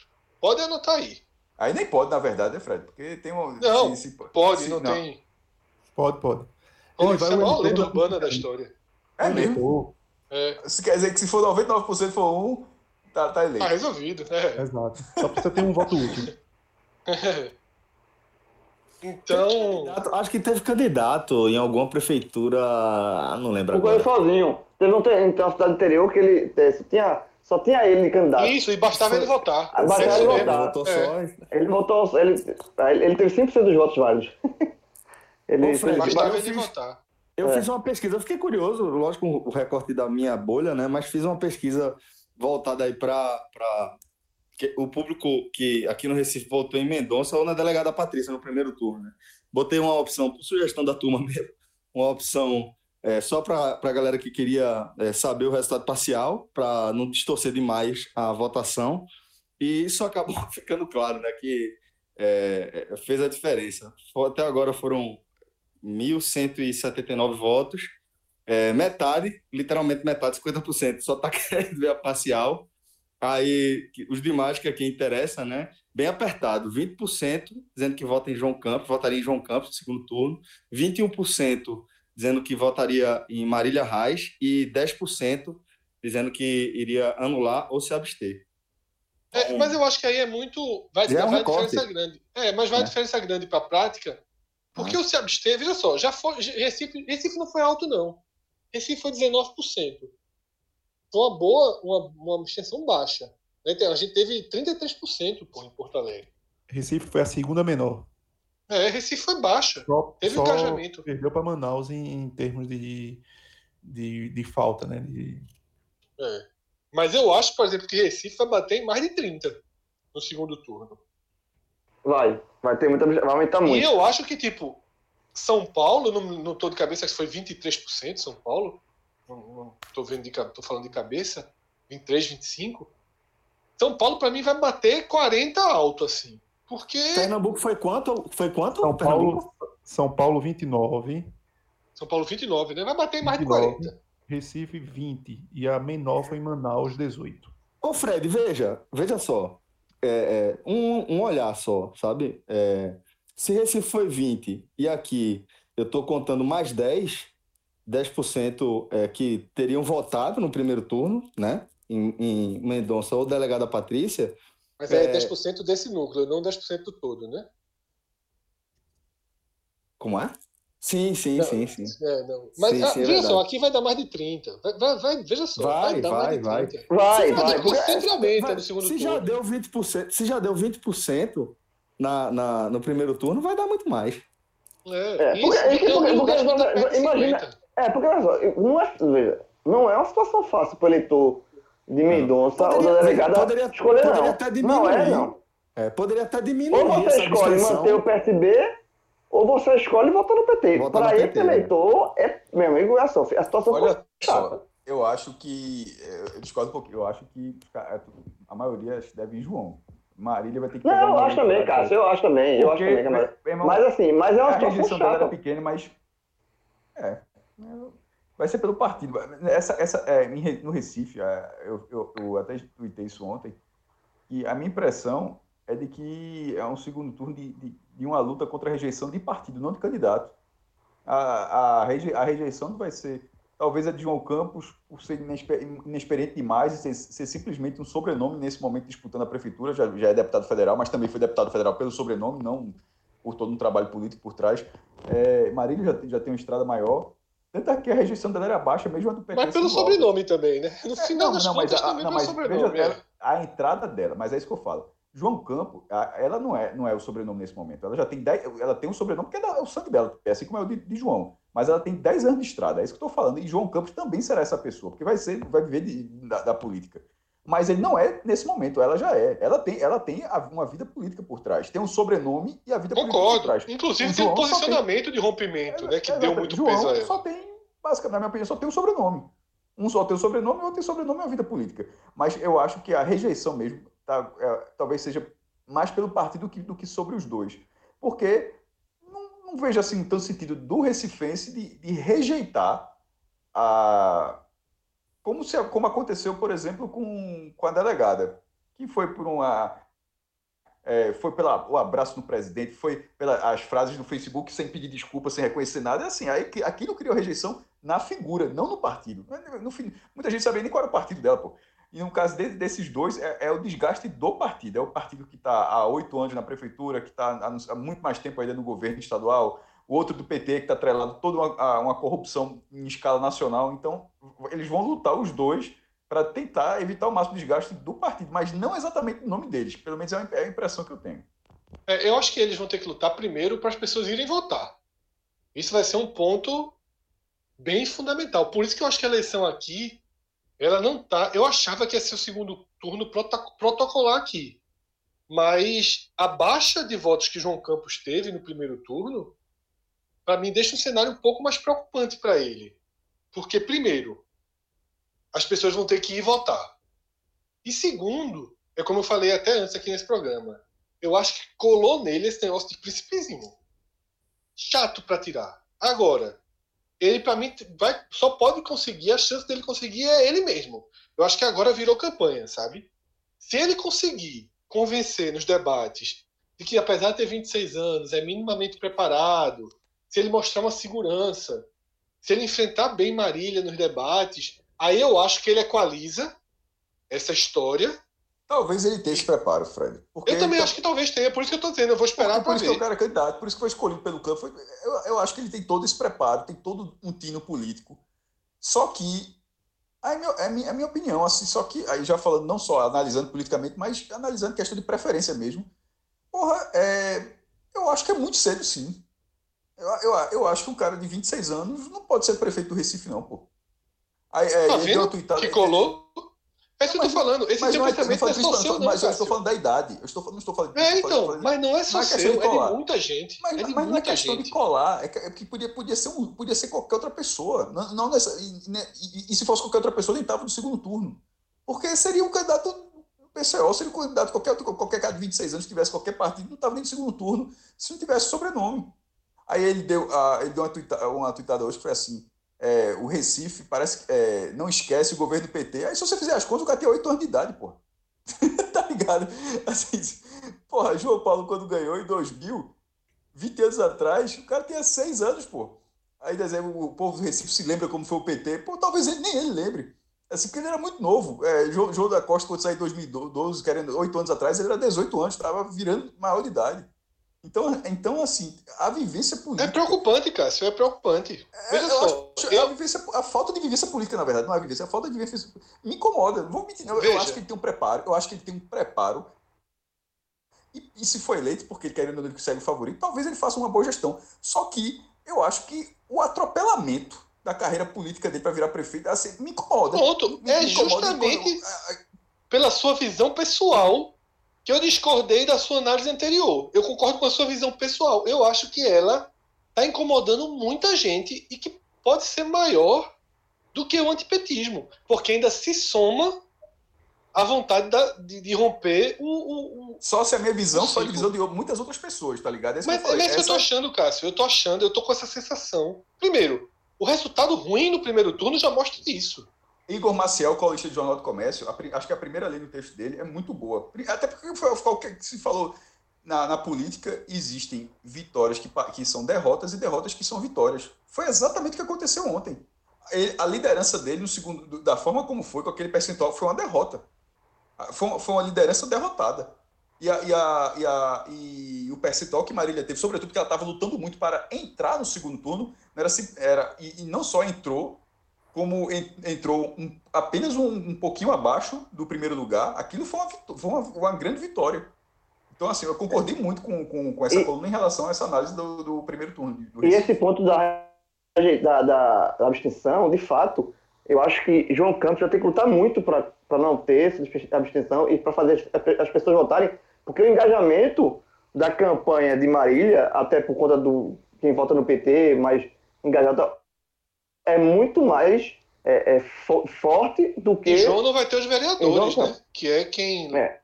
Pode anotar aí. Aí nem pode, na verdade, né, Fred? Porque tem um. Não, se, se, pode, se, não, não, tem. Pode, pode. Ele Isso é a maior lenda urbana da história. É mesmo? É. Quer dizer que se for 99% for um, tá, tá eleito. Tá resolvido, é. Exato. Só precisa ter um voto útil. Então. Acho que teve candidato em alguma prefeitura. Não lembro. O sozinho. Teve um, tem uma cidade interior que ele tinha só tinha ele de candidato. Isso, e bastava Foi... ele votar. Ah, bastava ele votar. Votou é. só... Ele votou, ele, ele teve 100% dos votos válidos. ele Pô, Fred, bastava ele votar. Eu é. fiz uma pesquisa, eu fiquei curioso, lógico, o recorte da minha bolha, né? Mas fiz uma pesquisa voltada aí para o público que aqui no Recife votou em Mendonça ou na delegada Patrícia no primeiro turno, né? Botei uma opção, por sugestão da turma mesmo, uma opção é, só para a galera que queria é, saber o resultado parcial, para não distorcer demais a votação. E isso acabou ficando claro, né? Que é, é fez a diferença. Até agora foram 1.179 votos, é, metade, literalmente metade, 50%, só está querendo ver a parcial. Aí os demais, que aqui interessa, né? Bem apertado, 20% dizendo que vota em João Campos, votaria em João Campos no segundo turno, 21% dizendo que votaria em Marília Reis e 10% dizendo que iria anular ou se abster. É, então, mas eu acho que aí é muito. Vai, é vai diferença grande. É, mas vai é. diferença grande para a prática. Porque ah. o se abster, veja só, já foi. Recife, Recife não foi alto, não. Recife foi 19%. Foi uma boa, uma, uma abstenção baixa. Então, a gente teve 33% pô, em Porto Alegre. Recife foi a segunda menor. É, Recife foi baixa. Só, Teve só engajamento. Perdeu para Manaus em, em, termos de, de, de falta, né? De... É. Mas eu acho, por exemplo, que Recife vai bater em mais de 30 no segundo turno. Vai, vai ter muita. Vai aumentar muito. E eu acho que, tipo, São Paulo, não, não tô de cabeça, acho que foi 23% São Paulo. Tô vendo de tô falando de cabeça. 23, 25. São Paulo, para mim, vai bater 40 alto, assim. Porque. Pernambuco foi quanto? Foi quanto? São Paulo, São Paulo 29. São Paulo 29, né? Vai bater em mais 29, de 40. Recife 20. E a menor foi em Manaus 18. Ô, Fred, veja, veja só. É, é, um, um olhar só, sabe? É, se Recife foi 20 e aqui eu estou contando mais 10, 10% é, que teriam votado no primeiro turno, né? Em, em Mendonça ou delegada Patrícia, mas é, é 10% desse núcleo, não 10% do todo, né? Como é? Sim, sim, não, sim, sim. É, não. Mas sim, ah, sim, é veja só, aqui vai dar mais de 30. Vai, vai, vai veja só, vai, vai dar vai, mais de 30. Vai, vai. vai. Sempre aumenta no segundo se turno. Já deu 20%, se já deu 20% na, na, no primeiro turno, vai dar muito mais. É, é isso, porque, é porque, porque, porque, imagina, é, porque não é, veja, não é uma situação fácil para o eleitor de Mendonça ou da delegada poderia, escolher poderia não. Até diminuir. Não é, não. É, poderia até diminuir. Ou você escolhe manter o PSB, ou você escolhe votar no PT. Para esse eleitor, é, meu amigo, é a, a situação Olha só, eu acho que. Eu discordo um pouquinho. Eu acho que a maioria deve ir João. Marília vai ter que. Não, eu acho também, cara. Eu acho também. Eu acho também. Mas, mas assim, mas é uma situação chata. era pequena, mas. É. Vai ser pelo partido. Essa, essa, é, no Recife, é, eu, eu, eu até tuitei isso ontem, e a minha impressão é de que é um segundo turno de, de, de uma luta contra a rejeição de partido, não de candidato. A, a, reje, a rejeição vai ser, talvez, a de João Campos, por ser inexperiente demais e ser, ser, simplesmente um sobrenome nesse momento disputando a prefeitura, já, já é deputado federal, mas também foi deputado federal pelo sobrenome, não por todo um trabalho político por trás. É, Marília já, já tem uma estrada maior, tanto é que a rejeição dela era baixa, mesmo a do PT. Mas pelo sobrenome também, né? No é, final não, das não, contas, mas, também não, mas sobrenome. Veja, é. a entrada dela, mas é isso que eu falo. João Campo, ela não é, não é o sobrenome nesse momento. Ela já tem 10, ela tem um sobrenome que é, é o sangue dela, é assim como é o de, de, João. Mas ela tem 10 anos de estrada, é isso que eu estou falando. E João Campos também será essa pessoa, porque vai ser, vai viver de, da, da, política. Mas ele não é nesse momento, ela já é. Ela tem, ela tem uma vida política por trás. Tem um sobrenome e a vida Concordo. política por trás. Inclusive tem um posicionamento tem... de rompimento, é, né? Que deu muito João peso a ela. Só tem basicamente, na minha opinião, só tem um sobrenome. Um só tem o sobrenome, o outro tem sobrenome e uma vida política. Mas eu acho que a rejeição mesmo tá, é, talvez seja mais pelo partido do que, do que sobre os dois. Porque não, não vejo assim tanto sentido do Recifense de, de rejeitar a. Como, se, como aconteceu, por exemplo, com, com a delegada, que foi por uma. É, foi pelo abraço do presidente, foi pelas frases no Facebook sem pedir desculpa, sem reconhecer nada. É assim, aí, aquilo criou rejeição na figura, não no partido. No, muita gente sabia nem qual era o partido dela, pô. E no caso de, desses dois, é, é, o desgaste do partido. É o partido que está há oito anos na prefeitura, que está há, muito mais tempo ainda no governo estadual, o outro do PT, que está atrelado toda uma, uma corrupção em escala nacional. Então, eles vão lutar os dois para tentar evitar o máximo desgaste do partido, mas não exatamente o nome deles. Pelo menos é a impressão que eu tenho. É, eu acho que eles vão ter que lutar primeiro para as pessoas irem votar. Isso vai ser um ponto bem fundamental. Por isso que eu acho que a eleição aqui ela não tá. Eu achava que ia ser o segundo turno protocolar aqui. Mas a baixa de votos que João Campos teve no primeiro turno, para mim, deixa um cenário um pouco mais preocupante para ele. Porque, primeiro, as pessoas vão ter que ir votar. E segundo, é como eu falei até antes aqui nesse programa, eu acho que colou nele esse negócio de príncipezinho. Chato para tirar. Agora, ele para mim vai, só pode conseguir, a chance dele conseguir é ele mesmo. Eu acho que agora virou campanha, sabe? Se ele conseguir convencer nos debates de que apesar de ter 26 anos, é minimamente preparado, se ele mostrar uma segurança, se ele enfrentar bem Marília nos debates, aí eu acho que ele equaliza essa história Talvez ele tenha esse preparo, Fred. eu também tá... acho que talvez tenha, por isso que eu estou dizendo, eu vou esperar para ver. Por isso que o cara é candidato, por isso que foi escolhido pelo campo. Foi... Eu, eu, acho que ele tem todo esse preparo, tem todo um tino político. Só que, aí é, minha, é minha opinião, assim, só que, aí já falando, não só analisando politicamente, mas analisando questão de preferência mesmo. Porra, é, eu acho que é muito cedo, sim. Eu, eu, eu acho que um cara de 26 anos não pode ser prefeito do Recife, não, pô. Aí, é, tá vendo? Que colou? É isso que eu tô falando. Esse mas pensamento não é só seu, não, Mas eu estou falando da idade. Eu estou, não estou falando... É, então. Falando, mas não é só é seu, é de muita gente. Mas, é mas não é questão gente. de colar. É que, é que podia, podia, ser um, podia ser qualquer outra pessoa. Não, não nessa, e, né, e, e, se fosse qualquer outra pessoa, nem estava no segundo turno. Porque seria um candidato do PCO, seria um candidato, qualquer, qualquer cara de 26 anos, tivesse qualquer partido, não estava nem no segundo turno, se não tivesse sobrenome. Aí ele deu, uh, ele deu uma, tuita, uma tuitada hoje que foi assim é, o Recife parece que é, não esquece o governo do PT. Aí se você fizer as contas, o cara tem 8 anos de idade, pô. tá ligado? Assim, porra, João Paulo, quando ganhou em 2000, 20 anos atrás, o cara tinha 6 anos, pô. Aí o povo do Recife se lembra como foi o PT. Pô, talvez ele, nem ele lembre. Assim, porque ele era muito novo. É, João, João da Costa, quando saiu em 2012, querendo 8 anos atrás, ele era 18 anos, estava virando maior de idade. Então, então, assim, a vivência política. É preocupante, Cássio, é preocupante. É, Veja só. Eu... A, vivência, a falta de vivência política, na verdade, não é a vivência, a falta de vivência me incomoda. Vou mentir, eu, eu acho que ele tem um preparo, eu acho que ele tem um preparo. E, e se for eleito, porque ele querendo ele segue o favorito, talvez ele faça uma boa gestão. Só que eu acho que o atropelamento da carreira política dele para virar prefeito assim, me incomoda. Pronto, me, é me incomoda justamente pela sua visão pessoal que eu discordei da sua análise anterior. Eu concordo com a sua visão pessoal. Eu acho que ela está incomodando muita gente e que pode ser maior do que o antipetismo, porque ainda se soma a vontade da, de, de, romper o, o, Só se a minha visão foi a visão de muitas outras pessoas, tá ligado? É mas é isso que eu tô achando, Cássio. Eu tô achando, eu tô com essa sensação. Primeiro, o resultado ruim no primeiro turno já mostra isso. Igor Maciel, colunista de Jornal do Comércio, acho que a primeira lei do texto dele é muito boa. Até porque foi o que se falou na, na, política, existem vitórias que, que são derrotas e derrotas que são vitórias. Foi exatamente o que aconteceu ontem. Ele, a liderança dele, no segundo, da forma como foi, com aquele percentual, foi uma derrota. Foi, foi uma liderança derrotada. E, a, e, a, e, a, e o percentual que Marília teve, sobretudo porque ela estava lutando muito para entrar no segundo turno, era, era, e, e não só entrou, como entrou um, apenas um, um, pouquinho abaixo do primeiro lugar, aquilo foi uma, foi uma, uma grande vitória. Então, assim, eu concordei muito com, com, com essa e, coluna em relação a essa análise do, do primeiro turno. Do e esse ponto da, da, da, abstenção, de fato, eu acho que João Campos vai ter que lutar muito para não ter essa abstenção e para fazer as, as pessoas votarem, porque o engajamento da campanha de Marília, até por conta do quem vota no PT, mas engajado é muito mais é, é fo forte do que. E João não vai ter os vereadores, né? Que é quem. É.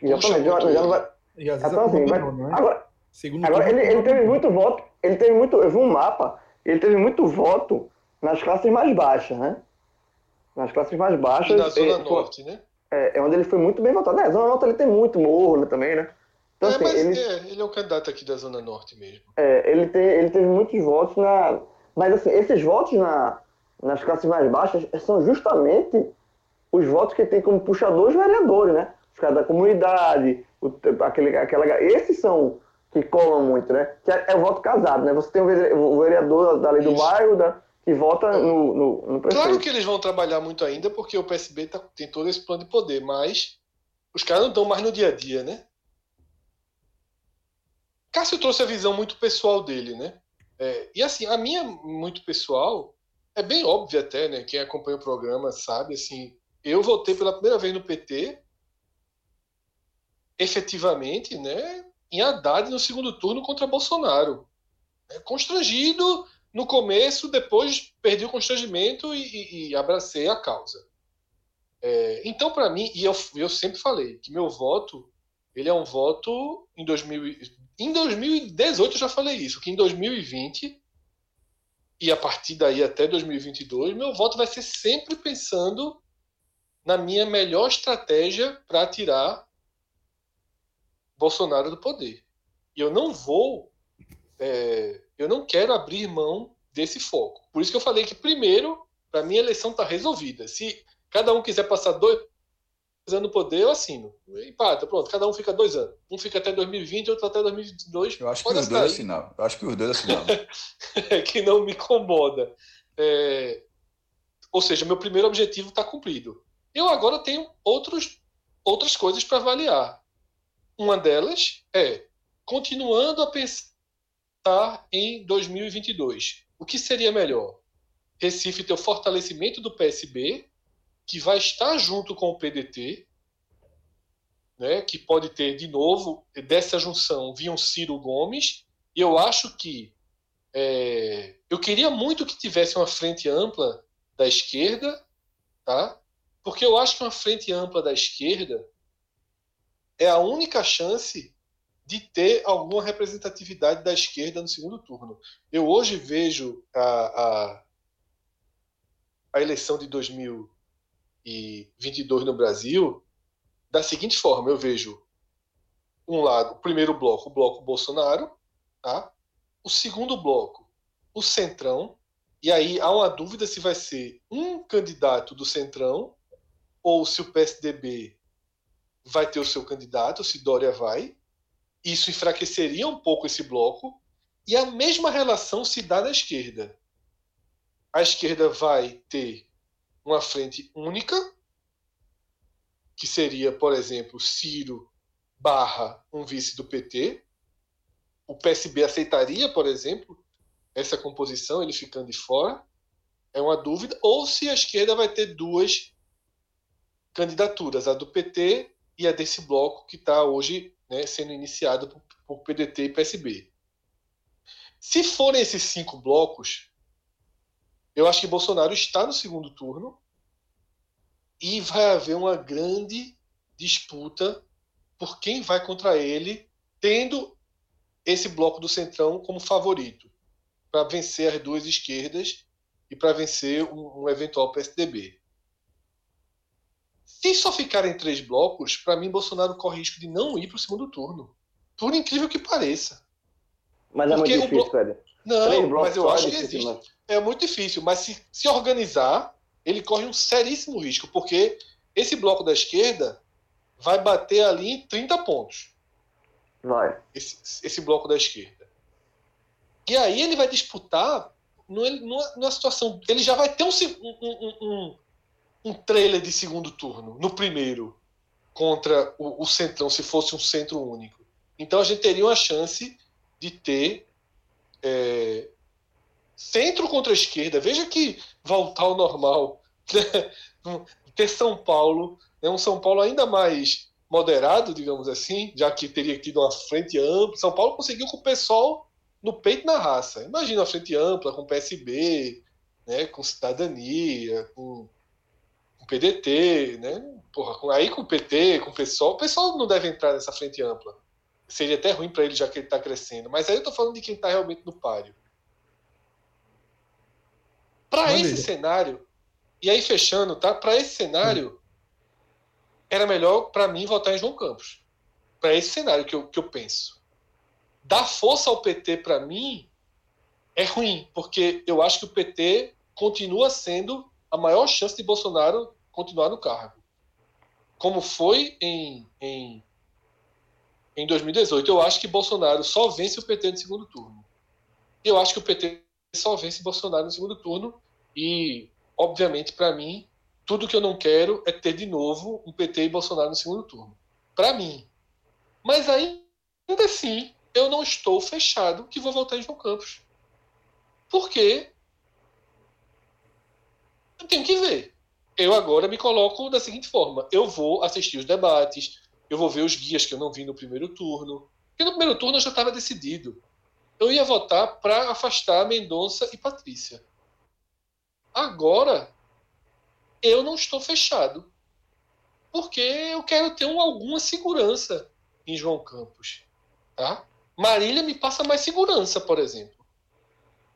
Exatamente. Já, já não vai... E às vezes então, assim, vai... não, né? Agora, Segundo agora ele, ele teve muito voto. Ele teve muito. Eu vi um mapa, ele teve muito voto nas classes mais baixas, né? Nas classes mais baixas. Na Zona é, Norte, né? É, é onde ele foi muito bem votado. É, Zona Norte ele tem muito morro né, também, né? Então, é, assim, mas ele, é, ele é um candidato aqui da Zona Norte mesmo. É, ele, tem, ele teve muitos votos na. Mas assim, esses votos na, nas classes mais baixas são justamente os votos que tem como puxador os vereadores, né? Os caras da comunidade, o, aquele, aquela, esses são que colam muito, né? Que é, é o voto casado, né? Você tem o vereador da lei do bairro da, que vota no, no, no prefeito. Claro que eles vão trabalhar muito ainda, porque o PSB tá, tem todo esse plano de poder, mas os caras não estão mais no dia a dia, né? Cássio trouxe a visão muito pessoal dele, né? É, e assim, a minha muito pessoal é bem óbvia até, né? Quem acompanha o programa sabe, assim, eu votei pela primeira vez no PT, efetivamente, né? Em Haddad no segundo turno contra Bolsonaro. É, constrangido no começo, depois perdi o constrangimento e, e, e abracei a causa. É, então, para mim, e eu, eu sempre falei que meu voto ele é um voto em 2000, em 2018 eu já falei isso, que em 2020 e a partir daí até 2022, meu voto vai ser sempre pensando na minha melhor estratégia para tirar Bolsonaro do poder. E eu não vou, é, eu não quero abrir mão desse foco. Por isso que eu falei que primeiro, para mim a eleição está resolvida. Se cada um quiser passar dois no poder, eu assino. Empata, pronto, cada um fica dois anos. Um fica até 2020, outro até 2022. Eu acho que os dois assinam. Eu acho que os dois assinam. que não me incomoda. É... Ou seja, meu primeiro objetivo está cumprido. Eu agora tenho outros, outras coisas para avaliar. Uma delas é, continuando a pensar em 2022, o que seria melhor? Recife ter o fortalecimento do PSB que vai estar junto com o PDT, né, que pode ter de novo dessa junção vir um Ciro Gomes. E eu acho que é, eu queria muito que tivesse uma frente ampla da esquerda, tá? Porque eu acho que uma frente ampla da esquerda é a única chance de ter alguma representatividade da esquerda no segundo turno. Eu hoje vejo a, a, a eleição de 2000 2022 no Brasil da seguinte forma: eu vejo um lado, o primeiro bloco, o bloco Bolsonaro, tá? o segundo bloco, o Centrão, e aí há uma dúvida se vai ser um candidato do Centrão ou se o PSDB vai ter o seu candidato, se Dória vai. Isso enfraqueceria um pouco esse bloco. E a mesma relação se dá na esquerda. A esquerda vai ter uma frente única, que seria, por exemplo, Ciro barra um vice do PT. O PSB aceitaria, por exemplo, essa composição, ele ficando de fora. É uma dúvida. Ou se a esquerda vai ter duas candidaturas, a do PT e a desse bloco que está hoje né, sendo iniciado por, por PDT e PSB. Se forem esses cinco blocos, eu acho que Bolsonaro está no segundo turno e vai haver uma grande disputa por quem vai contra ele, tendo esse bloco do Centrão como favorito para vencer as duas esquerdas e para vencer um, um, eventual PSDB. Se só ficarem três blocos, para mim Bolsonaro corre risco de não ir para o segundo turno, por incrível que pareça. Mas é muito difícil, blo... Não, mas eu acho que existe. É muito difícil, mas se, se organizar, ele corre um seríssimo risco, porque esse bloco da esquerda vai bater ali em 30 pontos. Vai. Esse, esse bloco da esquerda. E aí ele vai disputar numa, numa situação. Ele já vai ter um, um, um, um, trailer de segundo turno no primeiro contra o, o Centrão, se fosse um centro único. Então a gente teria uma chance de ter é, centro contra a esquerda. Veja que voltar ao normal, né? ter São Paulo, é um São Paulo ainda mais moderado, digamos assim, já que teria tido uma frente ampla. São Paulo conseguiu com o pessoal no peito na raça. Imagina a frente ampla com o PSB, né, com cidadania, com, com PDT, né? Porra, aí com o PT, com o PSOL, o pessoal não deve entrar nessa frente ampla. Seria até ruim para ele já que ele está crescendo. Mas aí eu estou falando de quem está realmente no páreo. Para esse cenário, e aí fechando, tá? Para esse cenário, era melhor para mim votar em João Campos. Para esse cenário que eu, que eu penso. Dar força ao PT para mim é ruim, porque eu acho que o PT continua sendo a maior chance de Bolsonaro continuar no cargo. Como foi em, em, em 2018. Eu acho que Bolsonaro só vence o PT no segundo turno. Eu acho que o PT só vence Bolsonaro no segundo turno. E, obviamente, para mim, tudo que eu não quero é ter de novo um PT e Bolsonaro no segundo turno. Para mim. Mas ainda assim, eu não estou fechado que vou votar em João Campos. Porque eu tenho que ver. Eu agora me coloco da seguinte forma: eu vou assistir os debates, eu vou ver os guias que eu não vi no primeiro turno. Porque no primeiro turno eu já estava decidido. Eu ia votar para afastar Mendonça e Patrícia. Agora, eu não estou fechado. Porque eu quero ter um, alguma segurança em João Campos. Tá? Marília me passa mais segurança, por exemplo.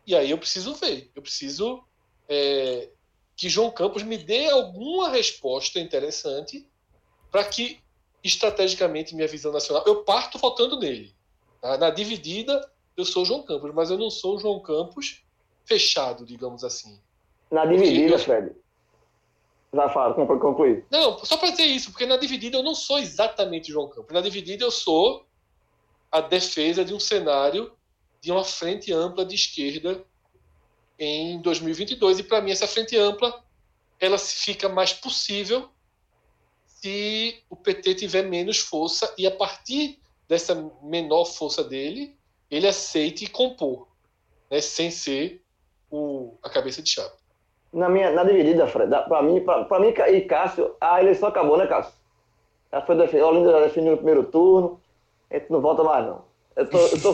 E aí eu preciso ver, eu preciso é, que João Campos me dê alguma resposta interessante para que, estrategicamente, minha visão nacional. Eu parto votando nele. Tá? Na dividida, eu sou João Campos, mas eu não sou João Campos fechado, digamos assim. Na dividida, eu... Fred. Vai falar, para concluir. Não, só para dizer isso, porque na dividida eu não sou exatamente João Campos. Na dividida eu sou a defesa de um cenário de uma frente ampla de esquerda em 2022. E para mim essa frente ampla ela fica mais possível se o PT tiver menos força e a partir dessa menor força dele ele aceite compor, né, sem ser o, a cabeça de chapa. Na minha na dividida, Fred, para mim, para mim e Cássio, a eleição acabou, né, Cássio? Já foi definido, Olinda já definiu no primeiro turno, a gente não volta mais não. Eu tô, eu tô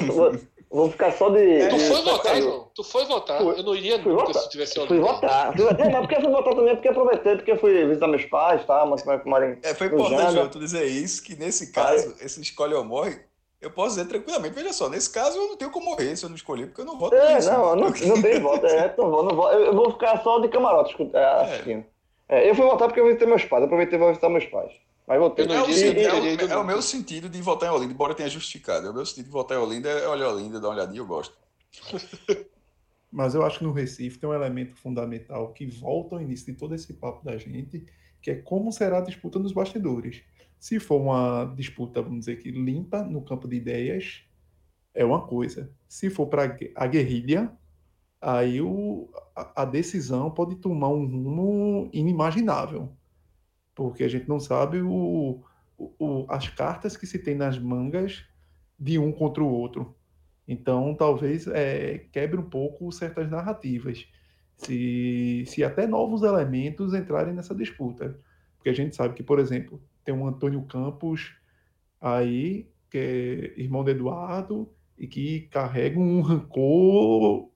Vou ficar só de. É, tu foi votar, João? Tu foi votar. Fui, eu não iria nunca votar. se tivesse Fui votar. Fui votar. Não, porque fui votar também, porque aproveitei, porque fui visitar meus pais, tá? Mas como é Marinho. É, foi importante, João, tu dizer isso, que nesse caso, Aí. esse escolhe ou morre. Eu posso dizer tranquilamente, veja só, nesse caso eu não tenho como morrer se eu não escolher, porque eu não voto é, nisso. Não, não, não tem voto, é, não vou, não vou, eu vou ficar só de camarote é, assistindo. É. É, eu fui votar porque eu visitei meus pais, aproveitei para visitar meus pais. Mas voltei. É, o, é, é, o, meu sentido de votar em Olinda, embora tenha justificado. É o meu sentido de votar em Olinda é olhar Olinda, dar uma olhadinha, eu gosto. Mas eu acho que no Recife tem um elemento fundamental que volta ao início de todo esse papo da gente, que é como será a disputa nos bastidores. Se for uma disputa, vamos dizer que limpa no campo de ideias, é uma coisa. Se for para a guerrilha, aí o, a, a, decisão pode tomar um rumo inimaginável, porque a gente não sabe o, o, as cartas que se tem nas mangas de um contra o outro. Então, talvez é, quebre um pouco certas narrativas, se, se até novos elementos entrarem nessa disputa. Porque a gente sabe que, por exemplo, tem um Antônio Campos aí, que é irmão de Eduardo, e que carrega um rancor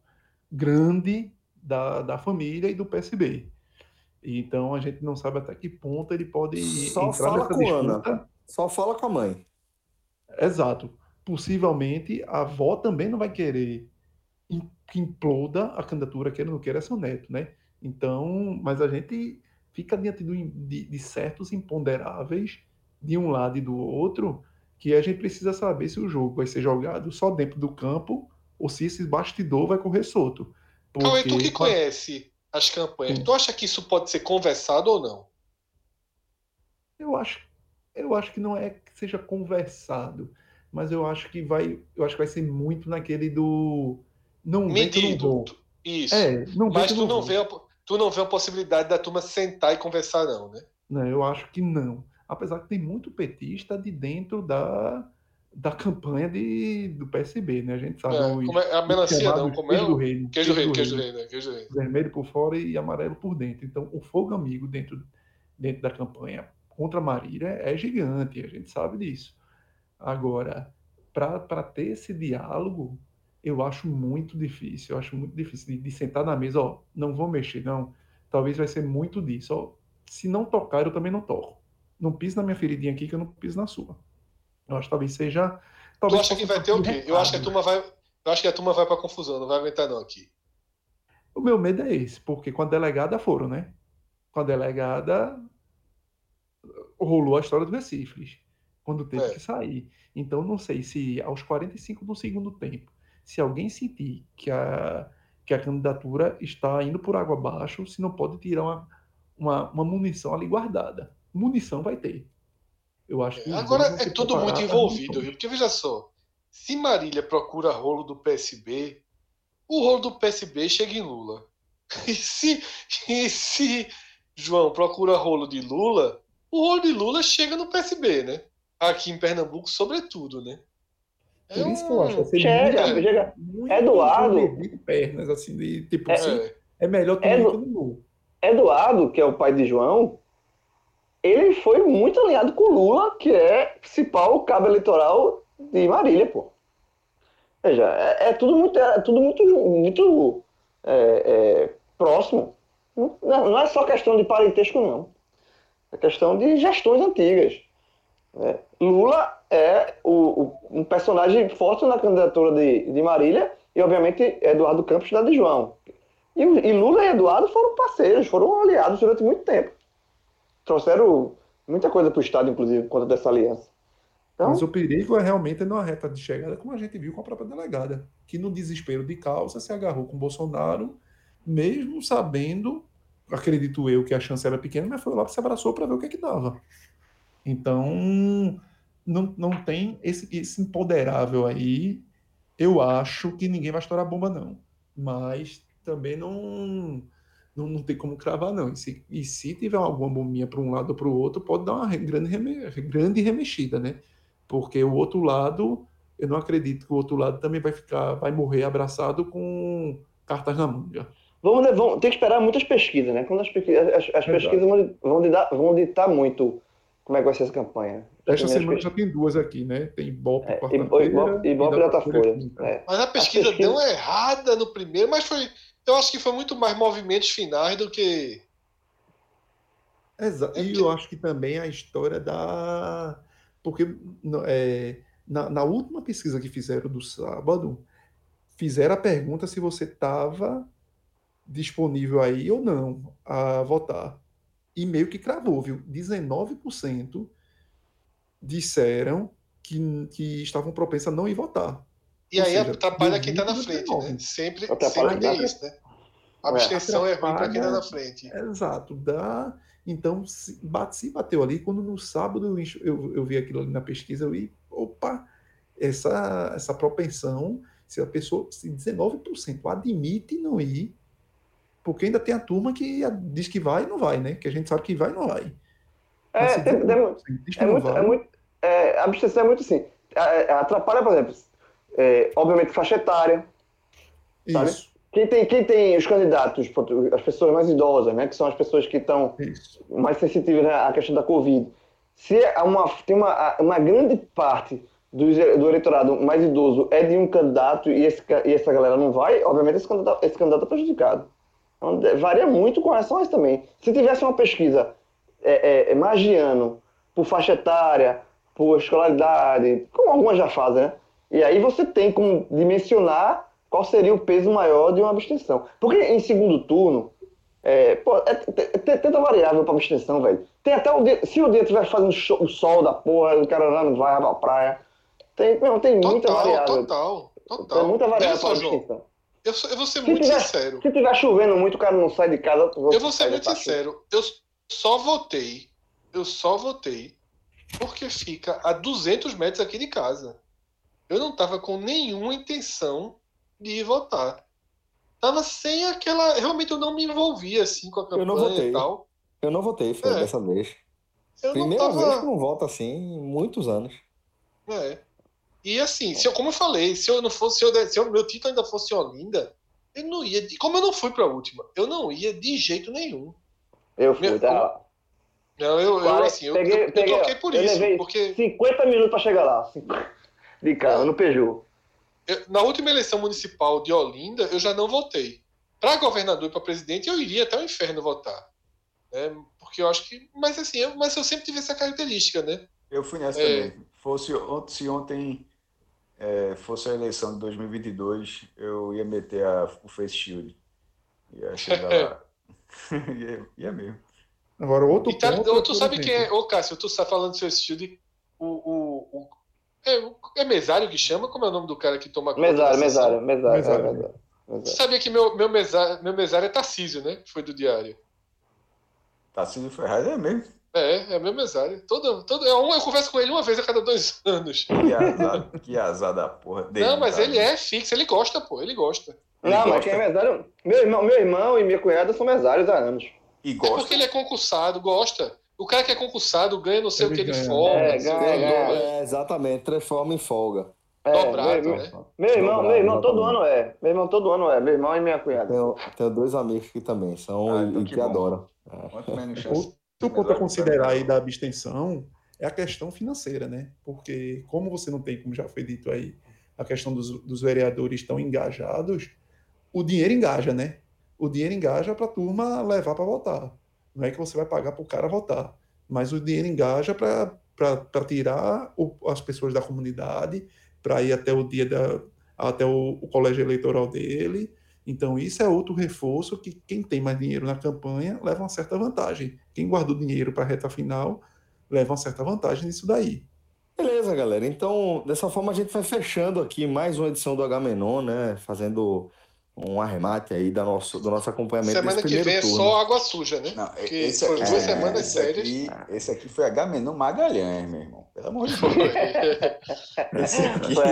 grande da, da família e do PSB. Então a gente não sabe até que ponto ele pode Só entrar fala com disputa. Ana. Só fala com a mãe. Exato possivelmente a avó também não vai querer que imploda a candidatura, queira ou não queira, é seu neto, né? Então, mas a gente fica diante do, de, de, certos imponderáveis de um lado e do outro, que a gente precisa saber se o jogo vai ser jogado só dentro do campo ou se esse bastidor vai correr solto. Porque... Cauê, tu que conhece as campanhas, Sim. tu acha que isso pode ser conversado ou não? Eu acho, eu acho que não é que seja conversado mas eu acho que vai, eu acho que vai ser muito naquele do não medido. Isso. É, não mas tu não, vê a, tu não vê a possibilidade da turma sentar e conversar não, né? Não, eu acho que não. Apesar que tem muito petista de dentro da da campanha de, do PSB, né? A gente sabe. É, os, como é, a melancia não, como é? Do reino, queijo, do reino, queijo do reino, né? queijo do reino. Vermelho por fora e amarelo por dentro. Então, o fogo amigo dentro, dentro da campanha contra a Marília é gigante, a gente sabe disso. Agora, para ter esse diálogo, eu acho muito difícil. Eu acho muito difícil de, de, sentar na mesa, ó, não vou mexer, não. Talvez vai ser muito disso. Ó, se não tocar, eu também não toco. Não piso na minha feridinha aqui que eu não piso na sua. Eu acho que talvez seja. Talvez tu acha que vai ter o quê? Eu acho que a turma vai. Eu acho que a turma vai para confusão, não vai aguentar não aqui. O meu medo é esse, porque com a delegada foram, né? Com a delegada rolou a história do Recife, quando teve é. que sair. Então não sei se aos 45 do segundo tempo, se alguém sentir que a, que a candidatura está indo por água abaixo, se não pode tirar uma, uma, uma munição ali guardada. Munição vai ter. Eu acho que. Agora é tudo muito envolvido, viu? Porque veja só, se Marília procura rolo do PSB, o rolo do PSB chega em Lula. E se, e se João procura rolo de Lula, o rolo de Lula chega no PSB, né? Aqui em Pernambuco, sobretudo, né? É Por isso que eu acho que chega, muito, chega. Muito Eduardo. De pernas, assim, de, tipo, é, assim, é melhor ter Edu, no Eduardo, que é o pai de João, ele foi muito alinhado com Lula, que é principal cabo eleitoral de Marília, pô. Veja, é, é tudo muito, é tudo muito, muito é, é, próximo. Não, não, é só questão de parentesco, não. É questão de gestões antigas. Né? Lula é o, o, um personagem forte na candidatura de, de Marília e, obviamente, Eduardo Campos da de João. E, e Lula e Eduardo foram parceiros, foram aliados durante muito tempo. Trouxeram muita coisa para o Estado, inclusive, por conta dessa aliança. Então... Mas o perigo é realmente na reta de chegada, como a gente viu com a própria delegada, que no desespero de causa se agarrou com Bolsonaro, mesmo sabendo, acredito eu, que a chance era pequena, mas foi lá se abraçou para ver o que é que dava. Então, não, não tem esse, esse empoderável aí. Eu acho que ninguém vai estourar bomba, não. Mas também não, não, não tem como cravar, não. E se, e se tiver alguma bombinha para um lado ou para o outro, pode dar uma grande, reme, grande remexida, né? Porque o outro lado, eu não acredito que o outro lado também vai ficar, vai morrer abraçado com cartas na manga. Vamos, vamos ter que esperar muitas pesquisas, né? Quando as, pesquisas, as, as pesquisas vão, vão, ditar, vão ditar muito como é que vai ser essa campanha. Esta semana já tem duas aqui, né? Tem Ibope é, e Ibope e Datafolha. É. Mas a pesquisa, a pesquisa deu errada no primeiro, mas foi. Eu acho que foi muito mais movimentos finais do que. Exato. E eu acho que também a história da porque é, na, na, última pesquisa que fizeram do sábado, fizeram a pergunta se você estava disponível aí ou não a votar. E meio que cravou, viu? 19% disseram que, que estavam propensos a não ir votar. E ou aí seja, atrapalha quem está na frente, né? Sempre, sempre é isso, né? A abstenção é, ruim para quem está na frente. Exato. Dá então, se, bate, se bateu ali, quando no sábado eu, eu vi aquilo ali na pesquisa, eu vi, opa, essa, essa propensão, se a pessoa, se 19% admite não ir, porque ainda tem a turma que diz que vai e não vai, né? Que a gente sabe que vai e não vai. É, tem, tem, é, muito, vai, é muito, é, a abstenção é muito assim, atrapalha, por exemplo, é, obviamente faixa etária, sabe? Isso. Quem tem, quem tem os candidatos, as pessoas mais idosas, né, que são as pessoas que estão mais sensitivas né, à questão da Covid, se há uma, tem uma, uma grande parte do, do eleitorado mais idoso é de um candidato e, esse, e essa galera não vai, obviamente esse candidato, esse candidato é prejudicado. Então, varia muito com relação a isso também. Se tivesse uma pesquisa é, é, magiano por faixa etária, por escolaridade, como algumas já fazem, né? E aí você tem como dimensionar qual seria o peso maior de uma abstenção. Porque em segundo turno, é, pô, é, tem, tanta variável para abstenção, velho. Tem até o dia, se o dia estiver fazendo show, o sol da porra, o cara não vai pra praia. Tem, não, tem total, muita variável. Total, total. Tem muita variável para abstenção. Eu, eu vou ser se muito tiver, sincero. Se tiver chovendo muito, o cara não sai de casa. Eu vou ser muito sincero. Eu só votei, eu só votei porque fica a 200 metros aqui de casa. Eu não tava com nenhuma intenção de votar. Tava sem aquela. Realmente eu não me envolvia assim com a campanha eu não votei. e tal. Eu não votei, foi é. dessa vez. Eu Primeira tava... vez que eu não voto assim em muitos anos. É. E assim, se eu, como eu falei, se eu não fosse, se, eu, se eu, meu título ainda fosse Olinda, eu não ia. Como eu não fui para a última, eu não ia de jeito nenhum. Eu fui, Minha, tá? Não, eu, eu assim, peguei, eu, eu, peguei, eu toquei por isso. porque... 50 minutos para chegar lá. De carro, no Peugeot. eu, na última eleição municipal de Olinda, eu já não votei. Para governador e para presidente, eu iria até o inferno votar. Né? Porque eu acho que. Mas assim, eu, mas eu sempre tive essa característica, né? Eu fui nessa é... também. Fosse, se ontem é, fosse a eleição de 2022, eu ia meter a, o Face Shield. Ia chegar lá. ia, ia mesmo. Agora, outro e tá, ponto. Tu sabe quem é. Ô, Cássio, tu está falando do Face Shield. O, o, o, é, é mesário que chama? Como é o nome do cara que toma conta? Mesário, mesário, mesário, mesário. É, mesário. Você sabia que meu, meu, mesário, meu mesário é Tarcísio, né? Foi do diário. Tarcísio Ferraz é mesmo? É, é meu mesário. Todo, todo, eu, é eu converso com ele uma vez a cada dois anos. Que azar, que azar da porra dele. Não, mas ele é fixo, ele gosta, pô, ele gosta. Ele não, gosta. mas quem é mesário. Meu irmão, meu irmão e minha cunhada são mesários há anos. E gosta. É porque ele é concursado, gosta. O cara que é concursado ganha não sei ele o que de folga. É, ganha, ganha, é, exatamente, transforma em folga. É, Dobrado, meu, né? Meu irmão, Dobrado, meu irmão todo ano é. Meu irmão todo ano é. Meu irmão e minha cunhada. Tenho, tenho dois amigos que também são ah, então e que, que adoram. É. Outro ponto a considerar aí da abstenção é a questão financeira, né? Porque como você não tem, como já foi dito aí, a questão dos, dos vereadores tão engajados, o dinheiro engaja, né? O dinheiro engaja para a turma levar para votar. Não é que você vai pagar para o cara votar, mas o dinheiro engaja para tirar o, as pessoas da comunidade, para ir até o dia da, até o, o colégio eleitoral dele, então, isso é outro reforço que quem tem mais dinheiro na campanha leva uma certa vantagem. Quem guardou dinheiro para a reta final leva uma certa vantagem nisso daí. Beleza, galera. Então, dessa forma, a gente vai fechando aqui mais uma edição do H-Menon, né? Fazendo um arremate aí da nosso, do nosso acompanhamento Semana que vem turno. é só água suja, né? Não, Porque esse foi duas é, semanas esse sérias. Aqui, esse aqui foi H-Menon Magalhães, meu irmão. Pelo amor de Deus. esse aqui... Foi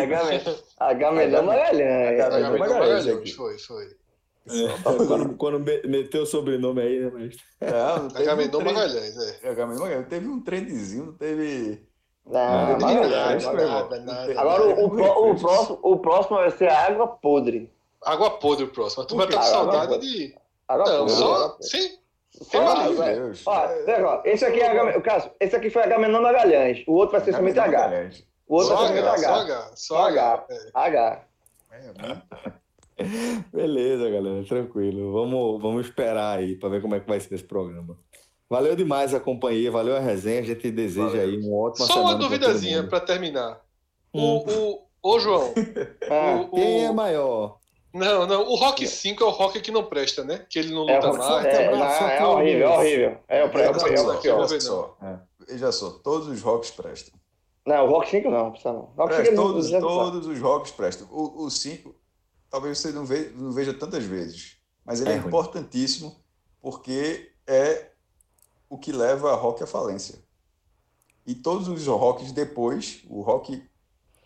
H-Menon Magalhães. H-Menon Magalhães. Foi, foi. É, quando, quando, meteu o sobrenome aí, né, mestre? Não, não Agamenon um Magalhães, é. Agamenon Magalhães. Teve um trendzinho, não teve. Não, não, nada, nada, nada, Agora o, o, o, próximo, o próximo vai ser água podre. Água podre o próximo. A turma tá com saudade de. Água não, podre. só. Sim. Ó, esse aqui é H, Cássio, esse aqui foi Agamenon Magalhães. O outro vai ser somente H. O outro vai ser somente H. Só H. Só H. H. É, Beleza, galera, tranquilo. Vamos, vamos esperar aí para ver como é que vai ser esse programa. Valeu demais a companhia, valeu a resenha. A gente deseja valeu. aí um ótimo Só uma duvidazinha para terminar. Hum. O, o, ô, João. Ah, o, quem é maior? Não, não. O Rock 5 é o Rock que não presta, né? Que ele não luta é, mais. É, é, é horrível, é horrível. É o presta, é o pior. Já sou. Todos os Rocks prestam. Não, o Rock 5 não, precisa não. Rock Presta, todos, todos os Rocks prestam. O 5 talvez você não veja, não veja tantas vezes, mas ele é, é importantíssimo porque é o que leva a rock à falência. E todos os rocks depois, o rock.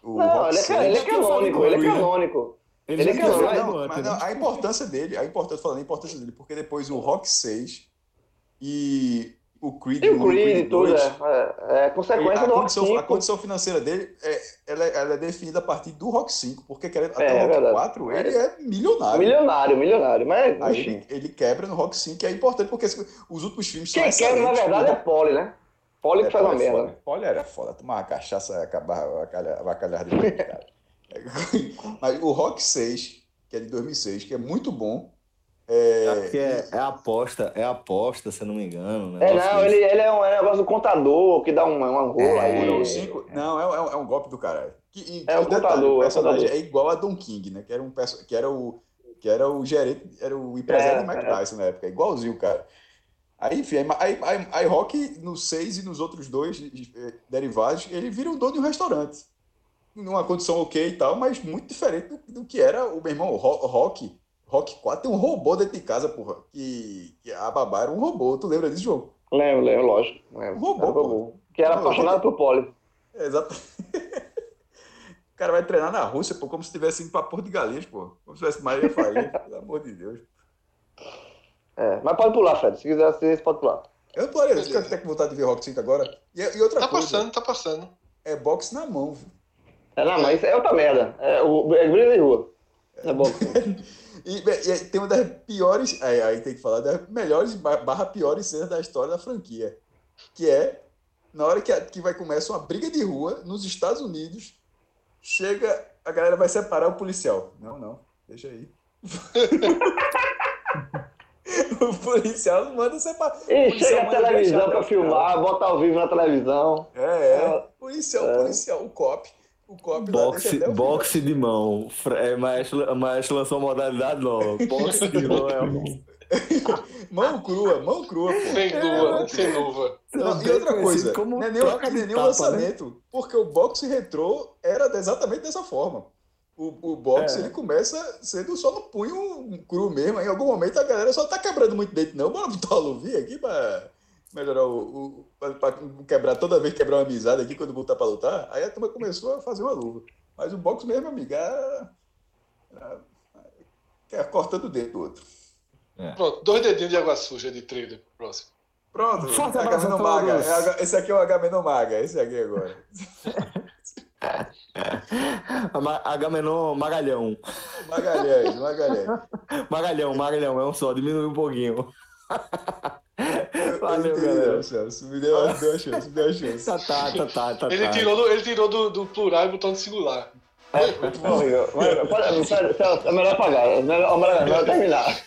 O não, rock ele, é, ele é canônico, ele é canônico. Ele, ele é canônico. Não, mas não, a importância dele, a importância, falando a importância dele, porque depois o Rock 6 e o Creed, e o Creed, tudo, é, é, é consequência do condição, Rock 5. A condição financeira dele é, ela, é, ela é definida a partir do Rock 5, porque querendo, até é, o Rock 4 ele é milionário. Milionário, milionário, mas Aí ele, ele, quebra no Rock 5, que é importante, porque os últimos filmes Quem quebra, na verdade, é Poli, né? Poli que faz uma merda. Poli era foda, tomar uma cachaça e acabar avacalhar de cara. Mas o Rock 6, que é de 2006, que é muito bom, é, é, é aposta, é aposta, se eu não me engano. É, não, ele, ele é um é negócio do contador que dá um, uma rola é, aí. Não, cinco, não é, é, um golpe do caralho. Que, é o detalhe, contador. O personagem é, igual a Don King, né? Que era, um, que era, o, que era o gerente, era o empresário é, do Mike Tyson na época. Igualzinho o cara. Aí, enfim, aí, aí, aí Rock, nos seis e nos outros dois derivados, ele vira um dono de um restaurante. Numa condição ok e tal, mas muito diferente do, do que era o meu irmão Rock Rock 4 tem um robô dentro de casa, porra. Que, que a babá era um robô. Tu lembra desse jogo? Lembro, lembro, lógico. Lembro. Um robô, era robô. Que era apaixonado por Poli. Exato. o cara vai treinar na Rússia, pô, como se estivesse indo pra Porto de Galinhas, pô. Como se tivesse Maria Faria, pelo amor de Deus. É, mas pode pular, Fred. Se quiser assistir, pode pular. Eu pularia, você quer ter vontade de ver Rock 5 agora? E, e outra tá coisa. Tá passando, tá passando. É boxe na mão, viu? É, não, mas isso é outra merda. É, o, é briga de rua. É boxe. E, e, tem uma das piores, aí, aí, tem que falar das melhores barra piores cenas da história da franquia, que é na hora que, que vai começar uma briga de rua nos Estados Unidos, chega a galera vai separar o policial. Não, não, deixa aí. o policial manda separar. E chega a televisão pra filmar, bota ao vivo na televisão. É, é. Policial, é. policial, o cop. O boxe, boxe de mão. É, maestro, maestro lançou modalidade nova. Boxe de mão é mão crua, mão crua, pô. Sem luva, é. sem luva. Não, e outra coisa, não é nem, não é nem lançamento, né? porque o boxe retrô era exatamente dessa forma. O, o boxe é. ele começa sendo só no punho cru mesmo. Em algum momento a galera só tá quebrando muito dente, não. Bora botar uma luvinha aqui pra melhorar o. o pra, pra, quebrar toda vez quebrar uma amizade aqui quando voltar pra lutar. Aí a turma começou a fazer uma luva. Mas o boxe mesmo, amiga, era, era, era cortando o dedo do outro. É. Pronto, dois dedinhos de água suja de trader pro próximo. Pronto, Forte Agamenon Maga. É, esse aqui é o Agamenon Maga, esse aqui agora. Agamenon Magalhão. Magalhães, Magalhães. Magalhão, Magalhão, é um só, diminui um pouquinho. Valeu, galera. Celso. Me deu, uma chance, me deu uma chance. Tá, tá, tá, tá, tá. Ele tirou do, ele tirou do, do plural e botou no singular. É, é melhor apagar, é melhor, melhor, melhor terminar.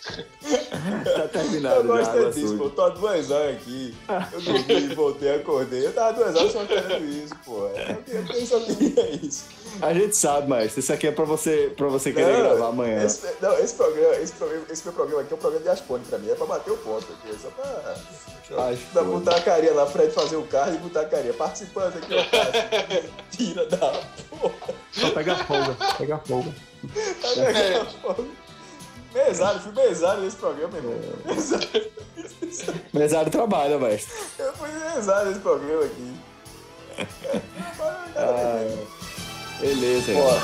tá terminado. Eu gostei disso, pô. Tô há duas horas aqui. Eu dormi, voltei, acordei. Eu tava duas horas só querendo isso, pô. Eu só queria isso. A gente sabe, mas isso aqui é pra você, pra você querer não, gravar amanhã. Esse, não, esse programa, esse esse meu programa aqui é um programa de Aspone pra mim. É pra bater o ponto aqui. É só pra. Pra botar a carinha lá, Fred fazer o carro e botar a carinha. Participando aqui, ó. Tira da porra. Só pega folga, pega folga. Pega folga. Mesário, fui mesário nesse programa, irmão. Mesário. mesário trabalha, mestre. Eu fui mesário nesse programa aqui. ah, beleza, Bora.